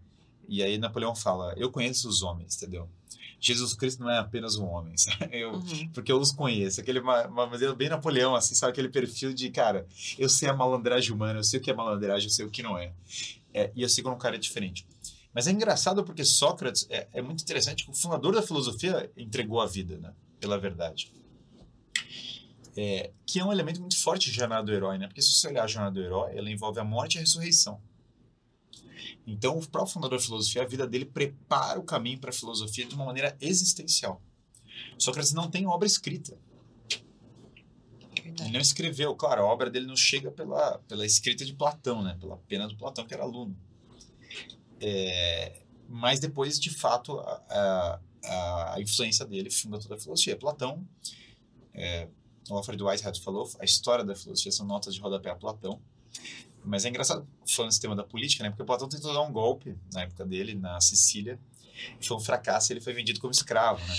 e aí Napoleão fala: "Eu conheço os homens", entendeu? Jesus Cristo não é apenas um homem, [laughs] eu, uhum. porque eu os conheço. Aquele uma, maneira bem Napoleão, assim, sabe? Aquele perfil de, cara, eu sei a malandragem humana, eu sei o que é malandragem, eu sei o que não é. é e eu como um cara é diferente. Mas é engraçado porque Sócrates é, é muito interessante o fundador da filosofia entregou a vida, né? Pela verdade. É, que é um elemento muito forte de jornada do herói, né? Porque se você olhar a jornada do herói, ela envolve a morte e a ressurreição. Então, o próprio fundador da filosofia, a vida dele prepara o caminho para a filosofia de uma maneira existencial. Sócrates não tem obra escrita. Ele não escreveu, claro, a obra dele não chega pela, pela escrita de Platão, né? pela pena do Platão, que era aluno. É, mas depois, de fato, a, a, a, influência dele funda toda a filosofia. Platão, é, o Alfred Whitehead falou, a história da filosofia são notas de rodapé a Platão. Mas é engraçado, falando desse tema da política, né? Porque Platão tentou dar um golpe na época dele, na Sicília. Foi um fracasso e ele foi vendido como escravo, né?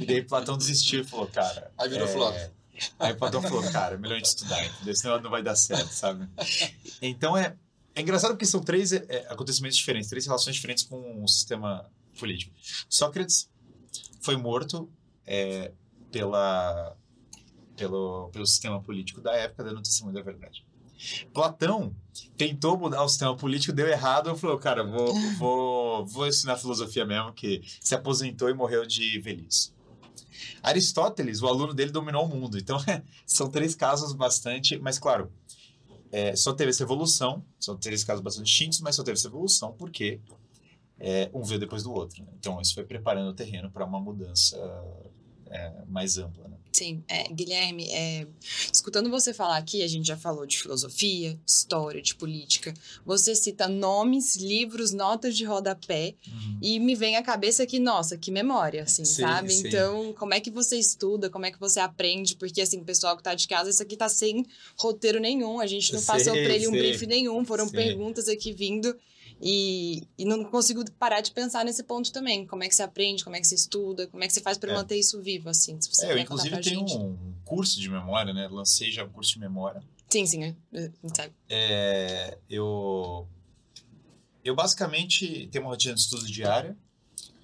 e daí Platão desistiu e falou, cara... Aí virou é... flop. Aí Platão falou, cara, é melhor a gente estudar, entendeu? Senão não vai dar certo, sabe? Então é, é engraçado porque são três é, acontecimentos diferentes, três relações diferentes com o sistema político. Sócrates foi morto é, pela, pelo, pelo sistema político da época, dando testemunho da verdade. Platão tentou mudar o sistema político, deu errado, falou, cara, vou, vou, vou ensinar filosofia mesmo, que se aposentou e morreu de velhice. Aristóteles, o aluno dele dominou o mundo. Então, [laughs] são três casos bastante... Mas, claro, é, só teve essa evolução, são três casos bastante distintos, mas só teve essa evolução porque é, um veio depois do outro. Né? Então, isso foi preparando o terreno para uma mudança é, mais ampla. Né? Sim, é, Guilherme, é, escutando você falar aqui, a gente já falou de filosofia, história, de política. Você cita nomes, livros, notas de rodapé uhum. e me vem à cabeça que, nossa, que memória, assim, sim, sabe? Sim. Então, como é que você estuda, como é que você aprende? Porque, assim, o pessoal que tá de casa, isso aqui tá sem roteiro nenhum, a gente não passou para ele um brief nenhum, foram perguntas aqui vindo. E, e não consigo parar de pensar nesse ponto também. Como é que você aprende, como é que você estuda, como é que você faz para é. manter isso vivo, assim? Se você é, eu, inclusive, tenho um curso de memória, né? Lancei já um curso de memória. Sim, sim, sabe. É, eu, eu basicamente tenho uma rotina de estudo diária.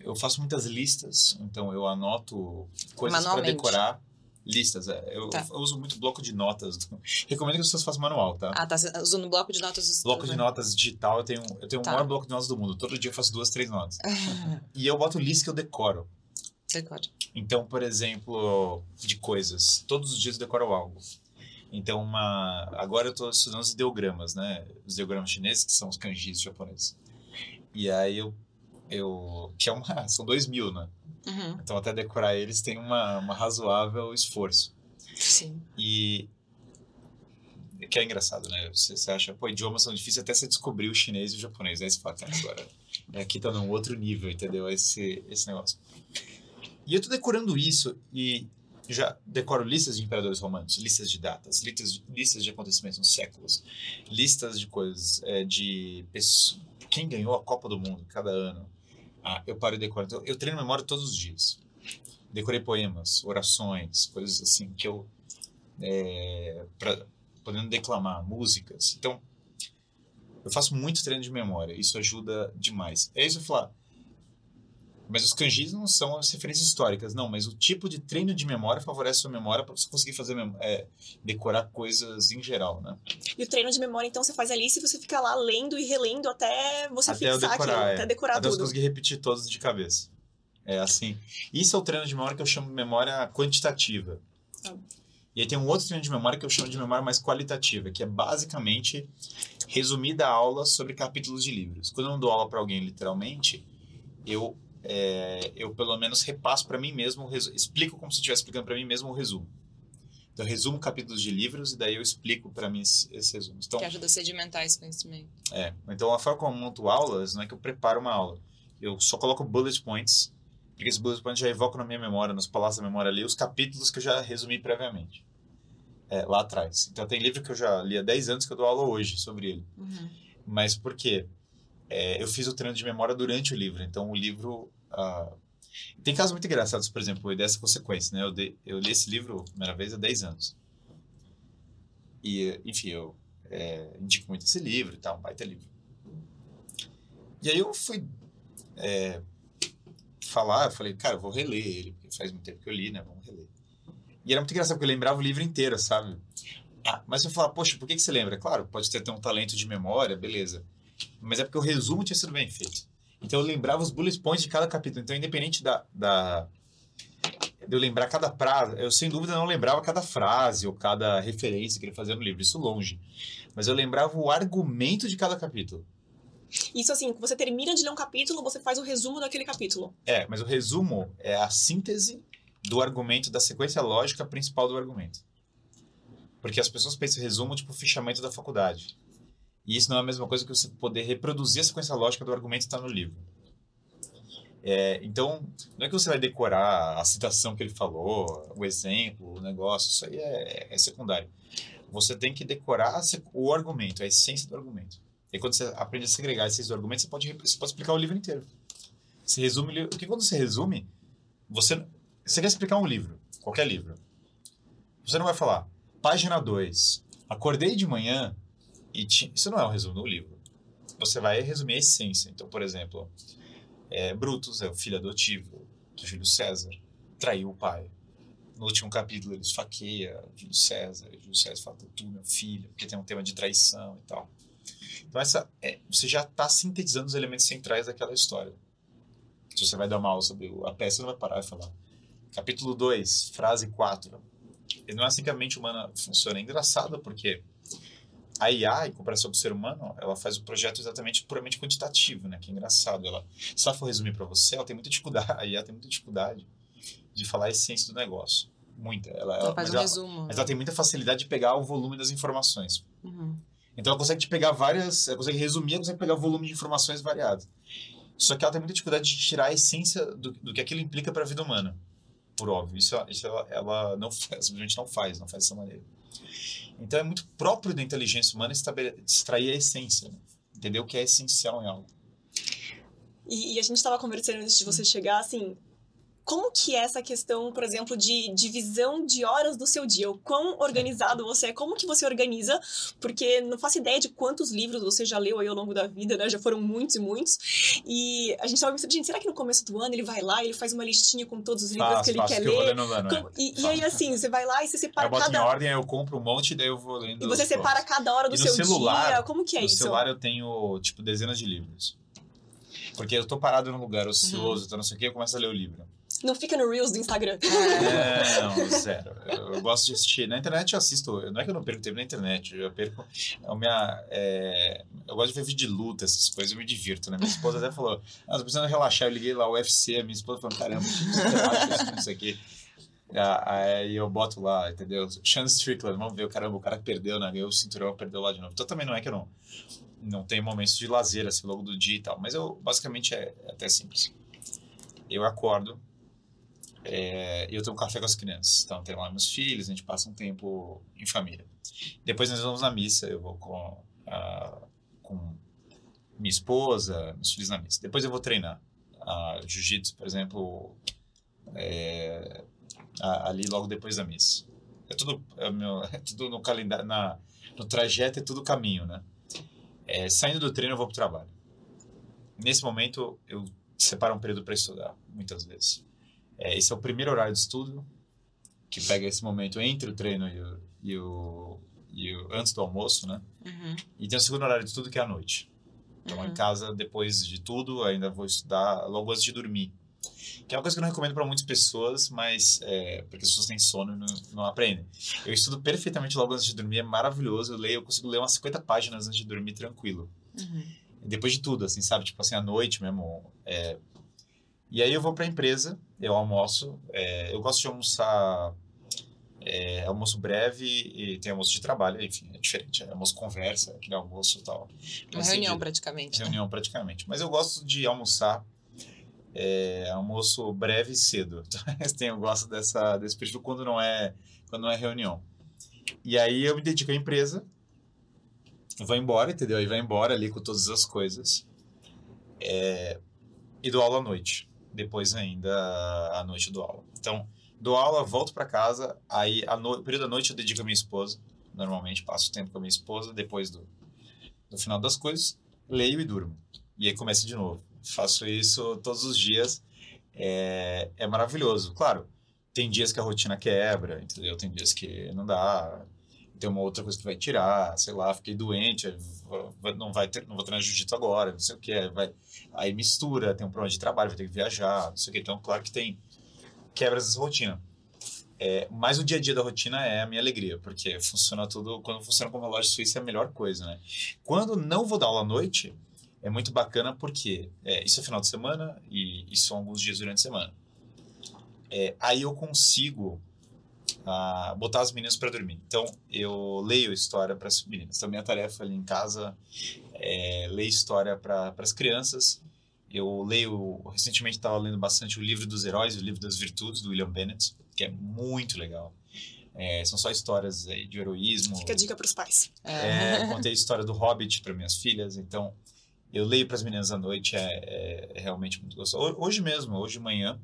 Eu faço muitas listas, então eu anoto coisas para decorar. Listas, é. Eu, tá. eu, uso muito bloco de notas. [laughs] Recomendo que as pessoas façam manual, tá? Ah, tá. Usando bloco de notas. Bloco de notas digital, eu tenho, eu tenho tá. o maior bloco de notas do mundo. Todo dia eu faço duas, três notas. [laughs] e eu boto lista que eu decoro. Decoro. Então, por exemplo, de coisas. Todos os dias eu decoro algo. Então, uma... agora eu estou estudando os ideogramas, né? Os ideogramas chineses, que são os kanjis japoneses. E aí eu... eu que é uma... [laughs] São dois mil, né? Uhum. Então, até decorar eles tem uma, uma razoável esforço. Sim. E que é engraçado, né? Você, você acha, pô, idiomas são difíceis até você descobrir o chinês e o japonês. Aí você fala, cara, agora aqui tá num outro nível, entendeu? Esse, esse negócio. E eu tô decorando isso e já decoro listas de imperadores romanos, listas de datas, listas, listas de acontecimentos nos séculos, listas de coisas, é, de pessoas, quem ganhou a Copa do Mundo cada ano, ah, eu paro de decorar. Então, eu treino memória todos os dias. Decorei poemas, orações, coisas assim que eu. É, pra, podendo declamar músicas. Então, eu faço muito treino de memória, isso ajuda demais. É isso que eu falar. Mas os kanjis não são as referências históricas, não, mas o tipo de treino de memória favorece a sua memória para você conseguir fazer é, decorar coisas em geral, né? E o treino de memória, então, você faz ali se você fica lá lendo e relendo até você até fixar decorar, aquilo, é. até decorar até tudo. você conseguir repetir todos de cabeça. É assim. Isso é o treino de memória que eu chamo de memória quantitativa. Ah. E aí tem um outro treino de memória que eu chamo de memória mais qualitativa, que é basicamente resumida a aula sobre capítulos de livros. Quando eu não dou aula para alguém literalmente, eu é, eu pelo menos repasso para mim mesmo, explico como se estivesse explicando para mim mesmo o resumo. Então eu resumo capítulos de livros e daí eu explico para mim esses, esses resumos. Então, Que ajuda a sedimentar esse conhecimento. é, então a forma como eu monto aulas não é que eu preparo uma aula. Eu só coloco bullet points, porque esses bullet points já evocam na minha memória, nos palácios da memória ali, os capítulos que eu já resumi previamente. É, lá atrás. Então tem livro que eu já li há 10 anos que eu dou aula hoje sobre ele. Mas por quê? É, eu fiz o treino de memória durante o livro, então o livro... ah, Tem casos muito engraçados, por exemplo, dessa consequência, né? Eu, dei- eu li esse livro a primeira vez há 10 anos. E, enfim, eu é, indico muito esse livro e tal, um baita livro. E aí eu fui é, falar, eu falei, cara, eu vou reler ele, porque faz muito tempo que eu li, né? Vamos reler. E era muito engraçado, porque eu lembrava o livro inteiro, sabe? Ah, mas eu falava, poxa, por que, que você lembra? Claro, pode ter até um talento de memória, beleza. Mas é porque o resumo tinha sido bem feito. Então eu lembrava os bullet points de cada capítulo. Então, independente da, da de eu lembrar cada frase, eu sem dúvida não lembrava cada frase ou cada referência que ele fazia no livro, isso longe. Mas eu lembrava o argumento de cada capítulo. Isso assim, você termina de ler um capítulo, você faz o resumo daquele capítulo. É, mas o resumo é a síntese do argumento, da sequência lógica principal do argumento. Porque as pessoas pensam em resumo tipo fichamento da faculdade. E isso não é a mesma coisa que você poder reproduzir a sequência lógica do argumento que está no livro. É, então, não é que você vai decorar a citação que ele falou, o exemplo, o negócio, isso aí é, é secundário. Você tem que decorar o argumento, a essência do argumento. E quando você aprende a segregar a essência do argumento, você pode, você pode explicar o livro inteiro. Você resume, o porque quando você resume, você, você quer explicar um livro, qualquer livro. Você não vai falar, página 2, acordei de manhã e isso não é um resumo do livro. Você vai resumir a essência. Então, por exemplo, é, Brutus é o filho adotivo do Júlio César, traiu o pai. No último capítulo ele esfaqueia Júlio César, e Júlio César fala, tu, meu filho, porque tem um tema de traição e tal. Então, essa, é, você já está sintetizando os elementos centrais daquela história. Se você vai dar uma aula sobre a peça, não vai parar e falar. Capítulo 2, frase 4. E não é assim que a mente humana funciona. É engraçado porque a IA, em comparação com o ser humano, ela faz o projeto exatamente puramente quantitativo, né? Que é engraçado. Ela, se ela for resumir para você, ela tem muita dificuldade. [laughs] A IA tem muita dificuldade de falar a essência do negócio. Muita. Ela, Ela faz um ela- resumo. mas ela tem muita facilidade de pegar o volume das informações. Uhum. Então ela consegue te pegar várias, ela consegue resumir, ela consegue pegar o volume de informações variado. Só que ela tem muita dificuldade de tirar a essência do, do que aquilo implica para a vida humana. Por óbvio, isso, isso ela, ela não [laughs] faz, simplesmente não faz, não faz dessa maneira. Então é muito próprio da inteligência humana extrair a essência, né? entender o que é essencial em algo. E, e a gente estava conversando antes de você chegar, assim, como que é essa questão, por exemplo, de divisão de horas do seu dia? O quão organizado você é? Como que você organiza? Porque não faço ideia de quantos livros você já leu aí ao longo da vida, né? Já foram muitos e muitos. E a gente estava pensando, gente, será que no começo do ano ele vai lá e ele faz uma listinha com todos os livros Faz, que ele faz, quer que eu vou ler? no ano, Como- é. e, e aí, assim, você vai lá e você separa Eu boto em cada... ordem, aí eu compro um monte e daí eu vou lendo. E você separa cada hora do E no seu celular- dia? Como que é no isso? celular eu tenho, tipo, dezenas de livros. Porque eu tô parado num lugar ocioso, tô não sei o que, eu começo a ler o livro. Não fica no Reels do Instagram. É, [laughs] não, zero. Eu, eu gosto de assistir. Na internet eu assisto. Não é que eu não perco tempo na internet. Eu perco. A minha, é, eu gosto de ver vídeo de luta, essas coisas. Eu me divirto, né? Minha esposa até falou: Ah, tô precisando relaxar. Eu liguei lá o UFC. A minha esposa falou: Caramba, relaxa isso aqui. Aí eu boto lá, entendeu? Sean Strickland, vamos ver o caramba, o cara que perdeu, né? Ganhou o cinturão, perdeu lá de novo. Então também não é que eu não, não tenho momentos de lazer, assim, logo do dia e tal. Mas eu, basicamente, é, é até simples. Eu acordo, é, eu tomo café com as crianças. Então, tem lá meus filhos, a gente passa um tempo em família. Depois nós vamos na missa, eu vou com, a, com minha esposa, meus filhos na missa. Depois eu vou treinar. Jiu-jitsu, por exemplo, é, a- ali logo depois da missa. é tudo, é, meu, é tudo no calendário, na, no trajeto é tudo caminho, né? É, saindo do treino eu vou pro trabalho. Nesse momento eu separo um período para estudar, muitas vezes. É, esse é o primeiro horário de estudo, que pega esse momento entre o treino e o, e o, e o antes do almoço, né? Uhum. E tem o segundo horário de estudo que é à noite. Então, Uhum. em casa, depois de tudo, ainda vou estudar logo antes de dormir. Que é uma coisa que eu não recomendo para muitas pessoas, mas é, porque as pessoas têm sono e não, não aprendem. Eu estudo perfeitamente logo antes de dormir, é maravilhoso. Eu leio, eu consigo ler umas 50 páginas antes de dormir tranquilo. Uhum. Depois de tudo, assim, sabe? Tipo assim, à noite mesmo. é. E aí eu vou para a empresa, eu almoço. é, eu gosto de almoçar é, almoço breve e tem almoço de trabalho, enfim, é diferente. É almoço conversa, aquele almoço e tal. Uma reunião praticamente. né? reunião praticamente. Mas eu gosto de almoçar é, almoço breve e cedo. [laughs] Então, eu gosto dessa, desse perfil quando não é quando não é reunião. E aí eu me dedico à empresa, vou embora, entendeu? Aí vai embora ali com todas as coisas. É, e dou aula à noite. Depois ainda à noite dou aula. Então, dou aula, volto para casa, aí a no... o período da noite eu dedico à minha esposa. Normalmente passo tempo com a minha esposa, depois do, do final das coisas, leio e durmo. E aí começa de novo. Faço isso todos os dias. É, é maravilhoso. Claro, tem dias que a rotina quebra, entendeu? Tem dias que não dá. Tem uma outra coisa que vai tirar, sei lá, fiquei doente, não vai ter, não vou treinar jiu-jitsu agora, não sei o que, vai, aí mistura, tem um problema de trabalho, vai ter que viajar, não sei o que. Então, claro que tem quebras dessa rotina. É, mas o dia a dia da rotina é a minha alegria, porque funciona tudo, quando funciona como relógio suíço é a melhor coisa, né? Quando não vou dar aula à noite, é muito bacana porque é, isso é final de semana e isso são alguns dias durante a semana. É, aí eu consigo ah, botar as meninas para dormir. Então eu leio história para as meninas. Então minha tarefa ali em casa é ler história para as crianças. Eu leio, recentemente estava lendo bastante o livro dos heróis, o livro das virtudes do William Bennett, que é muito legal. É, são só histórias aí de heroísmo. Fica a dica pros pais. É, contei a história do Hobbit para minhas filhas, então eu leio para as meninas à noite, é, é- é realmente muito gostoso. Ho- Hoje mesmo, hoje de manhã,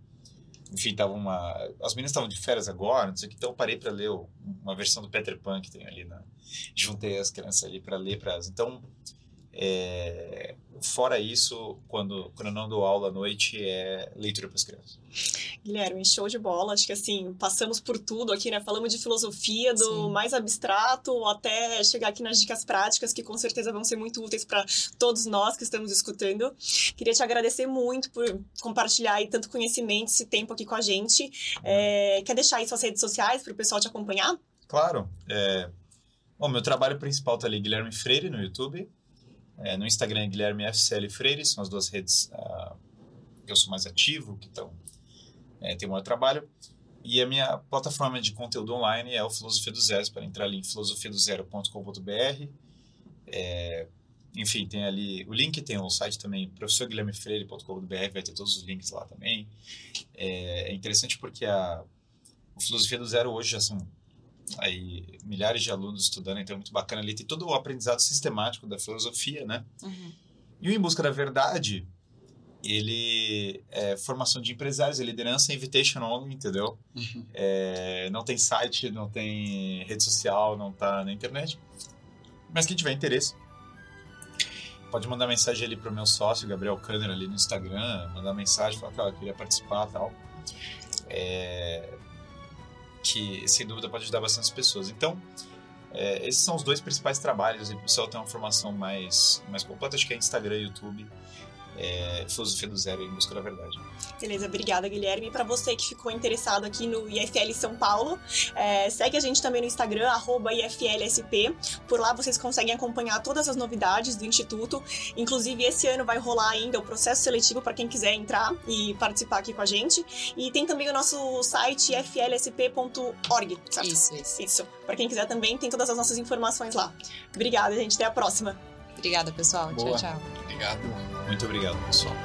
enfim, tava uma. As meninas estavam de férias agora, não sei o que, então eu parei para ler uma versão do Peter Pan que tem ali na. Juntei as crianças ali para ler para. Então, é, fora isso, quando, quando eu não dou aula à noite, é leitura para as crianças. Guilherme, show de bola. Acho que assim, passamos por tudo aqui, né? Falamos de filosofia, do Sim. mais abstrato até chegar aqui nas dicas práticas, que com certeza vão ser muito úteis para todos nós que estamos escutando. Queria te agradecer muito por compartilhar aí tanto conhecimento, esse tempo aqui com a gente. É, quer deixar aí suas redes sociais para o pessoal te acompanhar? Claro. É... Bom, meu trabalho principal tá ali, Guilherme Freire, no YouTube. É, no Instagram é Guilherme FCL Freire, são as duas redes ah, que eu sou mais ativo, que é, tem o maior trabalho. E a minha plataforma de conteúdo online é o Filosofia do Zero, para entrar ali em filosofiadozero.com.br. É, enfim, tem ali o link, tem o site também, professorguilhermefreire.com.br, vai ter todos os links lá também. É, é interessante porque a, o Filosofia do Zero hoje já são aí milhares de alunos estudando, então é muito bacana ali. Tem todo o aprendizado sistemático da filosofia, né? Uhum. E o Em Busca da Verdade, ele é formação de empresários, é liderança invitation only, entendeu? Uhum. É, não tem site, não tem rede social, não tá na internet. Mas quem tiver interesse, pode mandar mensagem ali pro meu sócio, Gabriel Kanner, ali no Instagram, mandar mensagem, falar que eu queria participar e tal. É, que sem dúvida pode ajudar bastante pessoas. Então, é, esses são os dois principais trabalhos. O pessoal tem uma formação mais, mais completa, acho que é Instagram e YouTube. É, Filosofia do Zero em busca da verdade. Beleza, obrigada, Guilherme. E para você que ficou interessado aqui no IFL São Paulo, é, segue a gente também no Instagram, arroba IFLSP. Por lá vocês conseguem acompanhar todas as novidades do Instituto. Inclusive, esse ano vai rolar ainda o processo seletivo para quem quiser entrar e participar aqui com a gente. E tem também o nosso site iflsp.org, certo? Isso, isso. Isso. Para quem quiser também, tem todas as nossas informações lá. Obrigada, gente. Até a próxima. Obrigada, pessoal. Boa. Tchau, tchau. Obrigado. Muito obrigado, pessoal.